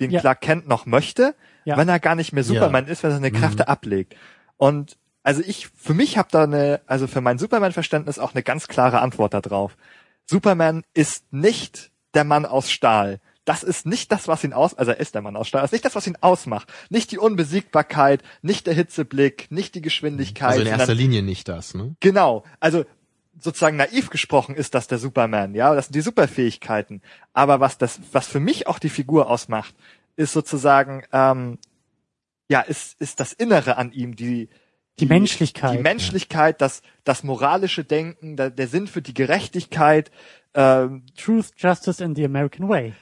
den ja. Clark Kent noch möchte, ja. wenn er gar nicht mehr Superman ja. ist, wenn er seine Kräfte mhm. ablegt. Und also ich, für mich habe da eine, also für mein Superman-Verständnis auch eine ganz klare Antwort darauf. Superman ist nicht der Mann aus Stahl. Das ist nicht das, was ihn aus, also er ist der Mann aus Stahl, das ist nicht das, was ihn ausmacht. Nicht die Unbesiegbarkeit, nicht der Hitzeblick, nicht die Geschwindigkeit. Also
in erster Linie nicht das, ne?
Genau. Also sozusagen naiv gesprochen ist das der Superman, ja, das sind die Superfähigkeiten. Aber was das, was für mich auch die Figur ausmacht, ist sozusagen, ähm, ja, ist, ist das Innere an ihm, die,
die, die Menschlichkeit.
Die Menschlichkeit, das, das moralische Denken, der, der Sinn für die Gerechtigkeit. Ähm,
Truth, Justice and the American Way.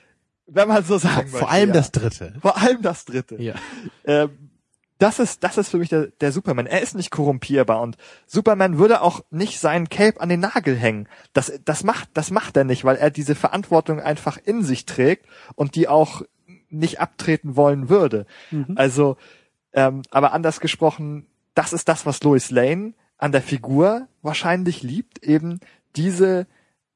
Wenn man so sagen
Vor, vor allem ja. das Dritte.
Vor allem das Dritte. Ja. Ähm, das ist, das ist für mich der, der Superman. Er ist nicht korrumpierbar und Superman würde auch nicht seinen Cape an den Nagel hängen. Das, das macht, das macht er nicht, weil er diese Verantwortung einfach in sich trägt und die auch nicht abtreten wollen würde. Mhm. Also, ähm, aber anders gesprochen, das ist das, was Lois Lane an der Figur wahrscheinlich liebt, eben diese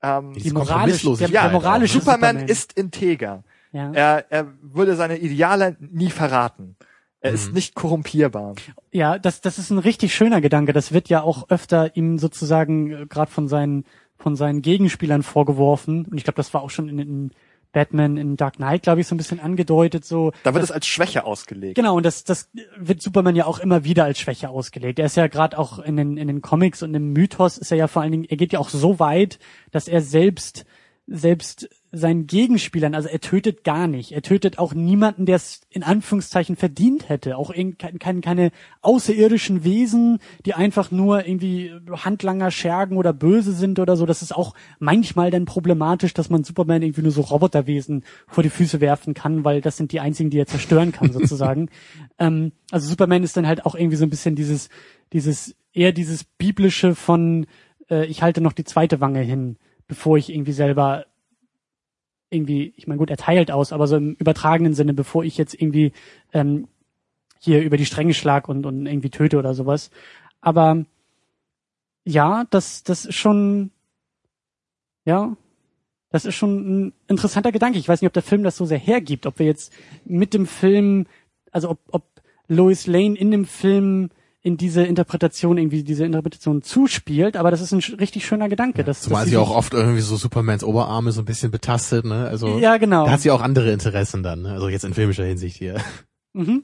ähm,
die moralische,
der, ja, der moralische Superman, Superman ist integer. Ja. Er, er würde seine Ideale nie verraten. Er ist nicht korrumpierbar.
Ja, das, das ist ein richtig schöner Gedanke. Das wird ja auch öfter ihm sozusagen äh, gerade von seinen von seinen Gegenspielern vorgeworfen. Und ich glaube, das war auch schon in, in Batman in Dark Knight, glaube ich, so ein bisschen angedeutet. So,
Da wird es als Schwäche ausgelegt.
Genau, und das, das wird Superman ja auch immer wieder als Schwäche ausgelegt. Er ist ja gerade auch in den, in den Comics und im Mythos ist er ja vor allen Dingen, er geht ja auch so weit, dass er selbst, selbst seinen Gegenspielern, also er tötet gar nicht. Er tötet auch niemanden, der es in Anführungszeichen verdient hätte. Auch irgend- kein, kein, keine außerirdischen Wesen, die einfach nur irgendwie Handlanger, Schergen oder böse sind oder so. Das ist auch manchmal dann problematisch, dass man Superman irgendwie nur so Roboterwesen vor die Füße werfen kann, weil das sind die einzigen, die er zerstören kann, sozusagen. ähm, also Superman ist dann halt auch irgendwie so ein bisschen dieses, dieses, eher dieses biblische von, äh, ich halte noch die zweite Wange hin, bevor ich irgendwie selber irgendwie, ich meine gut, er teilt aus, aber so im übertragenen Sinne, bevor ich jetzt irgendwie ähm, hier über die Stränge schlag und, und irgendwie töte oder sowas. Aber ja, das, das ist schon, ja, das ist schon ein interessanter Gedanke. Ich weiß nicht, ob der Film das so sehr hergibt, ob wir jetzt mit dem Film, also ob, ob Lois Lane in dem Film in diese Interpretation irgendwie diese Interpretation zuspielt, aber das ist ein sch- richtig schöner Gedanke. dass,
Zumal
dass
sie auch oft irgendwie so Supermans Oberarme so ein bisschen betastet, ne? Also
Ja, genau.
da hat sie auch andere Interessen dann, ne? Also jetzt in filmischer Hinsicht hier.
Mhm.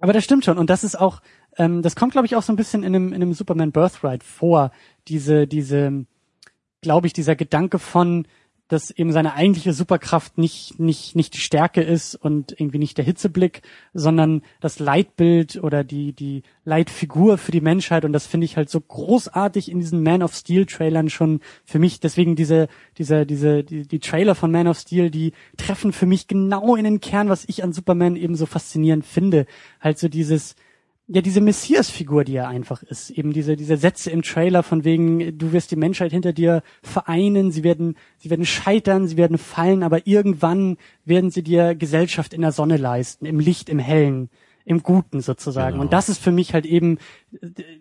Aber das stimmt schon. Und das ist auch, ähm, das kommt, glaube ich, auch so ein bisschen in einem, in einem Superman Birthright vor. Diese, diese, glaube ich, dieser Gedanke von, dass eben seine eigentliche Superkraft nicht, nicht, nicht die Stärke ist und irgendwie nicht der Hitzeblick, sondern das Leitbild oder die, die Leitfigur für die Menschheit. Und das finde ich halt so großartig in diesen Man of Steel Trailern schon für mich. Deswegen diese, diese, diese, die, die Trailer von Man of Steel, die treffen für mich genau in den Kern, was ich an Superman eben so faszinierend finde. Halt so dieses, ja, diese Messias-Figur, die er einfach ist. Eben diese, diese Sätze im Trailer von wegen, du wirst die Menschheit hinter dir vereinen, sie werden, sie werden scheitern, sie werden fallen, aber irgendwann werden sie dir Gesellschaft in der Sonne leisten, im Licht, im Hellen, im Guten sozusagen.
Genau.
Und das ist für mich halt eben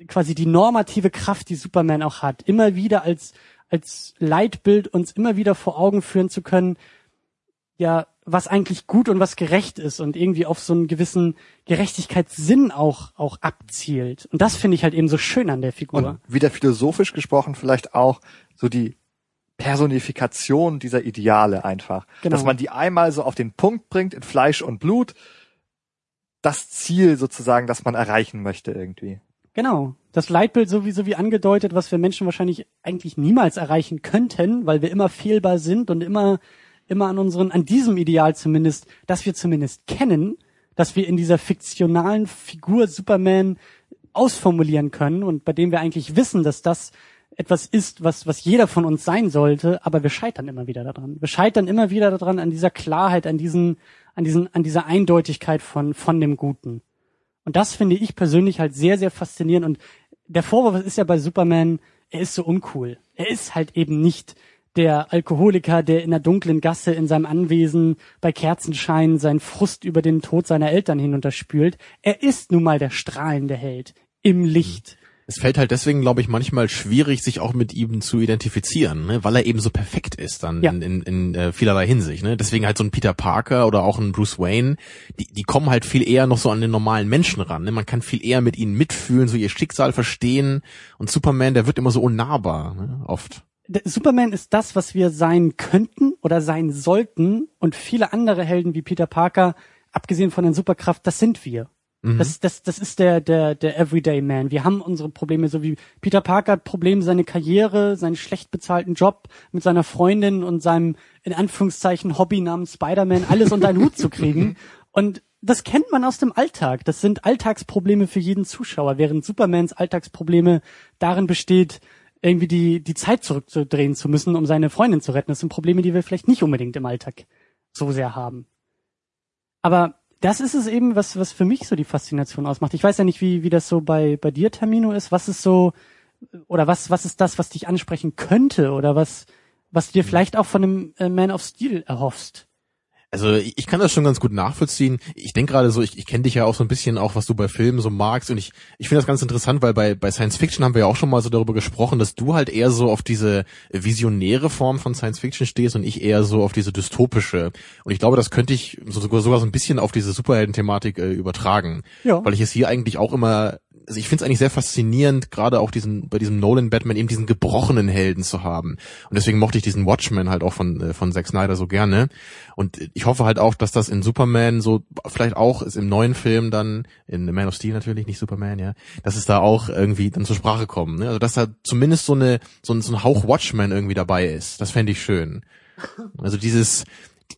quasi die normative Kraft, die Superman auch hat. Immer wieder als, als Leitbild uns immer wieder vor Augen führen zu können, ja, was eigentlich gut und was gerecht ist und irgendwie auf so einen gewissen Gerechtigkeitssinn auch, auch abzielt. Und das finde ich halt eben so schön an der Figur.
Und wieder philosophisch gesprochen vielleicht auch so die Personifikation dieser Ideale einfach.
Genau.
Dass man die einmal so auf den Punkt bringt in Fleisch und Blut. Das Ziel sozusagen, das man erreichen möchte irgendwie.
Genau. Das Leitbild sowieso wie angedeutet, was wir Menschen wahrscheinlich eigentlich niemals erreichen könnten, weil wir immer fehlbar sind und immer, immer an unseren, an diesem Ideal zumindest, das wir zumindest kennen, dass wir in dieser fiktionalen Figur Superman ausformulieren können und bei dem wir eigentlich wissen, dass das etwas ist, was, was jeder von uns sein sollte, aber wir scheitern immer wieder daran. Wir scheitern immer wieder daran, an dieser Klarheit, an diesen, an diesen, an dieser Eindeutigkeit von, von dem Guten. Und das finde ich persönlich halt sehr, sehr faszinierend. Und der Vorwurf ist ja bei Superman, er ist so uncool. Er ist halt eben nicht der Alkoholiker, der in der dunklen Gasse in seinem Anwesen bei Kerzenschein seinen Frust über den Tod seiner Eltern hinunterspült. Er ist nun mal der strahlende Held im Licht.
Es fällt halt deswegen, glaube ich, manchmal schwierig, sich auch mit ihm zu identifizieren, ne? weil er eben so perfekt ist dann
Ja.
in, in, in äh, vielerlei Hinsicht. Ne? Deswegen halt so ein Peter Parker oder auch ein Bruce Wayne, die, die kommen halt viel eher noch so an den normalen Menschen ran. Ne? Man kann viel eher mit ihnen mitfühlen, so ihr Schicksal verstehen. Und Superman, der wird immer so unnahbar, ne? oft.
Superman ist das, was wir sein könnten oder sein sollten. Und viele andere Helden wie Peter Parker, abgesehen von der Superkraft, das sind wir. Das, das, das ist der, der, der Everyday Man. Wir haben unsere Probleme, so wie Peter Parker hat Probleme, seine Karriere, seinen schlecht bezahlten Job mit seiner Freundin und seinem, in Anführungszeichen, Hobby namens Spider-Man, alles unter einen Hut zu kriegen. Und das kennt man aus dem Alltag. Das sind Alltagsprobleme für jeden Zuschauer, während Supermans Alltagsprobleme darin besteht, irgendwie die, die Zeit zurückzudrehen zu müssen, um seine Freundin zu retten. Das sind Probleme, die wir vielleicht nicht unbedingt im Alltag so sehr haben. Aber das ist es eben, was, was für mich so die Faszination ausmacht. Ich weiß ja nicht, wie, wie das so bei, bei dir, Termino, ist. Was ist so, oder was, was ist das, was dich ansprechen könnte? Oder was, was du dir vielleicht auch von einem äh, Man of Steel erhoffst?
Also ich kann das schon ganz gut nachvollziehen. Ich denke gerade so, ich, ich kenne dich ja auch so ein bisschen auch, was du bei Filmen so magst und ich, ich finde das ganz interessant, weil bei, bei Science Fiction haben wir ja auch schon mal so darüber gesprochen, dass du halt eher so auf diese visionäre Form von Science Fiction stehst und ich eher so auf diese dystopische. Und ich glaube, das könnte ich so, sogar, sogar so ein bisschen auf diese Superhelden-Thematik äh, übertragen.
Ja.
Weil ich es hier eigentlich auch immer also ich finde es eigentlich sehr faszinierend, gerade auch diesen bei diesem Nolan Batman eben diesen gebrochenen Helden zu haben. Und deswegen mochte ich diesen Watchmen halt auch von äh, von Zack Snyder so gerne. Und ich hoffe halt auch, dass das in Superman so vielleicht auch ist im neuen Film dann in Man of Steel natürlich nicht Superman, ja, dass es da auch irgendwie dann zur Sprache kommt. Ne? Also dass da zumindest so eine so ein, so ein Hauch Watchmen irgendwie dabei ist. Das fände ich schön. Also dieses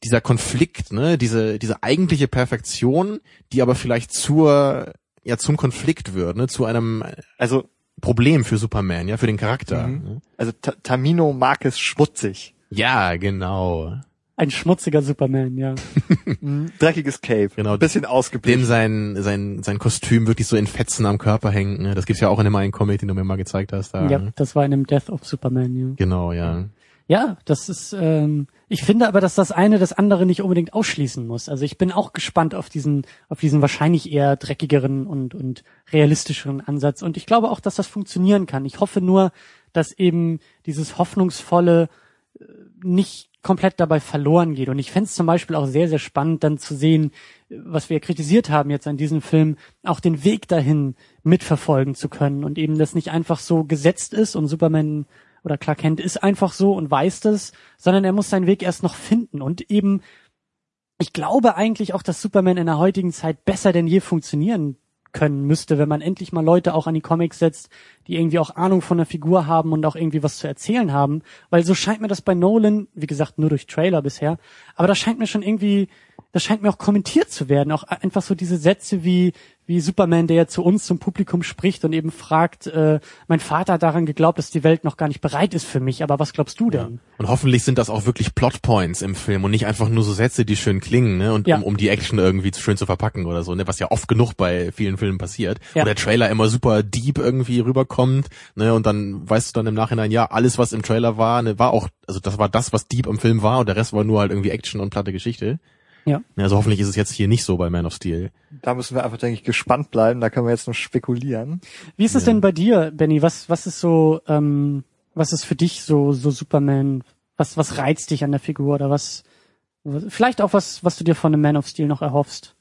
dieser Konflikt, ne, diese diese eigentliche Perfektion, die aber vielleicht zur ja zum Konflikt wird, ne, zu einem
Also,
Problem für Superman, ja, für den Charakter.
Mhm.
ne?
also Ta- Tamino mag es schmutzig.
Ja, genau.
Ein schmutziger Superman, ja.
Mhm. Dreckiges Cape.
Genau.
Ein bisschen
Dem
ausgeblichen.
sein, sein, sein Kostüm wirklich so in Fetzen am Körper hängt. Ne? Das gibt's ja auch in dem einen Comic, den du mir mal gezeigt hast. Da,
Ja,
ne?
das war in dem Death of Superman, ja.
Genau, ja.
Ja, das ist, ähm, ich finde aber, dass das eine das andere nicht unbedingt ausschließen muss. Also ich bin auch gespannt auf diesen, auf diesen wahrscheinlich eher dreckigeren und, und realistischeren Ansatz. Und ich glaube auch, dass das funktionieren kann. Ich hoffe nur, dass eben dieses hoffnungsvolle äh, nicht komplett dabei verloren geht. Und ich fände zum Beispiel auch sehr, sehr spannend, dann zu sehen, was wir kritisiert haben jetzt an diesem Film, auch den Weg dahin mitverfolgen zu können und eben das nicht einfach so gesetzt ist und Superman oder Clark Kent ist einfach so und weiß das, sondern er muss seinen Weg erst noch finden. Und eben ich glaube eigentlich auch, dass Superman in der heutigen Zeit besser denn je funktionieren können müsste, wenn man endlich mal Leute auch an die Comics setzt, die irgendwie auch Ahnung von der Figur haben und auch irgendwie was zu erzählen haben, weil so scheint mir das bei Nolan, wie gesagt, nur durch Trailer bisher, aber das scheint mir schon irgendwie, das scheint mir auch kommentiert zu werden, auch einfach so diese Sätze wie wie Superman, der ja zu uns zum Publikum spricht und eben fragt, äh, mein Vater hat daran geglaubt, dass die Welt noch gar nicht bereit ist für mich, aber was glaubst du denn?
Und hoffentlich sind das auch wirklich Plotpoints im Film und nicht einfach nur so Sätze, die schön klingen, ne? Und
Ja.
um, um die Action irgendwie schön zu verpacken oder so, ne? Was ja oft genug bei vielen Filmen passiert.
Ja.
Wo der Trailer immer super deep irgendwie rüberkommt, ne? Und dann weißt du dann im Nachhinein, ja, alles, was im Trailer war, ne, war auch, also das war das, was deep im Film war und der Rest war nur halt irgendwie Action und platte Geschichte.
Ja.
Ja, Also hoffentlich ist es jetzt hier nicht so bei Man of Steel.
Da müssen wir einfach, denke ich, gespannt bleiben. Da können wir jetzt nur spekulieren.
Wie ist es denn bei dir, Benny? Was, was ist so, ähm, was ist für dich so, so Superman? Was, was reizt dich an der Figur oder was, was vielleicht auch was, was du dir von einem Man of Steel noch erhoffst?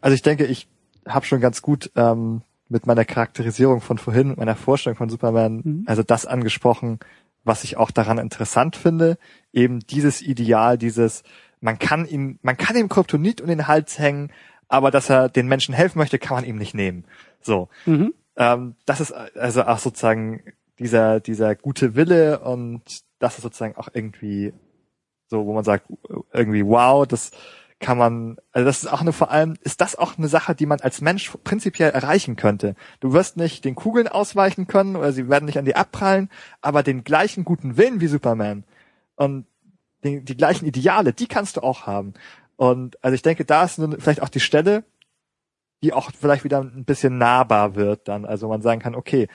Also ich denke, ich habe schon ganz gut ähm, mit meiner Charakterisierung von vorhin, meiner Vorstellung von Superman,
Mhm.
also das angesprochen, was ich auch daran interessant finde, eben dieses Ideal, dieses, man kann ihm, man kann ihm Kryptonit um den Hals hängen, aber dass er den Menschen helfen möchte, kann man ihm nicht nehmen. So.
Mhm.
Ähm, das ist also auch sozusagen dieser, dieser gute Wille und das ist sozusagen auch irgendwie so, wo man sagt, irgendwie wow, das kann man, also das ist auch eine, vor allem ist das auch eine Sache, die man als Mensch prinzipiell erreichen könnte. Du wirst nicht den Kugeln ausweichen können oder sie werden nicht an dir abprallen, aber den gleichen guten Willen wie Superman und die, die gleichen Ideale, die kannst du auch haben. Und also ich denke, da ist nun vielleicht auch die Stelle, die auch vielleicht wieder ein bisschen nahbar wird dann. Also man sagen kann, okay,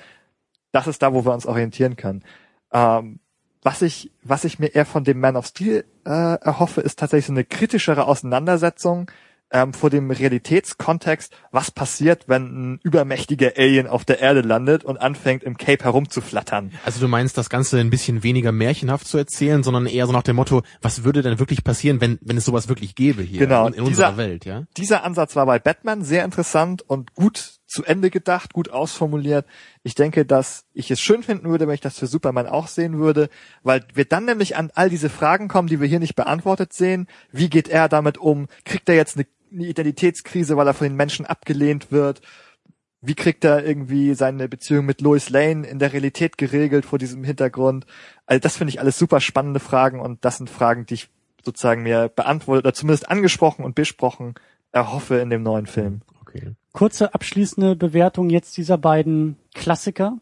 das ist da, wo wir uns orientieren können. Ähm, was ich, was ich mir eher von dem Man of Steel äh, erhoffe, ist tatsächlich so eine kritischere Auseinandersetzung ähm, vor dem Realitätskontext, was passiert, wenn ein übermächtiger Alien auf der Erde landet und anfängt im Cape herumzuflattern.
Also du meinst, das Ganze ein bisschen weniger märchenhaft zu erzählen, sondern eher so nach dem Motto, was würde denn wirklich passieren, wenn, wenn es sowas wirklich gäbe hier
Genau,
in, in
dieser-
unserer Welt, ja?
Dieser Ansatz war bei Batman sehr interessant und gut zu Ende gedacht, gut ausformuliert. Ich denke, dass ich es schön finden würde, wenn ich das für Superman auch sehen würde, weil wir dann nämlich an all diese Fragen kommen, die wir hier nicht beantwortet sehen. Wie geht er damit um? Kriegt er jetzt eine, Identitätskrise, weil er von den Menschen abgelehnt wird? Wie kriegt er irgendwie seine Beziehung mit Lois Lane in der Realität geregelt vor diesem Hintergrund? Also das finde ich alles super spannende Fragen und das sind Fragen, die ich sozusagen mir beantwortet oder zumindest angesprochen und besprochen erhoffe in dem neuen Film.
Okay.
Kurze abschließende Bewertung jetzt dieser beiden Klassiker.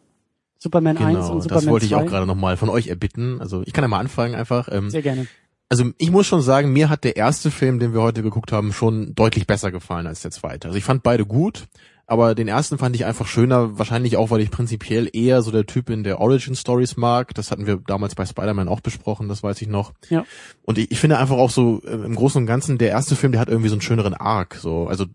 Superman 1
Genau,
und Superman
das wollte ich
2.
auch gerade nochmal von euch erbitten. Also ich kann ja mal anfangen einfach. Ähm,
Sehr gerne.
also ich muss schon sagen, mir hat der erste Film, den wir heute geguckt haben, schon deutlich besser gefallen als der zweite. Also ich fand beide gut. Aber den ersten fand ich einfach schöner, wahrscheinlich auch, weil ich prinzipiell eher so der Typ in der Origin Stories mag. Das hatten wir damals bei Spider-Man auch besprochen, das weiß ich noch.
Ja.
Und ich, ich finde einfach auch so äh, im Großen und Ganzen, der erste Film, der hat irgendwie so einen schöneren Arc. So, also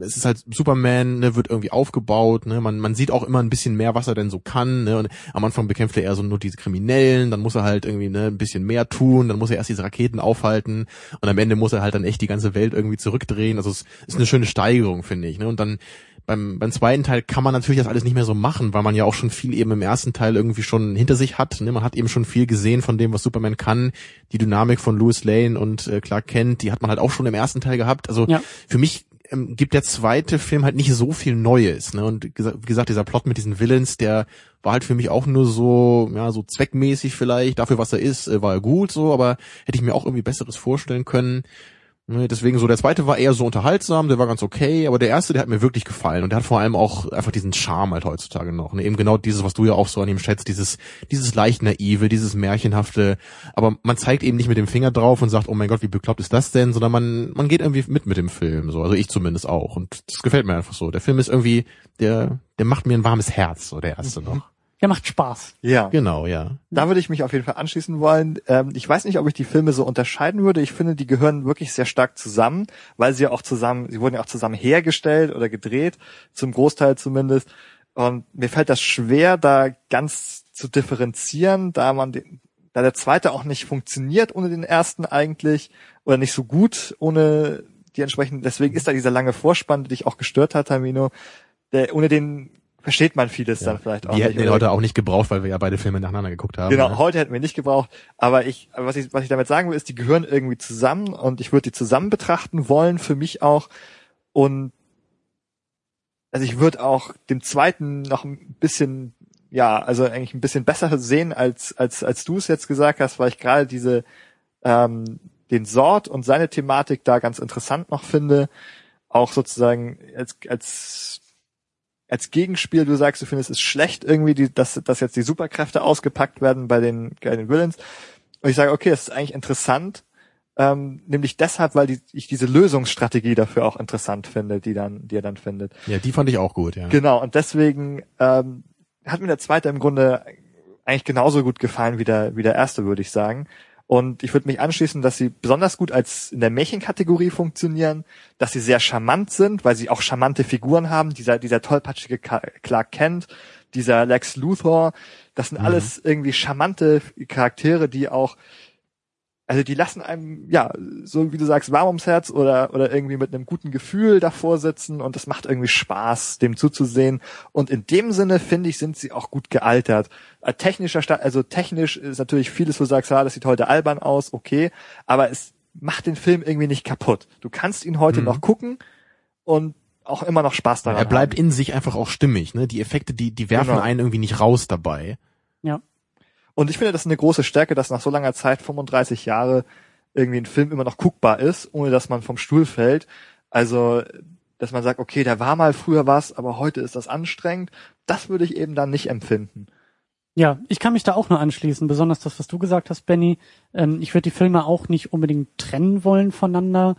es ist halt Superman, ne, wird irgendwie aufgebaut, ne, man, man sieht auch immer ein bisschen mehr, was er denn so kann, ne, und am Anfang bekämpft er eher so nur diese Kriminellen, dann muss er halt irgendwie, ne, ein bisschen mehr tun, dann muss er erst diese Raketen aufhalten und am Ende muss er halt dann echt die ganze Welt irgendwie zurückdrehen, also es ist eine schöne Steigerung, finde ich, ne, und dann beim, beim zweiten Teil kann man natürlich das alles nicht mehr so machen, weil man ja auch schon viel eben im ersten Teil irgendwie schon hinter sich hat. Ne? Man hat eben schon viel gesehen von dem, was Superman kann. Die Dynamik von Louis Lane und äh, Clark Kent, die hat man halt auch schon im ersten Teil gehabt. Also
Ja.
für mich ähm, gibt der zweite Film halt nicht so viel Neues. Ne? Und wie gesagt, dieser Plot mit diesen Villains, der war halt für mich auch nur so, ja, so zweckmäßig vielleicht. Dafür, was er ist, äh, war er gut so, aber hätte ich mir auch irgendwie Besseres vorstellen können. Ne, Deswegen so, der zweite war eher so unterhaltsam, der war ganz okay, aber der erste, der hat mir wirklich gefallen und der hat vor allem auch einfach diesen Charme halt heutzutage noch. Ne? Eben genau dieses, was du ja auch so an ihm schätzt, dieses, dieses leicht naive, dieses märchenhafte, aber man zeigt eben nicht mit dem Finger drauf und sagt, oh mein Gott, wie bekloppt ist das denn, sondern man, man geht irgendwie mit mit dem Film, so, also ich zumindest auch und das gefällt mir einfach so. Der Film ist irgendwie, der, der macht mir ein warmes Herz, so der erste noch.
Ja, macht Spaß.
Ja.
Genau, ja.
Da würde ich mich auf jeden Fall anschließen wollen. Ähm, ich weiß nicht, ob ich die Filme so unterscheiden würde. Ich finde, die gehören wirklich sehr stark zusammen, weil sie ja auch zusammen, sie wurden ja auch zusammen hergestellt oder gedreht, zum Großteil zumindest. Und mir fällt das schwer, da ganz zu differenzieren, da man den, da der zweite auch nicht funktioniert ohne den ersten eigentlich oder nicht so gut ohne die entsprechenden, deswegen ist da dieser lange Vorspann, der dich auch gestört hat, Tamino. Der, ohne den versteht man vieles dann vielleicht auch
Wir hätten den heute auch nicht gebraucht, weil wir ja beide Filme nacheinander geguckt haben.
Genau,
ne?
heute hätten wir nicht gebraucht. Aber ich, was ich, was ich damit sagen will, ist, die gehören irgendwie zusammen und ich würde die zusammen betrachten wollen, für mich auch. Und also ich würde auch dem zweiten noch ein bisschen, ja, also eigentlich ein bisschen besser sehen, als, als, als du es jetzt gesagt hast, weil ich gerade diese, ähm, den Sort und seine Thematik da ganz interessant noch finde. Auch sozusagen als, als als Gegenspiel, du sagst, du findest es schlecht irgendwie, die, dass, dass jetzt die Superkräfte ausgepackt werden bei den, bei den Villains. Und ich sage, okay, das ist eigentlich interessant, ähm, nämlich deshalb, weil die, ich diese Lösungsstrategie dafür auch interessant finde, die dann, die er dann findet.
Ja, die fand ich auch gut, ja.
Genau, und deswegen ähm, hat mir der zweite im Grunde eigentlich genauso gut gefallen wie der, wie der erste, würde ich sagen. Und ich würde mich anschließen, dass sie besonders gut als in der Märchenkategorie funktionieren, dass sie sehr charmant sind, weil sie auch charmante Figuren haben. Dieser, dieser tollpatschige Clark Kent, dieser Lex Luthor, das sind alles irgendwie charmante Charaktere, die auch, also die lassen einem, ja, so wie du sagst, warm ums Herz oder, oder irgendwie mit einem guten Gefühl davor sitzen und das macht irgendwie Spaß, dem zuzusehen. Und in dem Sinne, finde ich, sind sie auch gut gealtert. Äh, Technischer Sta also technisch ist natürlich vieles, wo du sagst, ah, das sieht heute albern aus, okay, aber es macht den Film irgendwie nicht kaputt. Du kannst ihn heute
Mhm.
noch gucken und auch immer noch Spaß daran
Er bleibt
haben.
in sich einfach auch stimmig, ne? Die Effekte, die, die werfen
Genau.
einen irgendwie nicht raus dabei.
Ja.
Und ich finde, das ist eine große Stärke, dass nach so langer Zeit, 35 Jahre, irgendwie ein Film immer noch guckbar ist, ohne dass man vom Stuhl fällt. Also, dass man sagt, okay, da war mal früher was, aber heute ist das anstrengend. Das würde ich eben dann nicht empfinden.
Ja, ich kann mich da auch nur anschließen, besonders das, was du gesagt hast, Benny. Ähm, ich würde die Filme auch nicht unbedingt trennen wollen voneinander.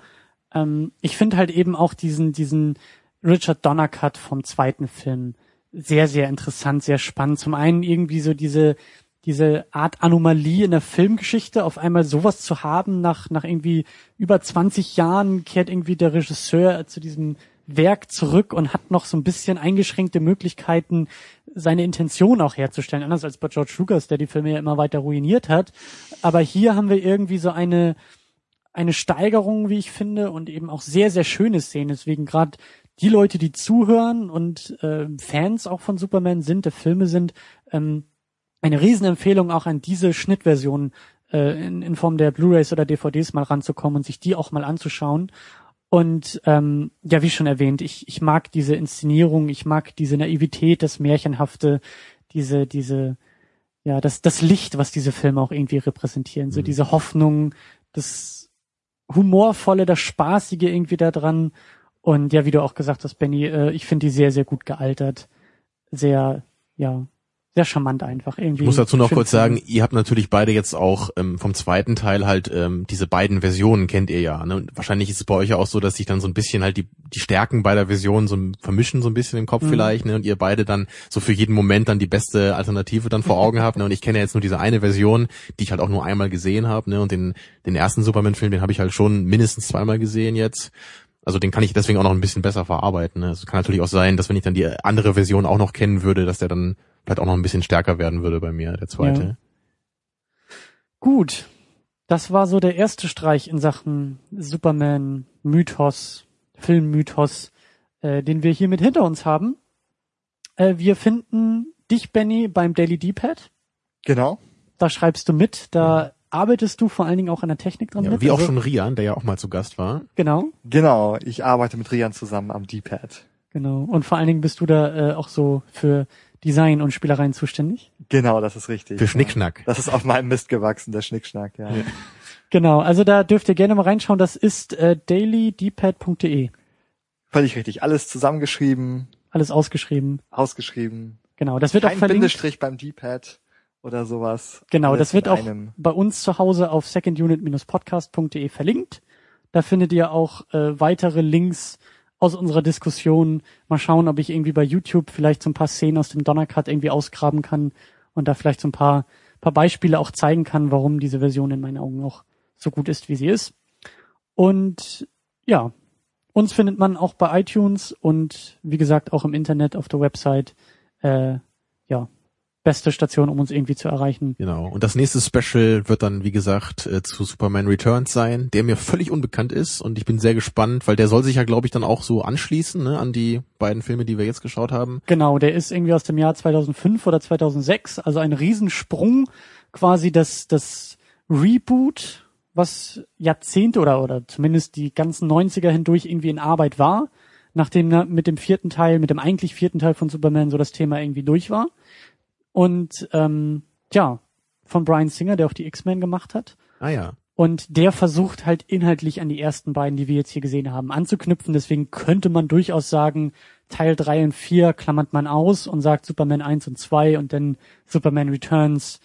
Ähm, ich finde halt eben auch diesen, diesen Richard Donner Cut vom zweiten Film sehr, sehr interessant, sehr spannend. Zum einen irgendwie so diese, diese Art Anomalie in der Filmgeschichte, auf einmal sowas zu haben, nach, nach irgendwie über 20 Jahren kehrt irgendwie der Regisseur zu diesem Werk zurück und hat noch so ein bisschen eingeschränkte Möglichkeiten, seine Intention auch herzustellen, anders als bei George Lucas, der die Filme ja immer weiter ruiniert hat. Aber hier haben wir irgendwie so eine, eine Steigerung, wie ich finde, und eben auch sehr, sehr schöne Szenen. Deswegen gerade die Leute, die zuhören und äh, Fans auch von Superman sind, der Filme sind, ähm, eine Riesenempfehlung auch an diese Schnittversion äh, in, in Form der Blu-rays oder DVDs mal ranzukommen und sich die auch mal anzuschauen. Und ähm, ja, wie schon erwähnt, ich, ich mag diese Inszenierung, ich mag diese Naivität, das Märchenhafte, diese, diese, ja, das, das Licht, was diese Filme auch irgendwie repräsentieren. So
Mhm.
diese Hoffnung, das Humorvolle, das Spaßige irgendwie da dran. Und ja, wie du auch gesagt hast, Benny, äh, ich finde die sehr, sehr gut gealtert. Sehr, ja, sehr charmant einfach irgendwie.
Ich muss dazu noch kurz sagen, ihr habt natürlich beide jetzt auch ähm, vom zweiten Teil halt ähm, diese beiden Versionen kennt ihr ja. Ne? Und wahrscheinlich ist es bei euch ja auch so, dass sich dann so ein bisschen halt die, die Stärken beider Versionen so vermischen so ein bisschen im Kopf
Mhm.
vielleicht, ne? Und ihr beide dann so für jeden Moment dann die beste Alternative dann vor Augen habt. Ne? Und ich kenne ja jetzt nur diese eine Version, die ich halt auch nur einmal gesehen habe. Ne? Und den, den ersten Superman-Film, den habe ich halt schon mindestens zweimal gesehen jetzt. Also den kann ich deswegen auch noch ein bisschen besser verarbeiten. Ne? Es kann natürlich auch sein, dass wenn ich dann die andere Version auch noch kennen würde, dass der dann vielleicht auch noch ein bisschen stärker werden würde bei mir, der zweite.
Ja. Gut. Das war so der erste Streich in Sachen Superman Mythos, Filmmythos, äh, den wir hiermit hinter uns haben. Äh, wir finden dich, Benny, beim Daily D-Pad.
Genau.
Da schreibst du mit, da arbeitest du vor allen Dingen auch an der Technik dran
Ja,
mit.
wie auch
also-
schon Rian, der ja auch mal zu Gast war.
Genau,
Genau. Ich arbeite mit Rian zusammen am D-Pad.
genau. Und vor allen Dingen bist du da äh, auch so für Design und Spielereien zuständig.
Genau, das ist richtig.
Für Schnickschnack.
Ja. Das ist auf meinem Mist gewachsen, der Schnickschnack, ja.
Genau, also da dürft ihr gerne mal reinschauen. Das ist äh, dailydpad.de.
Völlig richtig. Alles zusammengeschrieben,
Alles ausgeschrieben.
ausgeschrieben.
Genau, das wird
Kein
auch verlinkt.
Bindestrich beim D-Pad oder sowas.
Genau, das wird auch bei uns zu Hause auf secondunit-podcast.de verlinkt. Da findet ihr auch äh, weitere Links aus unserer Diskussion. Mal schauen, ob ich irgendwie bei YouTube vielleicht so ein paar Szenen aus dem Donnercut irgendwie ausgraben kann und da vielleicht so ein paar, paar Beispiele auch zeigen kann, warum diese Version in meinen Augen auch so gut ist, wie sie ist. Und ja, uns findet man auch bei iTunes und wie gesagt auch im Internet auf der Website. Äh, ja, beste Station, um uns irgendwie zu erreichen.
Genau. Und das nächste Special wird dann, wie gesagt, äh, zu Superman Returns sein, der mir völlig unbekannt ist und ich bin sehr gespannt, weil der soll sich ja, glaube ich, dann auch so anschließen ne, an die beiden Filme, die wir jetzt geschaut haben.
Genau, der ist irgendwie aus dem Jahr 2005 oder 2006, also ein Riesensprung, quasi das, das Reboot, was Jahrzehnte oder, oder zumindest die ganzen 90er hindurch irgendwie in Arbeit war, nachdem na- mit dem vierten Teil, mit dem eigentlich vierten Teil von Superman so das Thema irgendwie durch war. Und ähm, ja, von Brian Singer, der auch die X-Men gemacht hat.
Ah ja.
Und der versucht halt inhaltlich an die ersten beiden, die wir jetzt hier gesehen haben, anzuknüpfen. Deswegen könnte man durchaus sagen, Teil 3 und 4 klammert man aus und sagt Superman 1 und 2 und dann Superman Returns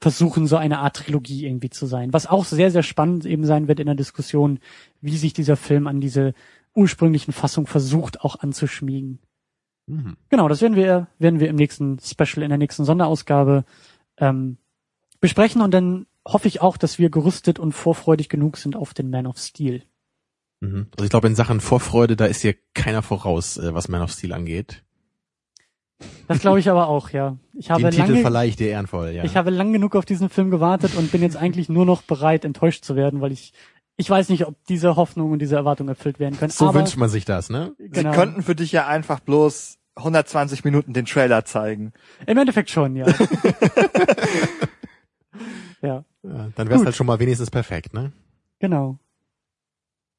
versuchen so eine Art Trilogie irgendwie zu sein. Was auch sehr, sehr spannend eben sein wird in der Diskussion, wie sich dieser Film an diese ursprünglichen Fassung versucht auch anzuschmiegen.
Mhm.
Genau, das werden wir, werden wir im nächsten Special, in der nächsten Sonderausgabe ähm, besprechen und dann hoffe ich auch, dass wir gerüstet und vorfreudig genug sind auf den Man of Steel.
Mhm. Also ich glaube, in Sachen Vorfreude, da ist hier keiner voraus, äh, was Man of Steel angeht.
Das glaube ich aber auch, ja. Ich habe
Den Titel verleihe ich dir ehrenvoll, ja.
ich habe lang genug auf diesen Film gewartet und bin jetzt eigentlich nur noch bereit, enttäuscht zu werden, weil ich, ich weiß nicht, ob diese Hoffnung und diese Erwartung erfüllt werden können.
so
aber,
wünscht man sich das, ne?
genau.
Sie könnten für dich ja einfach bloß 120 Minuten den Trailer zeigen.
Im Endeffekt schon, ja. ja,
Ja, dann wär's
Gut.
halt schon mal wenigstens perfekt, ne?
genau.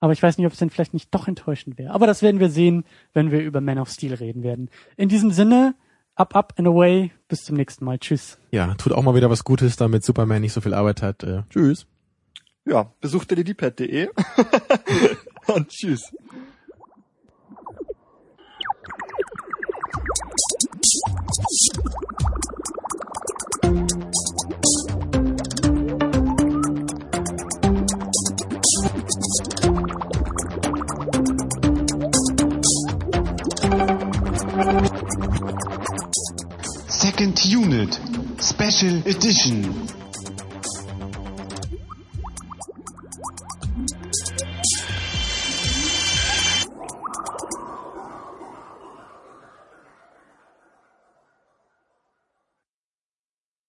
Aber ich weiß nicht, ob es denn vielleicht nicht doch enttäuschend wäre. Aber das werden wir sehen, wenn wir über Man of Steel reden werden. In diesem Sinne, up, up and away. Bis zum nächsten Mal. Tschüss.
Ja, tut auch mal wieder was Gutes, damit Superman nicht so viel Arbeit hat. Äh, tschüss.
Ja, besucht ddpad.de und tschüss.
Second Unit, Special Edition.